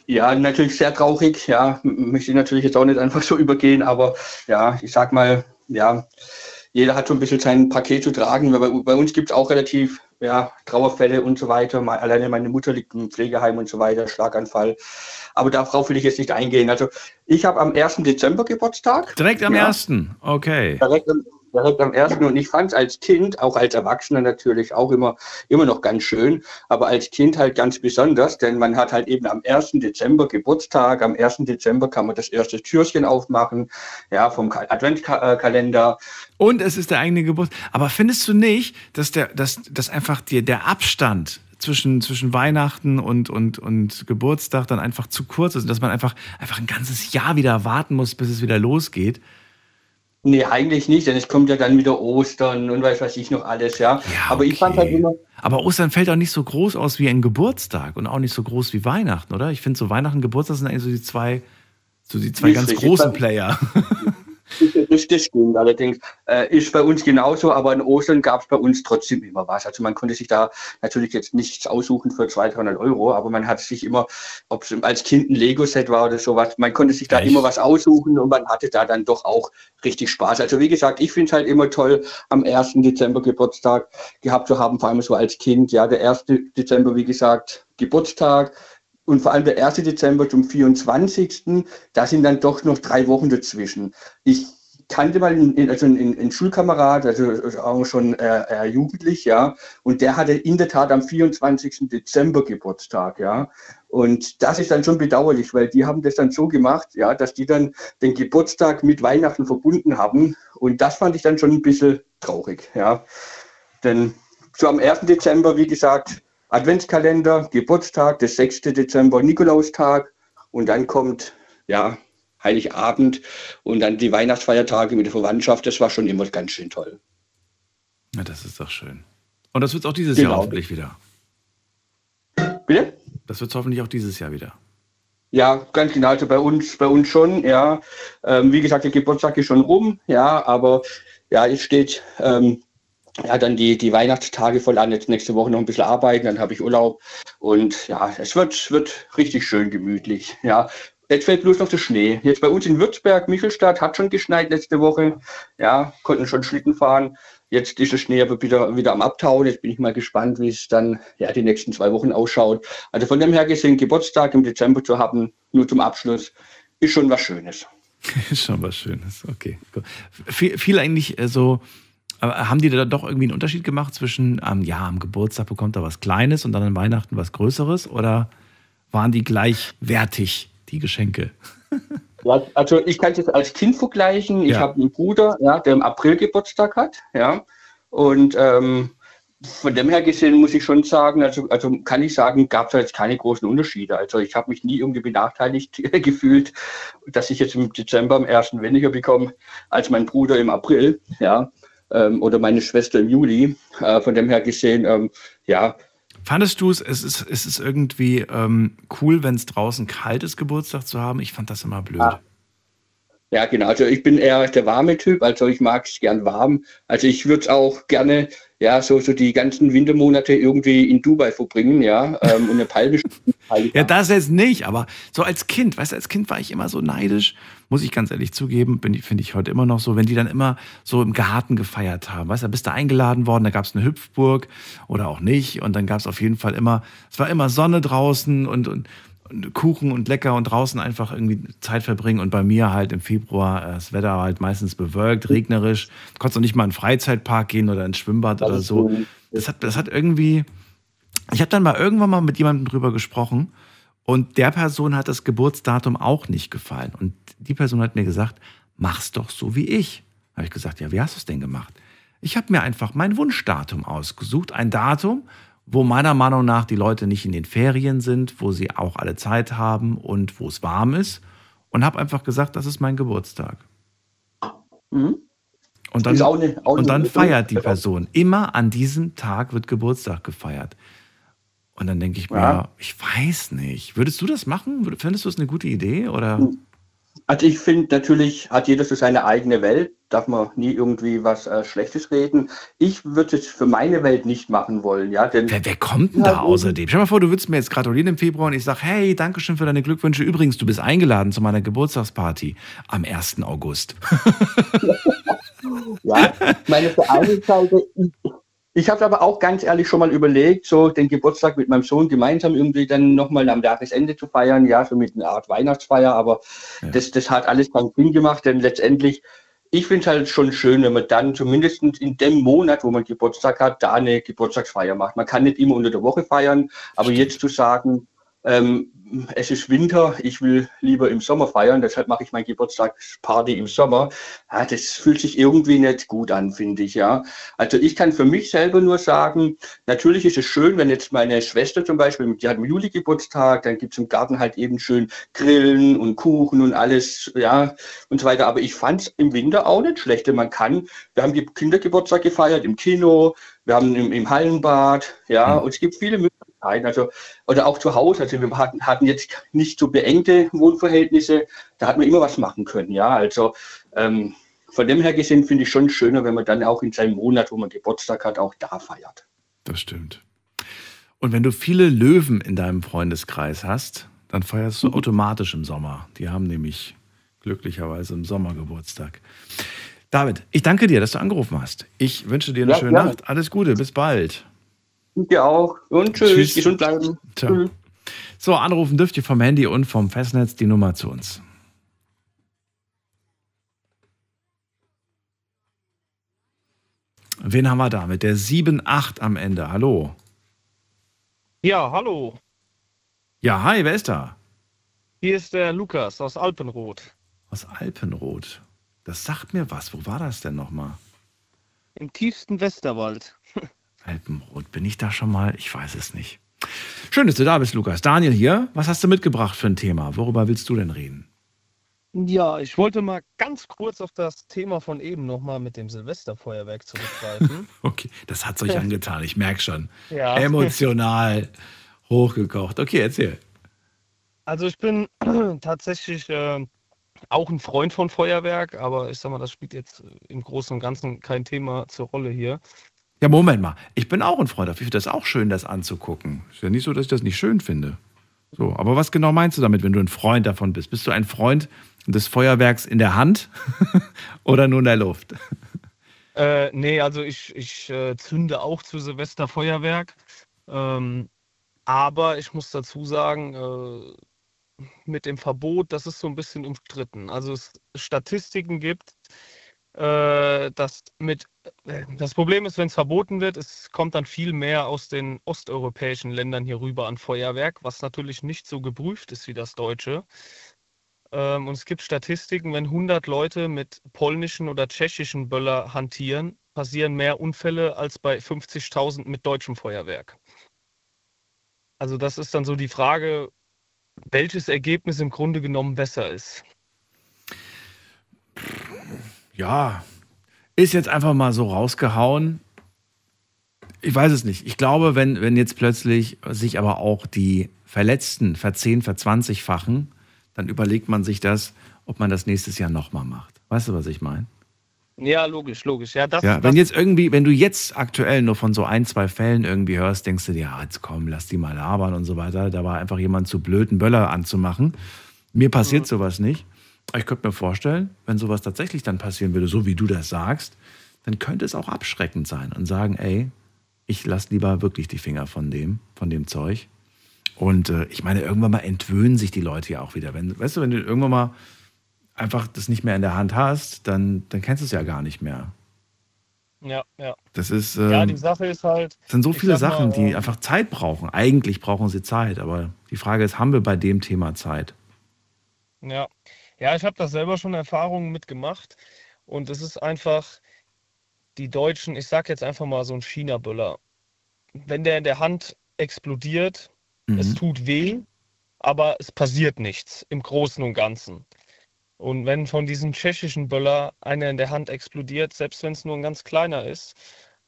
Ja, natürlich sehr traurig. Ja, möchte ich natürlich jetzt auch nicht einfach so übergehen, aber ja, ich sag mal, ja, jeder hat so ein bisschen sein Paket zu tragen. Bei, bei uns gibt es auch relativ ja, Trauerfälle und so weiter. Me- Alleine meine Mutter liegt im Pflegeheim und so weiter, Schlaganfall. Aber darauf will ich jetzt nicht eingehen. Also ich habe am 1. Dezember Geburtstag. Direkt am Ja. 1. Okay. Direkt am, direkt am 1. Und ich fand es als Kind, auch als Erwachsener natürlich auch immer, immer noch ganz schön, aber als Kind halt ganz besonders, denn man hat halt eben am 1. Dezember Geburtstag, am 1. Dezember kann man das erste Türchen aufmachen, ja, vom Ka- Adventkalender. Und es ist der eigene Geburtstag. Aber findest du nicht, dass, der, dass, dass einfach die, der Abstand zwischen, zwischen Weihnachten und, und, und Geburtstag dann einfach zu kurz ist und dass man einfach, einfach ein ganzes Jahr wieder warten muss, bis es wieder losgeht? Nee, eigentlich nicht, denn es kommt ja dann wieder Ostern und weiß was ich noch alles, ja. aber ich fand halt immer, Aber Ostern fällt auch nicht so groß aus wie ein Geburtstag und auch nicht so groß wie Weihnachten, oder? Ich finde so Weihnachten, Geburtstag sind eigentlich so die zwei, so die zwei ganz großen Player. Das, das stimmt allerdings. Äh, ist bei uns genauso, aber an Ostern gab es bei uns trotzdem immer was. Also man konnte sich da natürlich jetzt nichts aussuchen für 200, 300 Euro, aber man hat sich immer, ob es als Kind ein Lego-Set war oder sowas, man konnte sich da Echt? immer was aussuchen und man hatte da dann doch auch richtig Spaß. Also wie gesagt, ich finde es halt immer toll, am 1. Dezember Geburtstag gehabt zu haben, vor allem so als Kind. Ja, der 1. Dezember, wie gesagt, Geburtstag. Und vor allem der 1. Dezember zum 24. Da sind dann doch noch drei Wochen dazwischen. Ich kannte mal einen, also einen, einen Schulkamerad, also auch schon äh, äh, jugendlich, ja, und der hatte in der Tat am 24. Dezember Geburtstag, ja. Und das ist dann schon bedauerlich, weil die haben das dann so gemacht, ja, dass die dann den Geburtstag mit Weihnachten verbunden haben. Und das fand ich dann schon ein bisschen traurig, ja. Denn so am 1. Dezember, wie gesagt, Adventskalender, Geburtstag, der 6. Dezember Nikolaustag und dann kommt, ja, Heiligabend und dann die Weihnachtsfeiertage mit der Verwandtschaft. Das war schon immer ganz schön toll. Ja, das ist doch schön. Und das wird auch dieses Genau. Jahr hoffentlich wieder. Bitte? Das wird hoffentlich auch dieses Jahr wieder. Ja, ganz genau. Also bei uns, bei uns schon, ja. Ähm, wie gesagt, der Geburtstag ist schon rum, ja, aber ja, es steht ähm, ja, dann die, die Weihnachtstage voll an, jetzt nächste Woche noch ein bisschen arbeiten, dann habe ich Urlaub. Und ja, es wird, wird richtig schön gemütlich. Ja, Jetzt fällt bloß noch der Schnee. Jetzt bei uns in Würzberg, Michelstadt, hat schon geschneit letzte Woche. Ja, konnten schon Schlitten fahren. Jetzt ist der Schnee aber wieder, wieder am Abtauen. Jetzt bin ich mal gespannt, wie es dann ja, die nächsten zwei Wochen ausschaut. Also von dem her gesehen, Geburtstag im Dezember zu haben, nur zum Abschluss, ist schon was Schönes. Ist schon was Schönes, okay. Viel, viel eigentlich äh, so, aber haben die da doch irgendwie einen Unterschied gemacht zwischen, ähm, ja, am Geburtstag bekommt er was Kleines und dann an Weihnachten was Größeres? Oder waren die gleichwertig, die Geschenke? Ja, also ich kann es jetzt als Kind vergleichen. Ich Ja. habe einen Bruder, ja, der im April Geburtstag hat, ja. Und ähm, von dem her gesehen muss ich schon sagen, also, also kann ich sagen, gab es jetzt keine großen Unterschiede. Also ich habe mich nie irgendwie benachteiligt gefühlt, dass ich jetzt im Dezember am ersten weniger bekomme als mein Bruder im April, ja. Ähm, oder meine Schwester im Juli. Äh, von dem her gesehen, ähm, ja, Fandest du es, es ist, es ist irgendwie ähm, cool, wenn es draußen kalt ist, Geburtstag zu haben? Ich fand das immer blöd. Ah. Ja, genau. Also ich bin eher der warme Typ, also ich mag es gern warm. Also ich würde es auch gerne, ja, so, so die ganzen Wintermonate irgendwie in Dubai verbringen, ja, ähm, und eine Palme. Ja, das jetzt nicht, aber so als Kind, weißt du, als Kind war ich immer so neidisch, muss ich ganz ehrlich zugeben, bin ich- finde ich heute immer noch so, wenn die dann immer so im Garten gefeiert haben, weißt du, bist du eingeladen worden, da gab es eine Hüpfburg oder auch nicht und dann gab es auf jeden Fall immer, es war immer Sonne draußen und, und Kuchen und lecker und draußen einfach irgendwie Zeit verbringen und bei mir halt im Februar äh, das Wetter halt meistens bewölkt, regnerisch, konntest du nicht mal in den Freizeitpark gehen oder ins Schwimmbad oder so. Das hat, das hat irgendwie, ich habe dann mal irgendwann mal mit jemandem drüber gesprochen und der Person hat das Geburtsdatum auch nicht gefallen. Und die Person hat mir gesagt, mach's doch so wie ich. Habe ich gesagt, ja, wie hast du es denn gemacht? Ich habe mir einfach mein Wunschdatum ausgesucht. Ein Datum, wo meiner Meinung nach die Leute nicht in den Ferien sind, wo sie auch alle Zeit haben und wo es warm ist. Und habe einfach gesagt, das ist mein Geburtstag. Mhm. Und dann, auch eine- auch und dann feiert die Person. Immer an diesem Tag wird Geburtstag gefeiert. Und dann denke ich mir, Ja. ich weiß nicht. Würdest du das machen? Fändest du es eine gute Idee? Oder? Also ich finde natürlich hat jeder so seine eigene Welt, darf man nie irgendwie was äh, Schlechtes reden. Ich würde es für meine Welt nicht machen wollen, ja, denn wer, wer kommt denn da außerdem? Stell mal vor, du würdest mir jetzt gratulieren im Februar und ich sage, hey, danke schön für deine Glückwünsche. Übrigens, du bist eingeladen zu meiner Geburtstagsparty am 1. August. Ja, meine, Seite, ich, habe aber auch ganz ehrlich schon mal überlegt, so den Geburtstag mit meinem Sohn gemeinsam irgendwie dann nochmal am Jahresende zu feiern, ja, so mit einer Art Weihnachtsfeier, aber das, das hat alles keinen Sinn gemacht, denn letztendlich, ich finde es halt schon schön, wenn man dann zumindest in dem Monat, wo man Geburtstag hat, da eine Geburtstagsfeier macht. Man kann nicht immer unter der Woche feiern, aber jetzt zu sagen, ähm, es ist Winter, ich will lieber im Sommer feiern, deshalb mache ich meine Geburtstagsparty im Sommer. Ja, das fühlt sich irgendwie nicht gut an, finde ich, ja. Also ich kann für mich selber nur sagen, natürlich ist es schön, wenn jetzt meine Schwester zum Beispiel, die hat im Juli Geburtstag, dann gibt es im Garten halt eben schön Grillen und Kuchen und alles, ja, und so weiter. Aber ich fand es im Winter auch nicht schlecht, denn man kann, wir haben die Kindergeburtstag gefeiert im Kino, wir haben im, im Hallenbad, ja, und es gibt viele Möglichkeiten, also, oder auch zu Hause, also wir hatten, hatten jetzt nicht so beengte Wohnverhältnisse, da hat man immer was machen können, ja, also, ähm, von dem her gesehen finde ich schon schöner, wenn man dann auch in seinem Monat, wo man Geburtstag hat, auch da feiert. Das stimmt. Und wenn du viele Löwen in deinem Freundeskreis hast, dann feierst du automatisch im Sommer. Die haben nämlich glücklicherweise im Sommer Geburtstag. David, ich danke dir, dass du angerufen hast. Ich wünsche dir eine Ja, schöne gerne. Nacht. Alles Gute, bis bald. Und dir auch. Und tschüss, gesund bleiben. Ciao. So, anrufen dürft ihr vom Handy und vom Festnetz die Nummer zu uns. Wen haben wir da mit der 7-8 am Ende? Hallo. Ja, hallo. Ja, hi, wer ist da? Hier ist der Lukas aus Alpenrot. Aus Alpenrot. Das sagt mir was. Wo war das denn nochmal? Im tiefsten Westerwald. Alpenrot. Bin ich da schon mal? Ich weiß es nicht. Schön, dass du da bist, Lukas. Daniel hier. Was hast du mitgebracht für ein Thema? Worüber willst du denn reden? Ja, ich wollte mal ganz kurz auf das Thema von eben nochmal mit dem Silvesterfeuerwerk zurückgreifen. Okay, das hat euch angetan. Ich merke schon. Ja. Emotional hochgekocht. Okay, erzähl. Also ich bin tatsächlich äh, auch ein Freund von Feuerwerk, aber ich sag mal, das spielt jetzt im Großen und Ganzen kein Thema zur Rolle hier. Ja, Moment mal. Ich bin auch ein Freund davon. Ich finde das auch schön, das anzugucken. Ist ja nicht so, dass ich das nicht schön finde. So, aber was genau meinst du damit, wenn du ein Freund davon bist? Bist du ein Freund des Feuerwerks in der Hand oder nur in der Luft? Äh, nee, also ich, ich äh, zünde auch zu Silvester Feuerwerk. Ähm, aber ich muss dazu sagen, äh, mit dem Verbot, das ist so ein bisschen umstritten. Also es Statistiken gibt, äh, dass mit äh, das Problem ist, wenn es verboten wird, es kommt dann viel mehr aus den osteuropäischen Ländern hier rüber an Feuerwerk, was natürlich nicht so geprüft ist wie das deutsche. Ähm, und es gibt Statistiken, wenn 100 Leute mit polnischen oder tschechischen Böller hantieren, passieren mehr Unfälle als bei 50.000 mit deutschem Feuerwerk. Also das ist dann so die Frage, welches Ergebnis im Grunde genommen besser ist. Ja, ist jetzt einfach mal so rausgehauen. Ich weiß es nicht. Ich glaube, wenn, wenn jetzt plötzlich sich aber auch die Verletzten verzehn, verzwanzigfachen, dann überlegt man sich das, ob man das nächstes Jahr nochmal macht. Weißt du, was ich meine? Ja, logisch, logisch. Ja, das, Ja, das, wenn jetzt irgendwie, wenn du jetzt aktuell nur von so ein, zwei Fällen irgendwie hörst, denkst du dir, ja, jetzt komm, lass die mal labern und so weiter. Da war einfach jemand zu blöd, einen Böller anzumachen. Mir passiert sowas nicht. Ich könnte mir vorstellen, wenn sowas tatsächlich dann passieren würde, so wie du das sagst, dann könnte es auch abschreckend sein und sagen, ey, ich lass lieber wirklich die Finger von dem, von dem Zeug. Und äh, ich meine, irgendwann mal entwöhnen sich die Leute ja auch wieder. Wenn, weißt du, wenn du irgendwann mal einfach das nicht mehr in der Hand hast, dann, dann kennst du es ja gar nicht mehr. ja, ja. Das ist, ja, ähm, die Sache ist halt. es sind so viele sag mal, Sachen, die ähm, einfach Zeit brauchen. Eigentlich brauchen sie Zeit, aber die Frage ist, haben wir bei dem Thema Zeit? Ja, ja, ich habe da selber schon Erfahrungen mitgemacht und es ist einfach, die Deutschen, ich sag jetzt einfach mal so ein China-Böller, wenn der in der Hand explodiert, es Mhm. tut weh, aber es passiert nichts im Großen und Ganzen. Und wenn von diesem tschechischen Böller einer in der Hand explodiert, selbst wenn es nur ein ganz kleiner ist,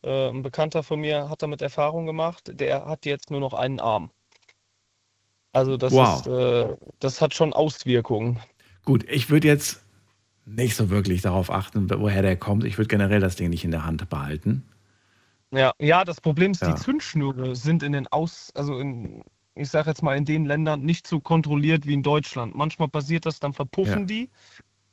äh, ein Bekannter von mir hat damit Erfahrung gemacht, der hat jetzt nur noch einen Arm. Also das Wow. ist, äh, das hat schon Auswirkungen. Gut, ich würde jetzt nicht so wirklich darauf achten, woher der kommt. Ich würde generell das Ding nicht in der Hand behalten. Ja, ja, das Problem ist, Ja. die Zündschnüre sind in den Aus, also in, ich sage jetzt mal, in den Ländern nicht so kontrolliert wie in Deutschland. Manchmal passiert das, dann verpuffen Ja. die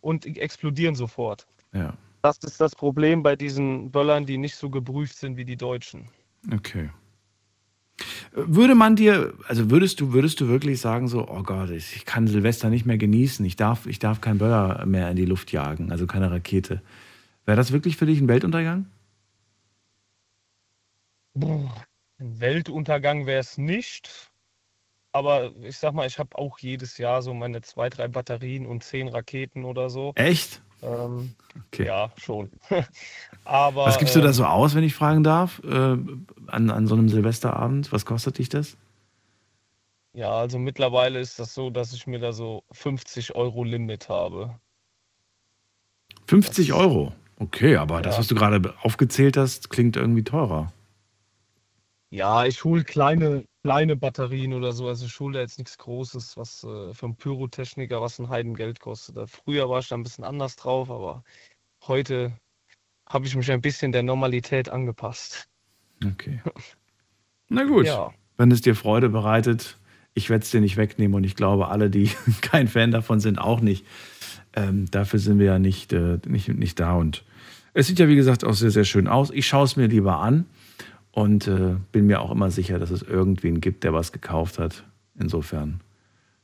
und explodieren sofort. Ja, Das ist das Problem bei diesen Böllern, die nicht so geprüft sind wie die deutschen. okay. Würde man dir, also würdest du, würdest du wirklich sagen, so, oh Gott, ich kann Silvester nicht mehr genießen, ich darf, ich darf keinen Böller mehr in die Luft jagen, also keine Rakete. Wäre das wirklich für dich ein Weltuntergang? Ein Weltuntergang wäre es nicht. Aber ich sag mal, ich habe auch jedes Jahr so meine zwei, drei Batterien und zehn Raketen oder so. Echt? Ähm, Okay. Ja, schon. Aber Was gibst du da ähm, so aus, wenn ich fragen darf, äh, an, an so einem Silvesterabend? Was kostet dich das? Ja, also mittlerweile ist das so, dass ich mir da so 50 Euro Limit habe. 50 Euro. Okay, aber das, Ja. was du gerade aufgezählt hast, klingt irgendwie teurer. Ja, ich hole kleine, kleine Batterien oder so. Also da jetzt nichts Großes, was äh, für einen Pyrotechniker, was ein Heidengeld kostet. Da Früher war ich da ein bisschen anders drauf, aber heute habe ich mich ein bisschen der Normalität angepasst. Okay. Na gut, Ja. wenn es dir Freude bereitet, ich werde es dir nicht wegnehmen und ich glaube, alle, die kein Fan davon sind, auch nicht. Ähm, dafür sind wir ja nicht, äh, nicht, nicht da. Und es sieht ja, wie gesagt, auch sehr, sehr schön aus. Ich schaue es mir lieber an und äh, bin mir auch immer sicher, dass es irgendwen gibt, der was gekauft hat. Insofern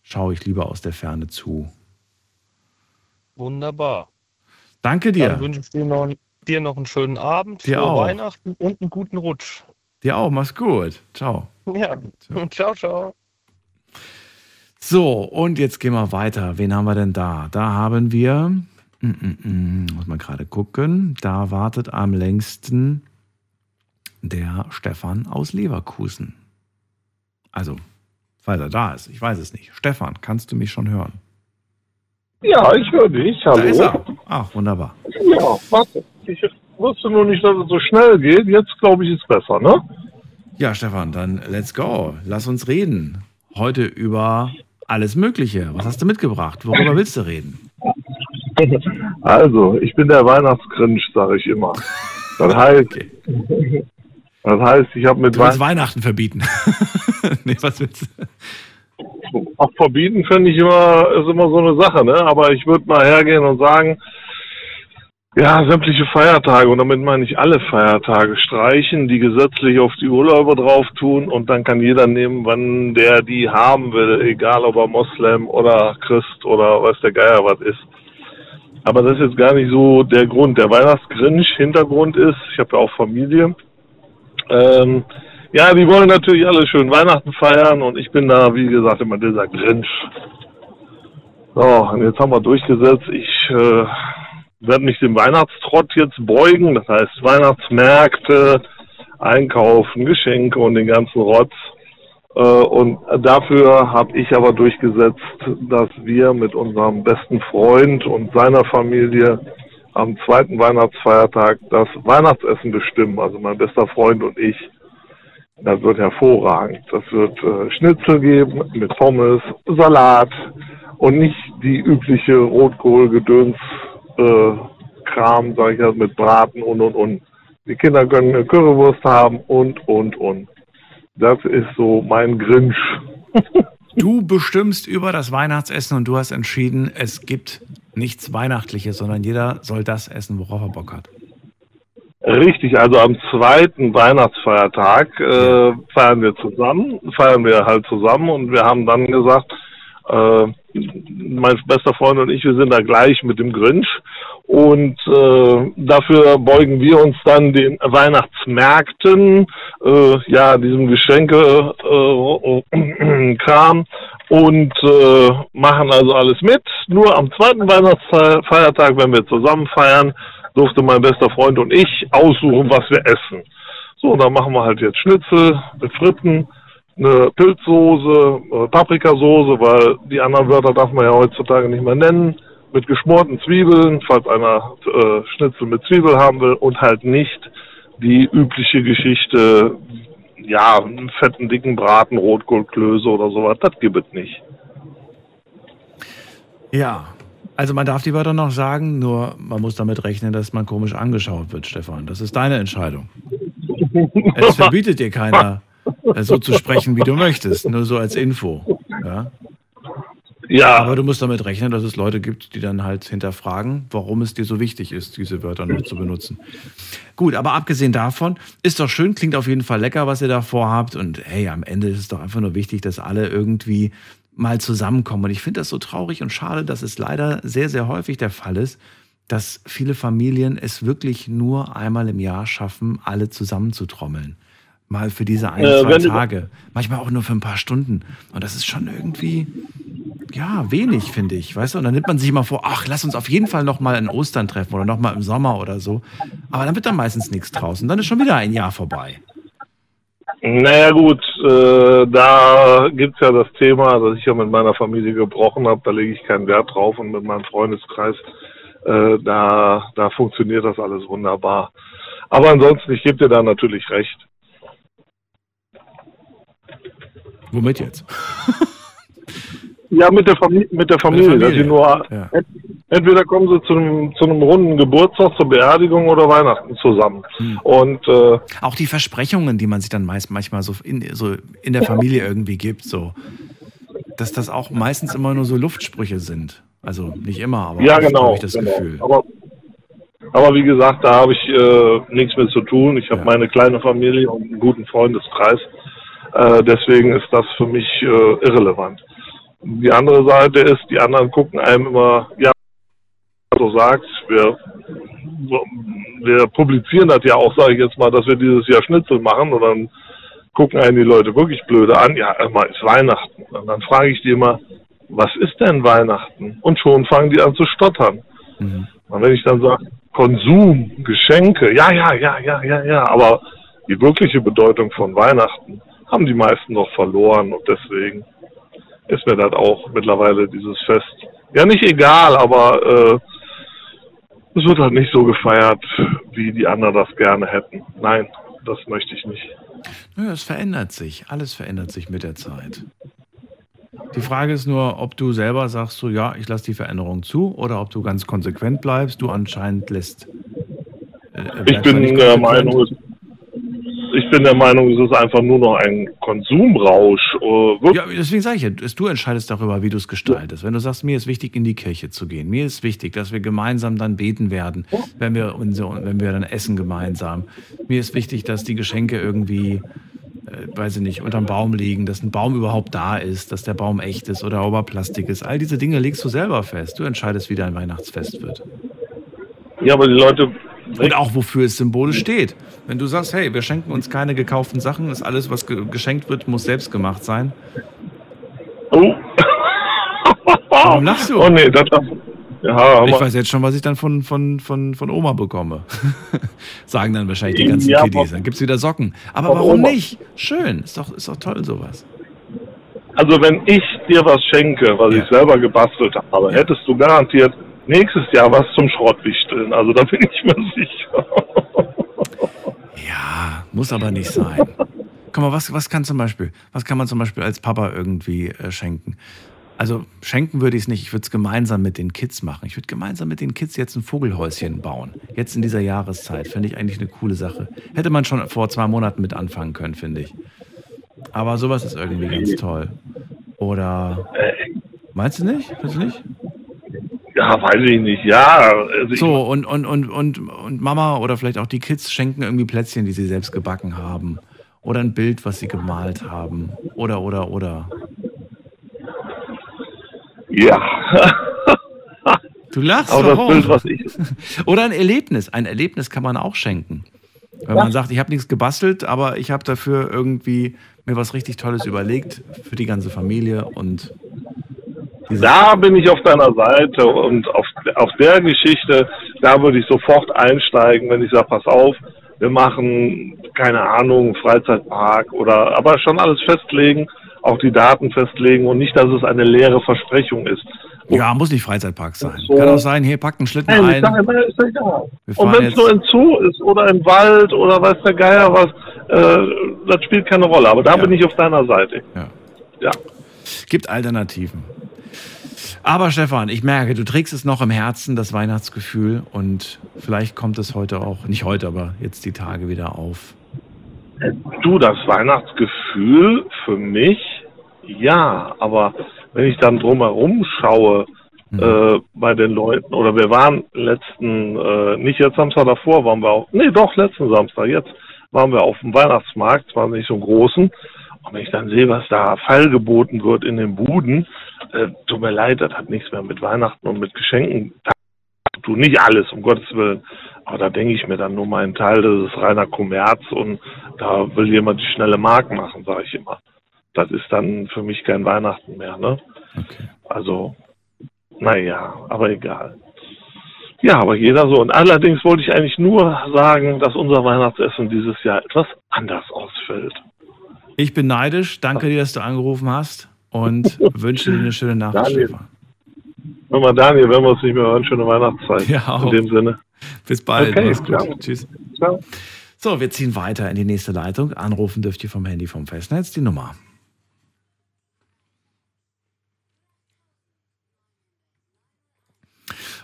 schaue ich lieber aus der Ferne zu. Wunderbar. Danke dir. Dann wünsche ich dir noch, dir noch einen schönen Abend, Dir frohe auch. Weihnachten und einen guten Rutsch. Dir auch, mach's gut. Ciao. Ja, ciao, ciao. So, und jetzt gehen wir weiter. Wen haben wir denn da? Da haben wir, mm, mm, mm, muss man gerade gucken, da wartet am längsten der Stefan aus Leverkusen. Also, falls er da ist, ich weiß es nicht. Stefan, kannst du mich schon hören? Ja, ich höre dich. Hallo. Da ist er. Ach, wunderbar. Ja, warte. Ich wusste nur nicht, dass es so schnell geht. Jetzt glaube ich, ist besser, ne? Ja, Stefan, dann let's go. Lass uns reden. Heute über alles Mögliche. Was hast du mitgebracht? Worüber willst du reden? Also, ich bin der Weihnachtsgrinch, sage ich immer. Das heißt, Das heißt, ich habe mit Du willst Weihnachten verbieten. nee, was willst du? auch verbieten finde ich immer ist immer so eine Sache, ne? Aber ich würde mal hergehen und sagen, ja, sämtliche Feiertage und damit meine ich alle Feiertage streichen, die gesetzlich auf die Urlauber drauf tun und dann kann jeder nehmen, wann der die haben will, egal ob er Moslem oder Christ oder weiß der Geier was ist. Aber das ist jetzt gar nicht so der Grund. Der Weihnachtsgrinch Hintergrund ist, ich habe ja auch Familie. Ähm, ja, die wollen natürlich alle schön Weihnachten feiern und ich bin da, wie gesagt, immer dieser Grinch. So, und jetzt haben wir durchgesetzt. Ich äh, werde mich dem Weihnachtstrott jetzt beugen. Das heißt Weihnachtsmärkte, Einkaufen, Geschenke und den ganzen Rotz. Äh, und dafür habe ich aber durchgesetzt, dass wir mit unserem besten Freund und seiner Familie am zweiten Weihnachtsfeiertag das Weihnachtsessen bestimmen. Also mein bester Freund und ich. Das wird hervorragend. Das wird äh, Schnitzel geben mit Pommes, Salat und nicht die übliche Rotkohl-Gedöns äh, Kram, sag ich jetzt, mit Braten und und und. Die Kinder können eine Currywurst haben und und und. Das ist so mein Grinch. Du bestimmst über das Weihnachtsessen und du hast entschieden, es gibt nichts Weihnachtliches, sondern jeder soll das essen, worauf er Bock hat. Richtig, also am zweiten Weihnachtsfeiertag äh, feiern wir zusammen, feiern wir halt zusammen und wir haben dann gesagt, äh, mein bester Freund und ich, wir sind da gleich mit dem Grinch und äh, dafür beugen wir uns dann den Weihnachtsmärkten, äh, ja, diesem Geschenke-Kram und äh, machen also alles mit. Nur am zweiten Weihnachtsfeiertag, wenn wir zusammen feiern, durfte mein bester Freund und ich aussuchen, was wir essen. So, dann machen wir halt jetzt Schnitzel mit Fritten, eine Pilzsoße, äh, Paprikasoße, weil die anderen Wörter darf man ja heutzutage nicht mehr nennen, mit geschmorten Zwiebeln, falls einer äh, Schnitzel mit Zwiebel haben will und halt nicht die übliche Geschichte, ja, einen fetten, dicken Braten, Rotkohlklöße oder sowas, das gibt es nicht. Ja, also man darf die Wörter noch sagen, nur man muss damit rechnen, dass man komisch angeschaut wird, Stefan. Das ist deine Entscheidung. Es verbietet dir keiner, so zu sprechen, wie du möchtest, nur so als Info. Ja? Ja. Aber du musst damit rechnen, dass es Leute gibt, die dann halt hinterfragen, warum es dir so wichtig ist, diese Wörter noch zu benutzen. Gut, aber abgesehen davon, ist doch schön, klingt auf jeden Fall lecker, was ihr da vorhabt. Und hey, am Ende ist es doch einfach nur wichtig, dass alle irgendwie mal zusammenkommen. Und ich finde das so traurig und schade, dass es leider sehr, sehr häufig der Fall ist, dass viele Familien es wirklich nur einmal im Jahr schaffen, alle zusammenzutrommeln. Mal für diese ein, Äh, zwei Tage. Manchmal auch nur für ein paar Stunden. Und das ist schon irgendwie, ja, wenig, finde ich. Weißt du? Und dann nimmt man sich immer vor, ach, lass uns auf jeden Fall noch mal in Ostern treffen oder noch mal im Sommer oder so. Aber dann wird dann meistens nichts draus. Und dann ist schon wieder ein Jahr vorbei. Naja gut, äh, da gibt's ja das Thema, das ich ja mit meiner Familie gebrochen habe, da lege ich keinen Wert drauf und mit meinem Freundeskreis, äh, da, da funktioniert das alles wunderbar. Aber ansonsten, ich gebe dir da natürlich recht. Womit jetzt? Ja, mit der, Famili mit der Familie, Familie, dass sie nur ja. ent entweder kommen sie zu einem, zu einem runden Geburtstag, zur Beerdigung oder Weihnachten zusammen. Hm. Und äh, Auch die Versprechungen, die man sich dann meist manchmal so in, so in der Familie irgendwie gibt, so, dass das auch meistens immer nur so Luftsprüche sind. Also nicht immer, aber ja, genau. habe ich das genau. Gefühl. Aber, aber wie gesagt, da habe ich äh, nichts mehr zu tun. Ich habe meine kleine Familie und einen guten Freundeskreis. Äh, deswegen ist das für mich äh, irrelevant. Die andere Seite ist, die anderen gucken einem immer, ja, so sagt, wir, wir publizieren das ja auch, sage ich jetzt mal, dass wir dieses Jahr Schnitzel machen und dann gucken einen die Leute wirklich blöde an, ja, immer ist Weihnachten. Und dann frage ich die immer, was ist denn Weihnachten? Und schon fangen die an zu stottern. Und wenn ich dann sage, Konsum, Geschenke, ja, ja, ja, ja, ja, ja, aber die wirkliche Bedeutung von Weihnachten haben die meisten noch verloren und deswegen ist mir das auch mittlerweile dieses Fest. Ja, nicht egal, aber äh, es wird halt nicht so gefeiert, wie die anderen das gerne hätten. Nein, das möchte ich nicht. Naja, es verändert sich. Alles verändert sich mit der Zeit. Die Frage ist nur, ob du selber sagst, so ja, ich lasse die Veränderung zu, oder ob du ganz konsequent bleibst. Du anscheinend lässt. Äh, Ich bin der. Meinung, ich bin der Meinung, es ist einfach nur noch ein Konsumrausch. Äh, Ja, deswegen sage ich ja, du entscheidest darüber, wie du es gestaltest. Wenn du sagst, mir ist wichtig, in die Kirche zu gehen, mir ist wichtig, dass wir gemeinsam dann beten werden, wenn wir, unser, wenn wir dann essen gemeinsam. Mir ist wichtig, dass die Geschenke irgendwie, äh, weiß ich nicht, unterm Baum liegen, dass ein Baum überhaupt da ist, dass der Baum echt ist oder ob er Plastik ist. All diese Dinge legst du selber fest. Du entscheidest, wie dein Weihnachtsfest wird. Ja, aber die Leute. Und auch wofür es symbolisch steht. Wenn du sagst, hey, wir schenken uns keine gekauften Sachen, ist alles, was ge geschenkt wird, muss selbst gemacht sein. Oh. Warum lachst du? Oh nee, das ja, aber, Ich weiß jetzt schon, was ich dann von, von, von, von Oma bekomme. Sagen dann wahrscheinlich die ganzen Ja, Kiddies. Dann gibt es wieder Socken. Aber warum Oma. nicht? Schön. Ist doch, ist doch toll, sowas. Also wenn ich dir was schenke, was ich selber gebastelt habe, hättest du garantiert nächstes Jahr was zum Schrottwichteln. Also da bin ich mir sicher. Muss aber nicht sein. Guck mal, was, was kann zum Beispiel, was kann man zum Beispiel als Papa irgendwie äh, schenken? Also schenken würde ich es nicht, ich würde es gemeinsam mit den Kids machen. Ich würde gemeinsam mit den Kids jetzt ein Vogelhäuschen bauen. Jetzt in dieser Jahreszeit. Fände ich eigentlich eine coole Sache. Hätte man schon vor zwei Monaten mit anfangen können, finde ich. Aber sowas ist irgendwie ganz toll. Oder meinst du nicht? Findest du nicht? Ja, weiß ich nicht. Ja, also So, und, und, und, und, und Mama oder vielleicht auch die Kids schenken irgendwie Plätzchen, die sie selbst gebacken haben. Oder ein Bild, was sie gemalt haben. Oder, oder, oder. Ja. Du lachst Aber das? Bild, was ich. Oder ein Erlebnis. Ein Erlebnis kann man auch schenken. Wenn Ja. man sagt, ich habe nichts gebastelt, aber ich habe dafür irgendwie mir was richtig Tolles überlegt für die ganze Familie und Da bin ich auf deiner Seite und auf, auf der Geschichte, da würde ich sofort einsteigen, wenn ich sage, pass auf, wir machen, keine Ahnung, Freizeitpark oder aber schon alles festlegen, auch die Daten festlegen und nicht, dass es eine leere Versprechung ist. ja, muss nicht Freizeitpark sein. So. Kann auch sein, hier packt einen Schlitten Nein, ich ein. sage immer, ist egal. Und wenn es nur ein Zoo ist oder im Wald oder weiß der Geier was, äh, das spielt keine Rolle. Aber da bin ich auf deiner Seite. Ja. Ja. Gibt Alternativen. Aber Stefan, ich merke, du trägst es noch im Herzen, das Weihnachtsgefühl. Und vielleicht kommt es heute auch, nicht heute, aber jetzt die Tage wieder auf. Du, das Weihnachtsgefühl für mich, ja, aber wenn ich dann drumherum schaue äh, bei den Leuten, oder wir waren letzten, äh, nicht jetzt Samstag davor, waren wir auch, nee doch, letzten Samstag, jetzt waren wir auf dem Weihnachtsmarkt, zwar nicht so einen großen, und wenn ich dann sehe, was da feilgeboten wird in den Buden, äh, tut mir leid, das hat nichts mehr mit Weihnachten und mit Geschenken du nicht alles, um Gottes Willen. Aber da denke ich mir dann nur meinen Teil, das ist reiner Kommerz und da will jemand die schnelle Mark machen, sage ich immer. Das ist dann für mich kein Weihnachten mehr, ne? Also, naja, aber egal. Ja, aber jeder so. Und allerdings wollte ich eigentlich nur sagen, dass unser Weihnachtsessen dieses Jahr etwas anders ausfällt. Ich bin neidisch. Danke dir, dass du angerufen hast. Und wünsche dir eine schöne Nacht, Daniel. Stefan. Hör mal, Daniel, wenn wir uns nicht mehr hören, schöne Weihnachtszeit. Ja, auch. In dem Sinne. Bis bald. Okay, Mach's gut. ciao. Tschüss. Ciao. So, wir ziehen weiter in die nächste Leitung. Anrufen dürft ihr vom Handy vom Festnetz die Nummer.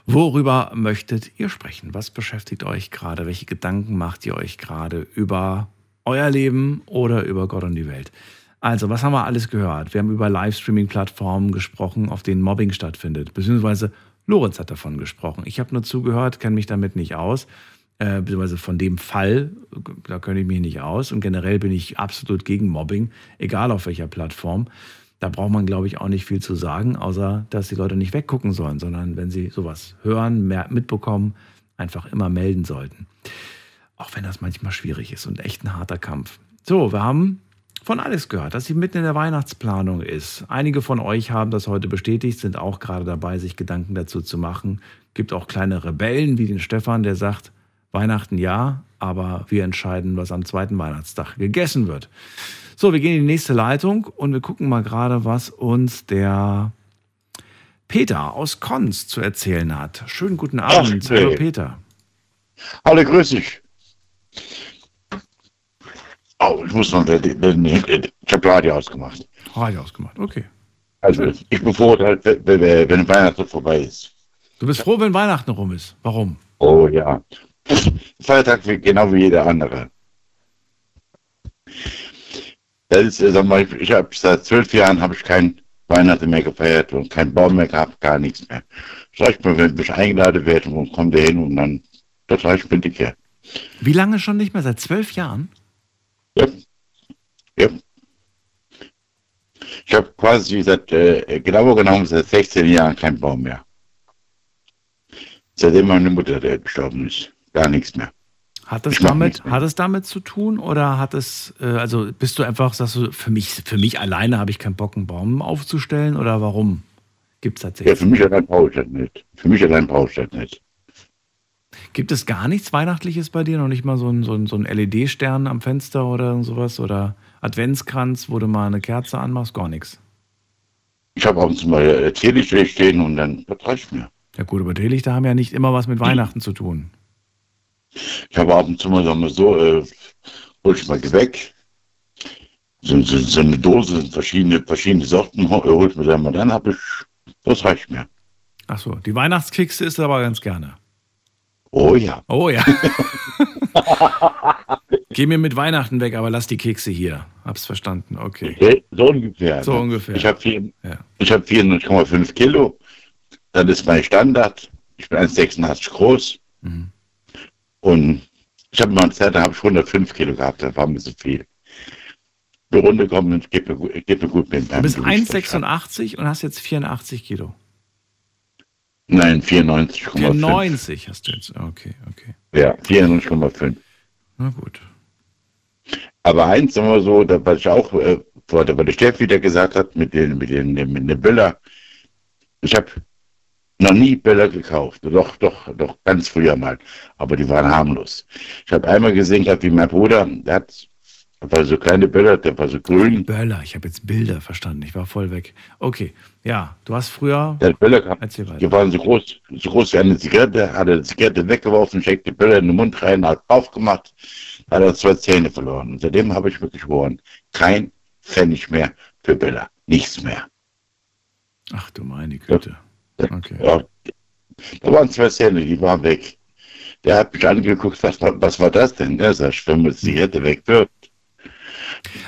Worüber möchtet ihr sprechen? Was beschäftigt euch gerade? Welche Gedanken macht ihr euch gerade über euer Leben oder über Gott und die Welt? Also, was haben wir alles gehört? Wir haben über Livestreaming-Plattformen gesprochen, auf denen Mobbing stattfindet. Beziehungsweise Lorenz hat davon gesprochen. Ich habe nur zugehört, kenne mich damit nicht aus. Äh, beziehungsweise von dem Fall, da kenne ich mich nicht aus. Und generell bin ich absolut gegen Mobbing, egal auf welcher Plattform. Da braucht man, glaube ich, auch nicht viel zu sagen, außer dass die Leute nicht weggucken sollen, sondern wenn sie sowas hören, mehr mitbekommen, einfach immer melden sollten. Auch wenn das manchmal schwierig ist und echt ein harter Kampf. So, wir haben von Alex gehört, dass sie mitten in der Weihnachtsplanung ist. Einige von euch haben das heute bestätigt, sind auch gerade dabei, sich Gedanken dazu zu machen. Gibt auch kleine Rebellen wie den Stefan, der sagt, Weihnachten ja, aber wir entscheiden, was am zweiten Weihnachtstag gegessen wird. So, wir gehen in die nächste Leitung und wir gucken mal gerade, was uns der Peter aus Konz zu erzählen hat. Schönen guten Abend. Ach, nee. Hallo Peter. Hallo, grüß dich. Oh, ich muss noch, ich habe Radio ausgemacht. Radio ausgemacht, okay. Also, ich bin froh, wenn, Weihnachten vorbei ist. Du bist froh, wenn Weihnachten rum ist. Warum? Oh ja. Feiertag wie, genau wie jeder andere. Das ist, sag mal, ich, habe seit zwölf Jahren habe ich kein Weihnachten mehr gefeiert und keinen Baum mehr gehabt, gar nichts mehr. Das reicht mir, wenn ich eingeladen werde und komme da hin und dann, das reicht mir dicker. Wie lange schon nicht mehr? Seit zwölf Jahren? Ja. ja. Ich habe quasi seit, äh, genau genommen, seit 16 Jahren keinen Baum mehr. Seitdem meine Mutter der gestorben ist. Gar nichts mehr. Hat es damit, hat es damit zu tun oder hat es, äh, also bist du einfach, sagst du, für mich, für mich alleine habe ich keinen Bock, einen Baum aufzustellen oder warum? Gibt es Ja, tatsächlich? für mich allein brauche ich das nicht. Für mich allein brauche ich das nicht. Gibt es gar nichts Weihnachtliches bei dir? Noch nicht mal so ein, so ein, so ein LED-Stern am Fenster oder sowas? Oder Adventskranz, wo du mal eine Kerze anmachst? Gar nichts. Ich habe ab und zu mal äh, Teelichter stehen und dann, das reicht mir. Ja gut, aber Teelichter haben ja nicht immer was mit Weihnachten zu tun. Ich habe ab und zu mal, sagen wir so, äh, hol ich mal Gebäck. So, so, so eine Dose, verschiedene, verschiedene Sorten, hol hol ich mir dann mal, dann habe ich, das reicht mir. Ach so, die Weihnachtskekse isst du aber ganz gerne. Oh ja. Oh ja. Geh mir mit Weihnachten weg, aber lass die Kekse hier. Hab's verstanden, okay. So ungefähr. So ne? ungefähr. Ich habe Ja. hab 94,5 Kilo. Das ist mein Standard. Ich bin 1,86 groß. Mhm. Und ich habe mal eine Zeit, da habe ich 105 Kilo gehabt. Das war mir zu viel. Die Runde kommen und geht mir, gut- geht mir gut mit Du bist 1,86 und hast jetzt 84 Kilo. Nein, 94,5. 94 hast du jetzt. Okay, okay. Ja, 94,5. Na gut. Aber eins sagen wir so, da, was ich auch äh, vor der, was der Steff wieder gesagt hat, mit den, mit den, mit den Böller. Ich habe noch nie Böller gekauft. Doch, doch, doch, ganz früher mal. Aber die waren harmlos. Ich habe einmal gesehen gehabt, wie mein Bruder, der hat, war so kleine Böller, der war so grün. Böller, ich habe jetzt Bilder verstanden. Ich war voll weg. Okay, ja, du hast früher. Der hat Böller weiter. Die waren so groß, so groß wie eine Zigarette, hat er die Zigarette weggeworfen, steckte die Böller in den Mund rein, hat aufgemacht, hat er zwei Zähne verloren. Und seitdem habe ich mir geschworen, kein Pfennig mehr für Böller. Nichts mehr. Ach du meine Güte. Okay. Ja, da waren zwei Zähne, die waren weg. Der hat mich angeguckt, was, war- was war das denn? Er sagt, wenn man die Zigarette wegwirft.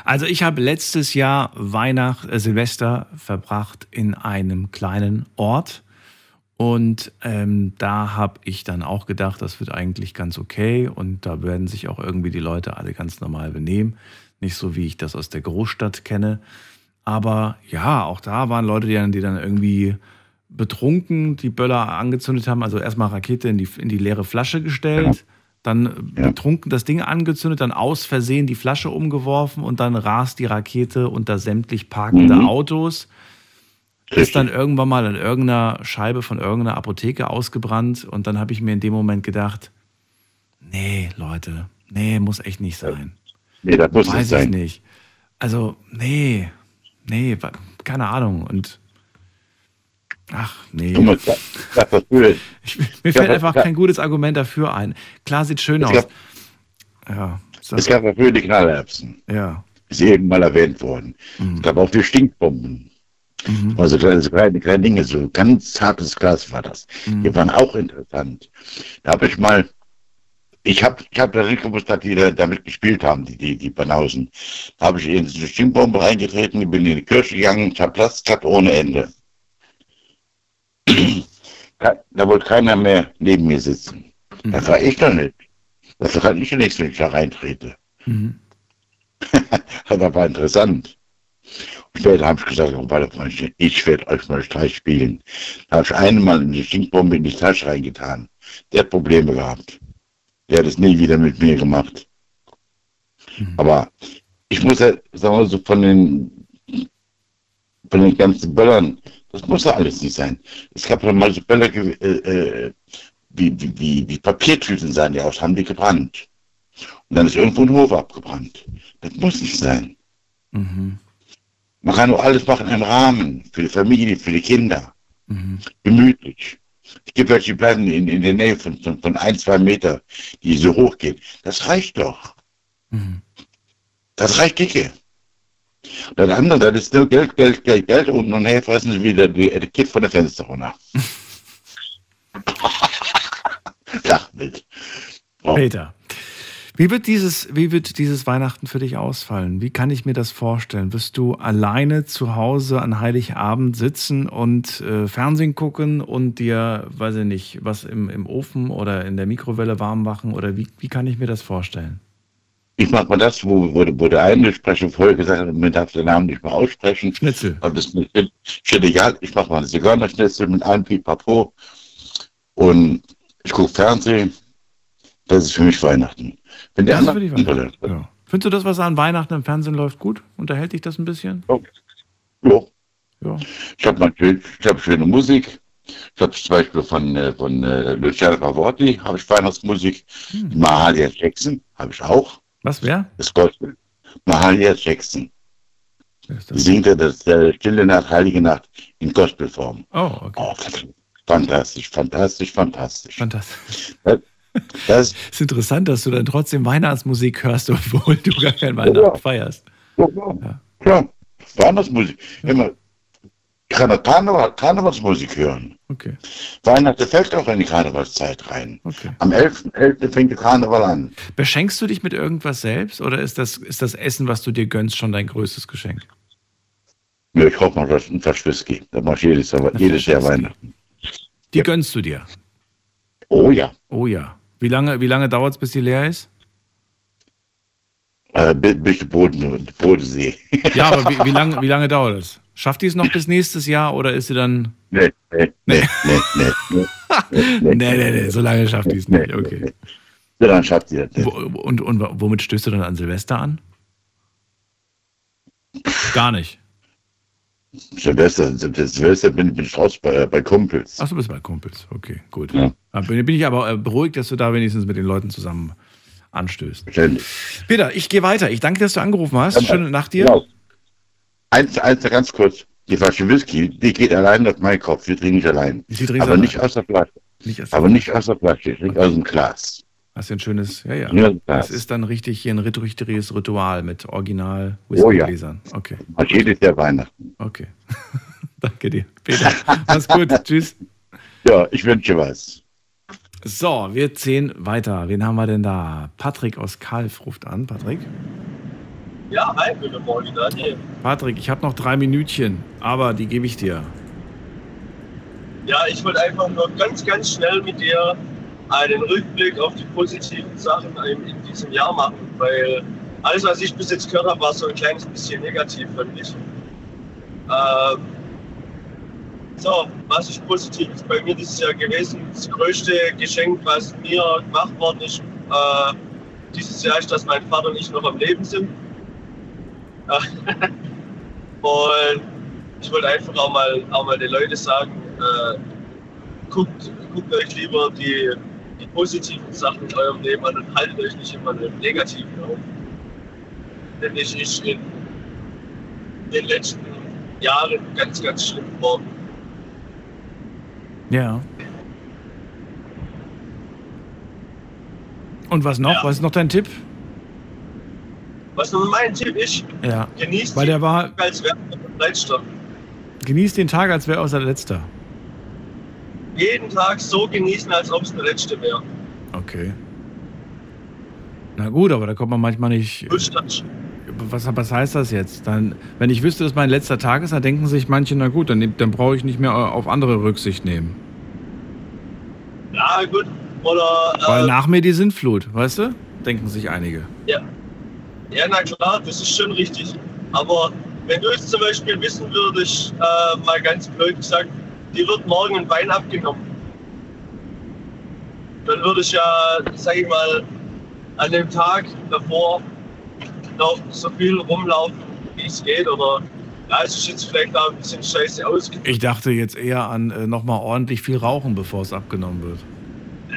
Also ich habe letztes Jahr Weihnacht, äh, Silvester verbracht in einem kleinen Ort. Und ähm, da habe ich dann auch gedacht, das wird eigentlich ganz okay. Und da werden sich auch irgendwie die Leute alle ganz normal benehmen. Nicht so, wie ich das aus der Großstadt kenne. Aber ja, auch da waren Leute, die dann, die dann irgendwie betrunken die Böller angezündet haben. Also erstmal Rakete in die, in die leere Flasche gestellt, dann äh, betrunken das Ding angezündet, dann aus Versehen die Flasche umgeworfen und dann rast die Rakete unter sämtlich parkende Mhm. Autos. Ist dann irgendwann mal an irgendeiner Scheibe von irgendeiner Apotheke ausgebrannt und dann habe ich mir in dem Moment gedacht, nee, Leute, nee, muss echt nicht sein. Nee, das muss Weiß nicht sein. ich nicht. Also, nee, nee, keine Ahnung. Und ach, nee. Mal, das- das dafür- Ich, mir Ja, fällt das- einfach das- kein gutes Argument dafür ein. Klar, sieht schön aus. gab- Ja, Es gab dafür die Knallerbsen. ja. Ist eben mal erwähnt worden. Es gab auch die Stinkbomben. Also kleine, kleine, kleine Dinge, so ganz hartes Glas war das. Die waren auch interessant. Da habe ich mal, ich habe ich hab da nicht gewusst, dass die da damit gespielt haben, die, die, die Banausen. Da habe ich in eine Stinkbombe reingetreten, bin in die Kirche gegangen, ich habe Platz gehabt ohne Ende. Da wollte keiner mehr neben mir sitzen. Das war ich doch nicht. Das kann ich ja nichts, wenn ich da reintrete. Mhm. Das war interessant. Und später habe ich gesagt, oh, ich- werde euch mal Streich spielen. Da habe ich einmal eine Stinkbombe in die Tasche reingetan. Der hat Probleme gehabt. Der hat es nie wieder mit mir gemacht. Aber ich muss ja, sagen wir so, von den, von den ganzen Böllern, das muss ja alles nicht sein. Es gab ja mal so Böller, ge- äh, äh, wie, wie, wie, wie Papiertüten sahen die aus, haben die gebrannt. Und dann ist irgendwo ein Hof abgebrannt. Das muss nicht sein. Mhm. Man kann nur alles machen im Rahmen, für die Familie, für die Kinder. Mhm. Gemütlich. Es gibt welche, die bleiben in, in der Nähe von, von, von ein, zwei Meter, die so hoch gehen. Das reicht doch. Mhm. Das reicht dicke. Das andere, das ist nur Geld, Geld, Geld, Geld und nachher fressen sie wieder die Etikett von der Fenster runter. Lachbild. Peter, Wie wird, dieses, wie wird dieses Weihnachten für dich ausfallen? Wie kann ich mir das vorstellen? Wirst du alleine zu Hause an Heiligabend sitzen und äh, Fernsehen gucken und dir, weiß ich nicht, was im, im Ofen oder in der Mikrowelle warm machen? Oder wie, wie kann ich mir das vorstellen? Ich mache mal das, wo, wo, wo der eine Sprecher vorher gesagt hat, man darf den Namen nicht mehr aussprechen. Schnitzel. Und das ist egal. Ich mache mal eine Zigeunerschnitzel mit einem Pipapo. Und ich gucke Fernsehen. Das ist für mich Weihnachten. Wenn der Das ist andere, für dich. Ja. Findest du das, was an Weihnachten im Fernsehen läuft, gut? Unterhält dich das ein bisschen? Oh. Ja. Ja. Ich habe ich hab schöne Musik. Ich habe zum Beispiel von, äh, von äh, Luciano Pavarotti habe ich Weihnachtsmusik. Hm. Mahalia Jackson habe ich auch. Was, wer? Das Gospel. Mahalia Jackson. Singt er das äh, Stille Nacht, Heilige Nacht in Gospelform. Oh, okay. Oh, fantastisch, fantastisch, fantastisch. Fantastisch. Das, das ist interessant, dass du dann trotzdem Weihnachtsmusik hörst, obwohl du gar kein Weihnachten feierst. Ja, klar. klar. Weihnachtsmusik. Immer. Ich kann auch Karneval, Karnevalsmusik hören. Okay. Weihnachten fällt auch in die Karnevalszeit rein. Okay. Am 11.11. .11. fängt der Karneval an. Beschenkst du dich mit irgendwas selbst oder ist das, ist das Essen, was du dir gönnst, schon dein größtes Geschenk? Ja, ich hoffe mal, dass ein Flasch Whisky. Das mache ich jedes Jahr, jedes Jahr Weihnachten. Die gönnst du dir? Oh ja. Oh ja. Wie lange, wie lange dauert es, bis die leer ist? Äh, bis Boden, Bodensee. Ja, aber wie, wie, lange, wie lange dauert es? Schafft die es noch bis nächstes Jahr oder ist sie dann. Nee, nee, nee, nee, nee. nee, nee, nee, nee, so lange schafft die es nicht. Okay. So lange schafft sie das nicht. Wo, und, und womit stößt du dann an Silvester an? Gar nicht. Silvester, Silvester bin, bin ich raus bei, bei Kumpels. Ach, du bist bei Kumpels. Okay, gut. Ja. Bin, bin ich aber äh, beruhigt, dass du da wenigstens mit den Leuten zusammen anstößt. Peter, ich gehe weiter. Ich danke, dass du angerufen hast. Schöne Nacht dir. Genau. Eins, eins ganz kurz. Die Flasche Whisky, die geht allein auf meinen Kopf. Die trinke ich allein. Sie trinken Aber nicht aus der Flasche. Nicht aus der Aber nicht aus der Flasche. Ich trinke aus dem Glas. Hast du ein schönes, ja, ja. Ja, das ist dann richtig hier ein richtiges Ritual mit original Oh ja. Whiskygläsern. Okay. Jedes Jahr Weihnachten. Okay. Danke dir. Peter, mach's gut. Tschüss. Ja, ich wünsche was. So, wir ziehen weiter. Wen haben wir denn da? Patrick aus Kalf ruft an. Patrick? Ja, hi, guten Morgen, Daniel. Patrick, ich habe noch drei Minütchen, aber die gebe ich dir. Ja, ich wollte einfach nur ganz, ganz schnell mit dir einen Rückblick auf die positiven Sachen in, diesem Jahr machen, weil alles, was ich bis jetzt gehört habe, war so ein kleines bisschen negativ, fand ich. Ähm, so, was ist Positives bei mir dieses Jahr gewesen? Das größte Geschenk, was mir gemacht worden ist, äh, dieses Jahr ist, dass mein Vater und ich noch am Leben sind. Und ich wollte einfach auch mal, auch mal den Leuten sagen, äh, guckt, guckt euch lieber die, die positiven Sachen in eurem Leben an und haltet euch nicht immer den negativen auf. Denn es ist in den letzten Jahren ganz, ganz schlimm geworden. Ja. Und was noch? Was ist noch dein Tipp? Was nun mein Tipp ist, Ja. genießt Weil der war, als wäre der letzte. genießt den Tag, als wäre er der letzter. Jeden Tag so genießen, als ob es der letzte wäre. Okay. Na gut, aber da kommt man manchmal nicht. Was, was heißt das jetzt? Dann, wenn ich wüsste, dass mein letzter Tag ist, dann denken sich manche, na gut, dann, dann brauche ich nicht mehr auf andere Rücksicht nehmen. Ja, gut. Oder. Weil Äh, nach mir die Sintflut, weißt du? Denken sich einige. ja. Ja, na klar, das ist schon richtig. Aber wenn du jetzt zum Beispiel wissen würdest, äh, mal ganz blöd gesagt, dir wird morgen ein Bein abgenommen, dann würde ich ja, sag ich mal, an dem Tag davor noch so viel rumlaufen, wie es geht. Oder ja, es ist jetzt vielleicht auch ein bisschen scheiße ausgedrückt. Ich dachte jetzt eher an äh, nochmal ordentlich viel rauchen, bevor es abgenommen wird.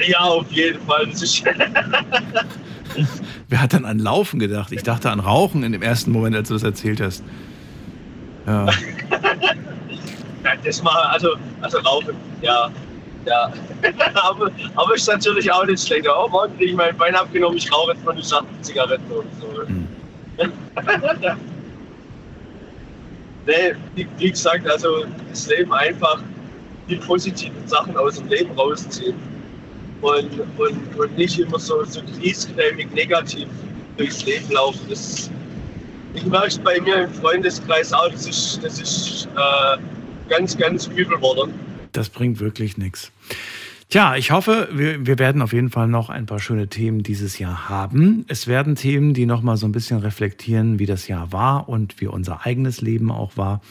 Ja, auf jeden Fall. Wer hat dann an Laufen gedacht? Ich dachte an Rauchen in dem ersten Moment, als du das erzählt hast. Ja. Das mal, also, also rauchen, ja. Ja. aber, aber ist natürlich auch nicht schlecht. Oh, morgen kriege ich mein Bein abgenommen, ich rauche jetzt mal eine Schachtel Zigaretten und so. nee, wie, wie gesagt, also das Leben einfach die positiven Sachen aus dem Leben rausziehen. Und, und, und nicht immer so, so griesgrämig negativ durchs Leben laufen. Das, ich merke es bei mir im Freundeskreis auch, das ist, das ist äh, ganz, ganz übel geworden. Das bringt wirklich nichts. Tja, ich hoffe, wir, wir werden auf jeden Fall noch ein paar schöne Themen dieses Jahr haben. Es werden Themen, die nochmal so ein bisschen reflektieren, wie das Jahr war und wie unser eigenes Leben auch war.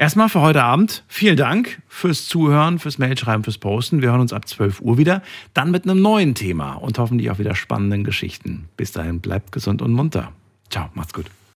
Erstmal für heute Abend vielen Dank fürs Zuhören, fürs Mailschreiben, fürs Posten. Wir hören uns ab 12 Uhr wieder, dann mit einem neuen Thema und hoffentlich auch wieder spannenden Geschichten. Bis dahin bleibt gesund und munter. Ciao, macht's gut.